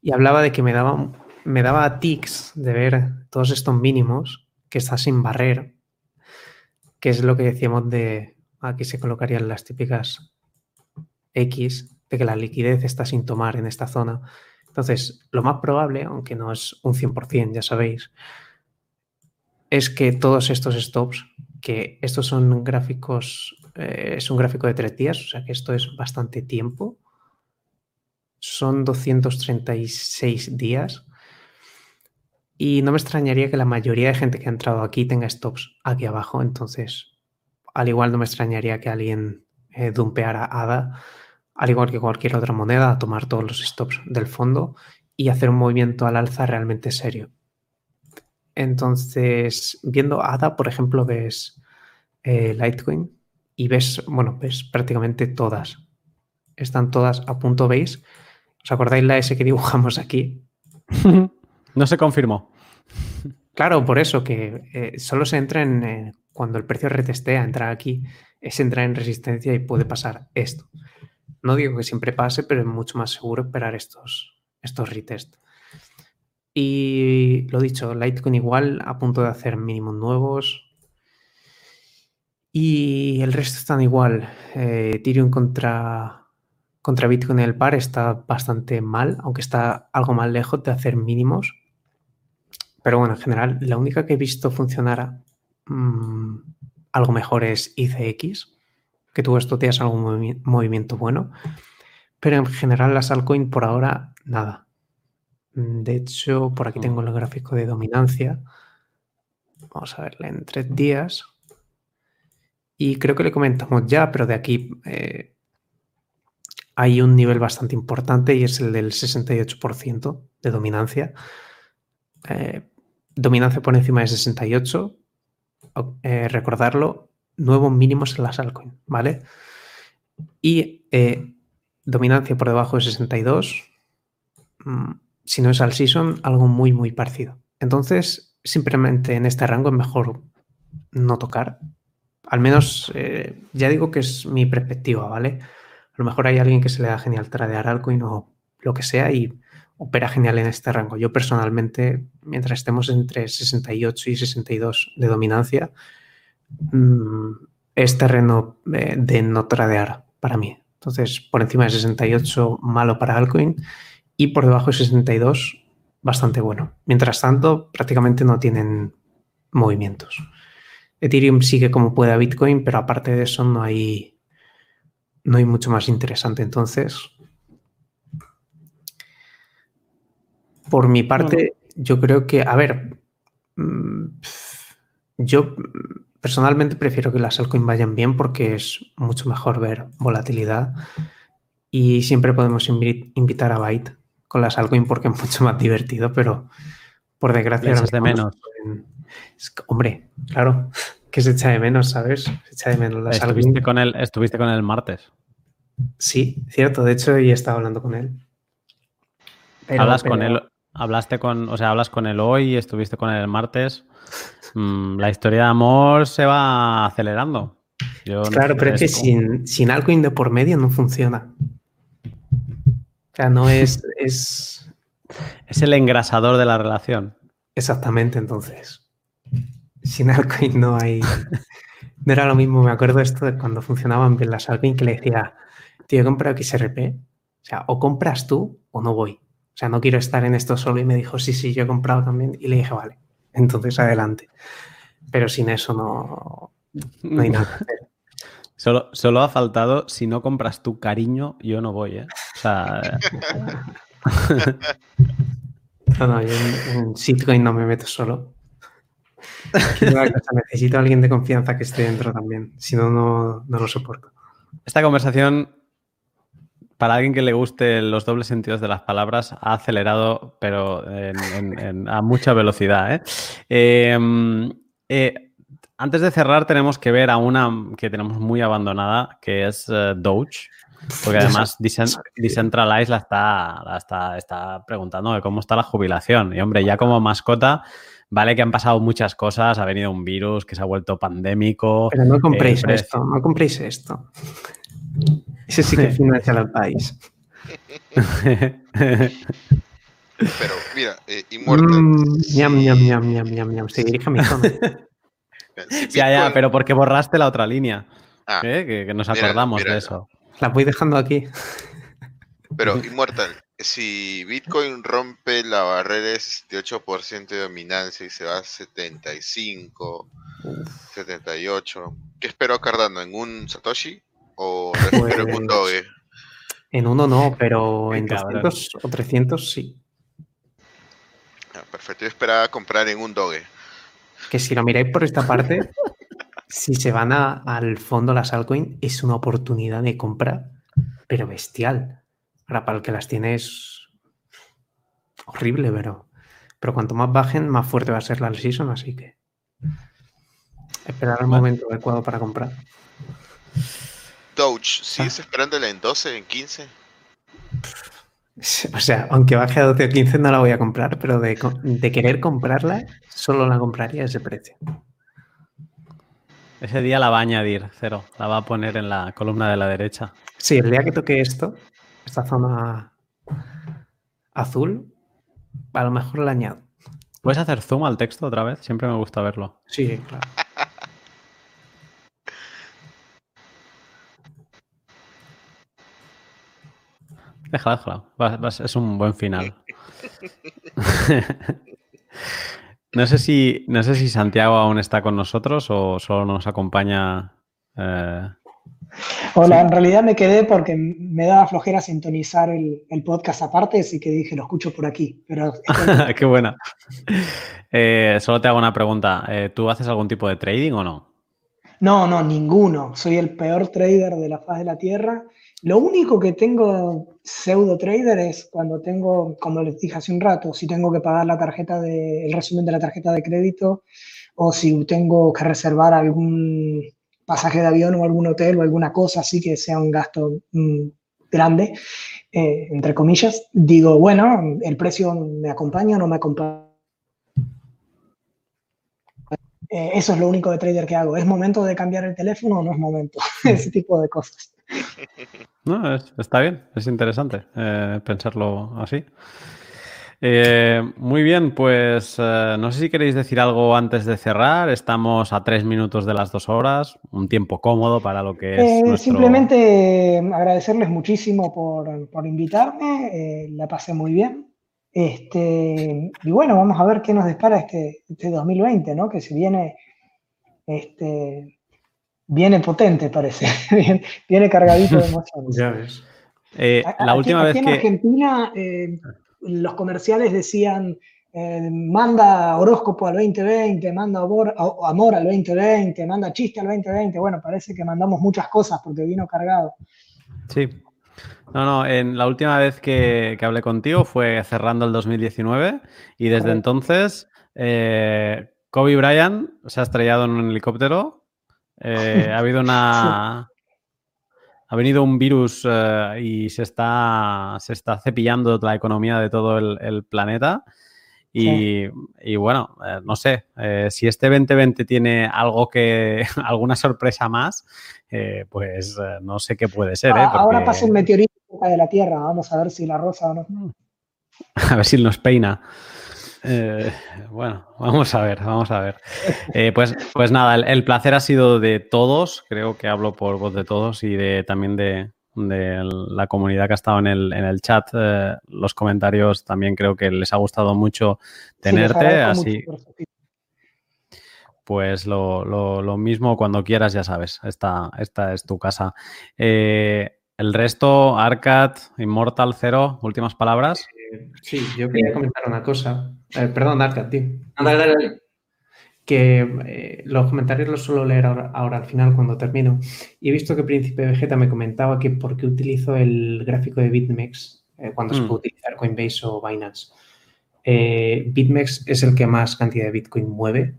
E: y hablaba de que me daba, me daba tics de ver todos estos mínimos que está sin barrer. que es lo que decíamos de aquí se colocarían las típicas X, de que la liquidez está sin tomar en esta zona. Entonces, lo más probable, aunque no es un 100%, ya sabéis, es que todos estos stops, que estos son gráficos, eh, es un gráfico de tres días, o sea que esto es bastante tiempo, son 236 días. Y no me extrañaría que la mayoría de gente que ha entrado aquí tenga stops aquí abajo. Entonces, al igual no me extrañaría que alguien eh, dumpeara ADA, al igual que cualquier otra moneda, a tomar todos los stops del fondo y hacer un movimiento al alza realmente serio. Entonces, viendo ADA, por ejemplo, ves eh, Litecoin y ves, bueno, ves prácticamente todas. Están todas a punto base. ¿Os acordáis la S que dibujamos aquí?
A: no se confirmó.
E: Claro, por eso que eh, solo se entra en eh, cuando el precio retestea, entrar aquí, es entrar en resistencia y puede pasar esto. No digo que siempre pase, pero es mucho más seguro esperar estos, estos retest. Y lo dicho, Litecoin igual a punto de hacer mínimos nuevos. Y el resto están igual. Eh, Ethereum contra, contra Bitcoin en el par está bastante mal, aunque está algo más lejos de hacer mínimos. Pero bueno, en general, la única que he visto funcionar mm, algo mejor es ICX, que tuvo estos días algún movimiento bueno. Pero en general, las altcoin por ahora, nada. Mm, de hecho, por aquí tengo el gráfico de dominancia. Vamos a verle en tres días. Y creo que le comentamos ya, pero de aquí eh, hay un nivel bastante importante y es el del 68% de dominancia. Eh, dominancia por encima de 68. Eh, recordarlo, nuevos mínimos en las altcoins, ¿vale? Y dominancia por debajo de 62 si no es al season, algo muy, muy parecido. Entonces, simplemente en este rango es mejor no tocar. Al menos, eh, ya digo que es mi perspectiva, ¿vale? A lo mejor hay alguien que se le da genial tradear altcoin o lo que sea y opera genial en este rango. Yo personalmente, mientras estemos entre 68 y 62 de dominancia, mm, es terreno de, de no tradear para mí. Entonces, por encima de 68, malo para altcoin y por debajo de 62 bastante bueno. Mientras tanto, prácticamente no tienen movimientos. Ethereum sigue como puede a Bitcoin, pero aparte de eso no hay, no hay mucho más interesante. Entonces, por mi parte, yo creo que, a ver, mm, yo personalmente prefiero que las altcoins vayan bien porque es mucho mejor ver volatilidad y siempre podemos invitar a Byte con las altcoins porque es mucho más divertido, pero por desgracia...
A: es de menos.
E: Hombre, claro, que se echa de menos, ¿sabes? Se echa de menos las
A: estuviste Con él, estuviste con él el martes.
E: Sí, cierto. De hecho, he estado hablando con él.
A: Hablas con él, hablaste con, o sea, hablas con él hoy, estuviste con él el martes. Mm, la historia de amor se va acelerando.
E: claro, pero es que sin, sin altcoin de por medio no funciona. O sea, no es, es...
A: Es el engrasador de la relación.
E: Exactamente, entonces. Sin altcoin no hay... No era lo mismo, me acuerdo esto de cuando funcionaban bien las altcoins que le decía, tío, he comprado XRP. O sea, o compras tú o no voy. O sea, no quiero estar en esto solo. Y me dijo, sí, sí, yo he comprado también. Y le dije, vale, entonces adelante. Pero sin eso no, no hay nada.
A: Solo, solo ha faltado, si no compras tu cariño, yo no voy, ¿eh? O sea...
E: no, no, yo en, Sitcoin no me meto solo. Necesito a alguien de confianza que esté dentro también, si no, no lo soporto.
A: Esta conversación, para alguien que le guste los dobles sentidos de las palabras, ha acelerado, pero a mucha velocidad. ¿eh? eh, eh antes de cerrar, tenemos que ver a una que tenemos muy abandonada, que es uh, Doge. Porque además Decentralize la está, la está, está preguntando de cómo está la jubilación. Y hombre, ya como mascota, vale que han pasado muchas cosas, ha venido un virus que se ha vuelto pandémico.
E: Pero no compréis eh, esto, no compréis esto. Ese sí que financia al país.
B: Pero mira, eh, Immortal. Mm,
E: ñam, ñam, ñam, ñam, ñam, ñam. Se dirige a mi zona.
B: Si
A: Ya, ya, pero porque borraste la otra línea.
B: Ah,
A: ¿eh? que, que nos acordamos de eso.
E: La voy dejando aquí.
B: Pero, Immortal, si Bitcoin rompe la barrera de 68% de dominancia y se va a 75, 78, ¿qué espero Cardano? ¿En un Satoshi? ¿O espero en un
E: Pues-
B: Doge?
E: En uno no, pero en
A: cabrón.
E: 200 o 300 sí.
B: Ah, perfecto, yo esperaba comprar en un Doge.
E: Que si lo miráis por esta parte, si se van a- al fondo las altcoins, es una oportunidad de compra, pero bestial. Ahora, para el que las tiene es horrible, pero, pero cuanto más bajen, más fuerte va a ser la season, así que esperar el momento adecuado para comprar.
B: Doge,
A: Ah.
B: ¿sigues esperándola en 12, en 15?
E: O sea, aunque baje a 12 o 15 no la voy a comprar, pero de, de querer comprarla, solo la compraría a ese precio.
A: Ese día la va a añadir, cero. La va a poner en la columna de la derecha.
E: Sí, el día que toque esto, esta zona azul, a lo mejor la añado.
A: ¿Puedes hacer zoom al texto otra vez? Siempre me gusta verlo.
E: Sí, claro.
A: Déjala, déjala. Va- va- es un buen final. no, sé si, no sé si Santiago aún está con nosotros o solo nos acompaña. eh,
D: Hola,
A: Sí.
D: en realidad me quedé porque me daba flojera sintonizar el, el podcast aparte, así que dije, lo escucho por aquí. Pero
A: Qué buena. Eh, solo te hago una pregunta. Eh, ¿Tú haces algún tipo de trading o no?
D: no, no, ninguno. Soy el peor trader de la faz de la Tierra. Lo único que tengo pseudo trader es cuando tengo, como les dije hace un rato, si tengo que pagar la tarjeta de, el resumen de la tarjeta de crédito o si tengo que reservar algún pasaje de avión o algún hotel o alguna cosa así que sea un gasto mm, grande, eh, entre comillas, digo, bueno, el precio me acompaña o no me acompaña. Eh, eso es lo único de trader que hago. ¿Es momento de cambiar el teléfono o no es momento? Ese tipo de cosas.
A: No, es- está bien, es interesante eh, pensarlo así. Eh, muy bien, pues eh, no sé si queréis decir algo antes de cerrar. Estamos a tres minutos de las dos horas, un tiempo cómodo para lo que es
D: Eh,
A: nuestro...
D: Simplemente agradecerles muchísimo por, por invitarme, eh, la pasé muy bien. Este, y bueno, vamos a ver qué nos depara este, este 2020, ¿no? Que se viene, este, viene potente, parece, viene, cargadito de emociones.
E: Ya ves.
A: Eh,
D: A-
A: la
D: aquí-
A: última
D: aquí
A: vez
D: en
A: que...
D: Argentina, eh, los comerciales decían, eh, manda horóscopo al 2020, manda amor, al 2020, manda chiste al 2020. Bueno, parece que mandamos muchas cosas porque vino cargado.
A: Sí. No, no, en la última vez que, que hablé contigo fue cerrando el 2019 y desde
D: Correcto.
A: entonces eh, Kobe Bryant se ha estrellado en un helicóptero. eh, ha habido una... Ha venido un virus eh, y se está, se está cepillando la economía de todo el, el planeta. Y, y bueno, eh, no sé, eh, si este 2020 tiene algo que, alguna sorpresa más, pues no sé qué puede ser.
D: Ahora pasa un meteorito cerca de la Tierra, vamos a ver si la rosa o no.
A: A ver si nos peina. Eh, bueno, vamos a ver, vamos a ver. Eh, pues, pues nada, el, el placer ha sido de todos, creo que hablo por voz de todos y de también de, de la comunidad que ha estado en el, en el chat. Eh, los comentarios también creo que les ha gustado mucho tenerte, así
D: mucho
A: pues lo, lo- lo mismo cuando quieras, ya sabes, esta, esta es tu casa. Eh, el resto, Arcad, Immortal, Cero, últimas palabras.
E: Eh, Sí, yo quería comentar una cosa. Eh, perdón, Arca, tío.
C: Dale, dale, dale.
E: Que eh, los comentarios los suelo leer ahora, ahora al final cuando termino. Y he visto que Príncipe Vegeta me comentaba que por qué utilizo el gráfico de BitMEX eh, cuando se
A: Mm.
E: puede utilizar Coinbase o Binance. BitMEX es el que más cantidad de Bitcoin mueve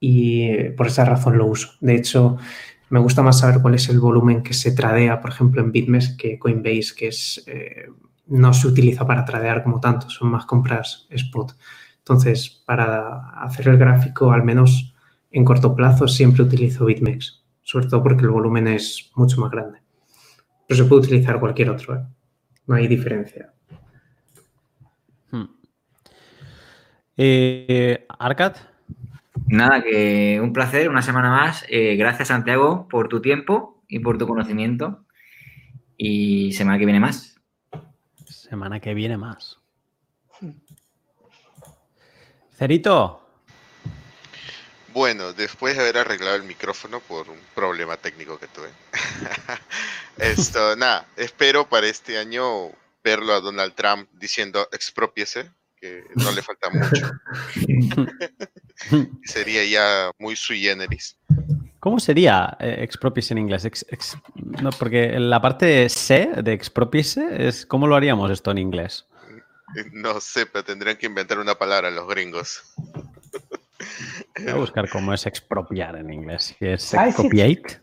E: y por esa razón lo uso. De hecho, me gusta más saber cuál es el volumen que se tradea, por ejemplo, en BitMEX que Coinbase, que es, no se utiliza para tradear como tanto, son más compras spot. Entonces, para hacer el gráfico, al menos en corto plazo, siempre utilizo BitMEX, sobre todo porque el volumen es mucho más grande. Pero se puede utilizar cualquier otro, ¿eh? no hay diferencia.
A: Hmm. Eh, Arcad,
C: Nada, que un placer, una semana más. Eh, gracias, Santiago, por tu tiempo y por tu conocimiento. Y semana que viene más.
A: Semana que viene más. Cerito.
B: Bueno, después de haber arreglado el micrófono por un problema técnico que tuve. Esto, nada, espero para este año verlo a Donald Trump diciendo expropiese, que no le falta mucho. Sería ya muy sui generis.
A: ¿Cómo sería eh, expropiese en inglés? Ex- ex- no, porque la parte C de expropiese es ¿cómo lo haríamos esto en inglés?
B: No sé, pero tendrían que inventar una palabra los gringos.
A: Voy a buscar cómo es expropiar en inglés. Si es
D: Size it.
A: expropiate.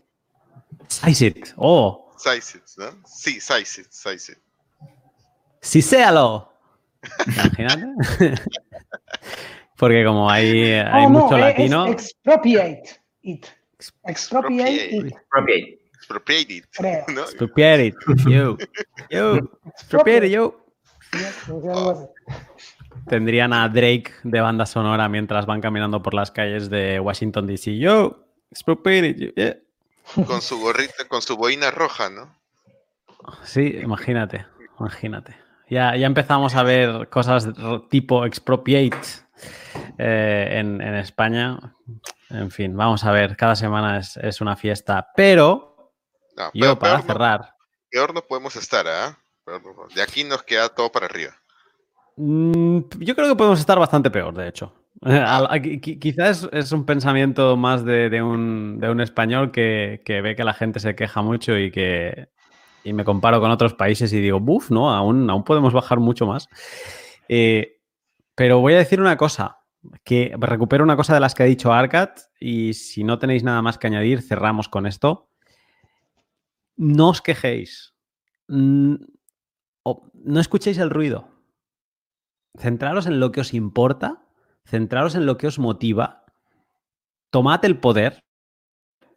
A: Size it. Oh,
B: Size it, ¿no? Sí, size it, size it.
A: sí séalo. Imagínate. Porque como hay, hay
D: Oh, no,
A: mucho
D: es-
A: latino.
D: es expropiate it. Expropiate
C: Expropiate.
B: Expropriate it,
D: creo.
B: ¿no?
A: Expropiate it. Yo. Yo. Expropiate it, yo. Tendrían a Drake de banda sonora mientras van caminando por las calles de Washington DC. Yo. Expropiate it. yo, yeah.
B: Con su gorrita, con su boina roja, ¿no?
A: Sí, imagínate, imagínate. Ya, ya empezamos a ver cosas tipo expropiate eh, en, en España. En fin, vamos a ver, cada semana es, es una fiesta. Pero
B: No,
A: yo, para
B: peor, no,
A: cerrar,
B: peor no podemos estar, ¿ah? De aquí nos queda todo para arriba.
A: mm, yo creo que podemos estar bastante peor, de hecho. Quizás es, es un pensamiento más de, de un, de un español que, que ve que la gente se queja mucho y que y me comparo con otros países y digo, buf, no, aún, aún podemos bajar mucho más. Eh, pero voy a decir una cosa, que recupero una cosa de las que ha dicho Arcat y si no tenéis nada más que añadir, cerramos con esto. No os quejéis. Mm, no escuchéis el ruido. Centraros en lo que os importa, centraros en lo que os motiva, tomad el poder,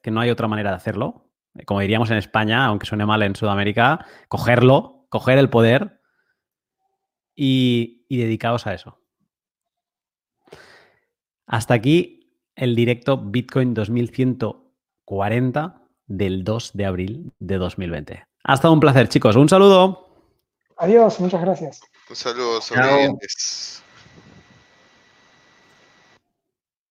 A: que no hay otra manera de hacerlo. Como diríamos en España, aunque suene mal en Sudamérica, cogerlo, coger el poder y, y dedicaos a eso. Hasta aquí el directo Bitcoin 2140 del 2 de abril de 2020. Ha estado un placer, chicos. Un saludo.
D: Adiós, muchas gracias.
B: Un saludo,
C: Chao.
B: sobrevivientes.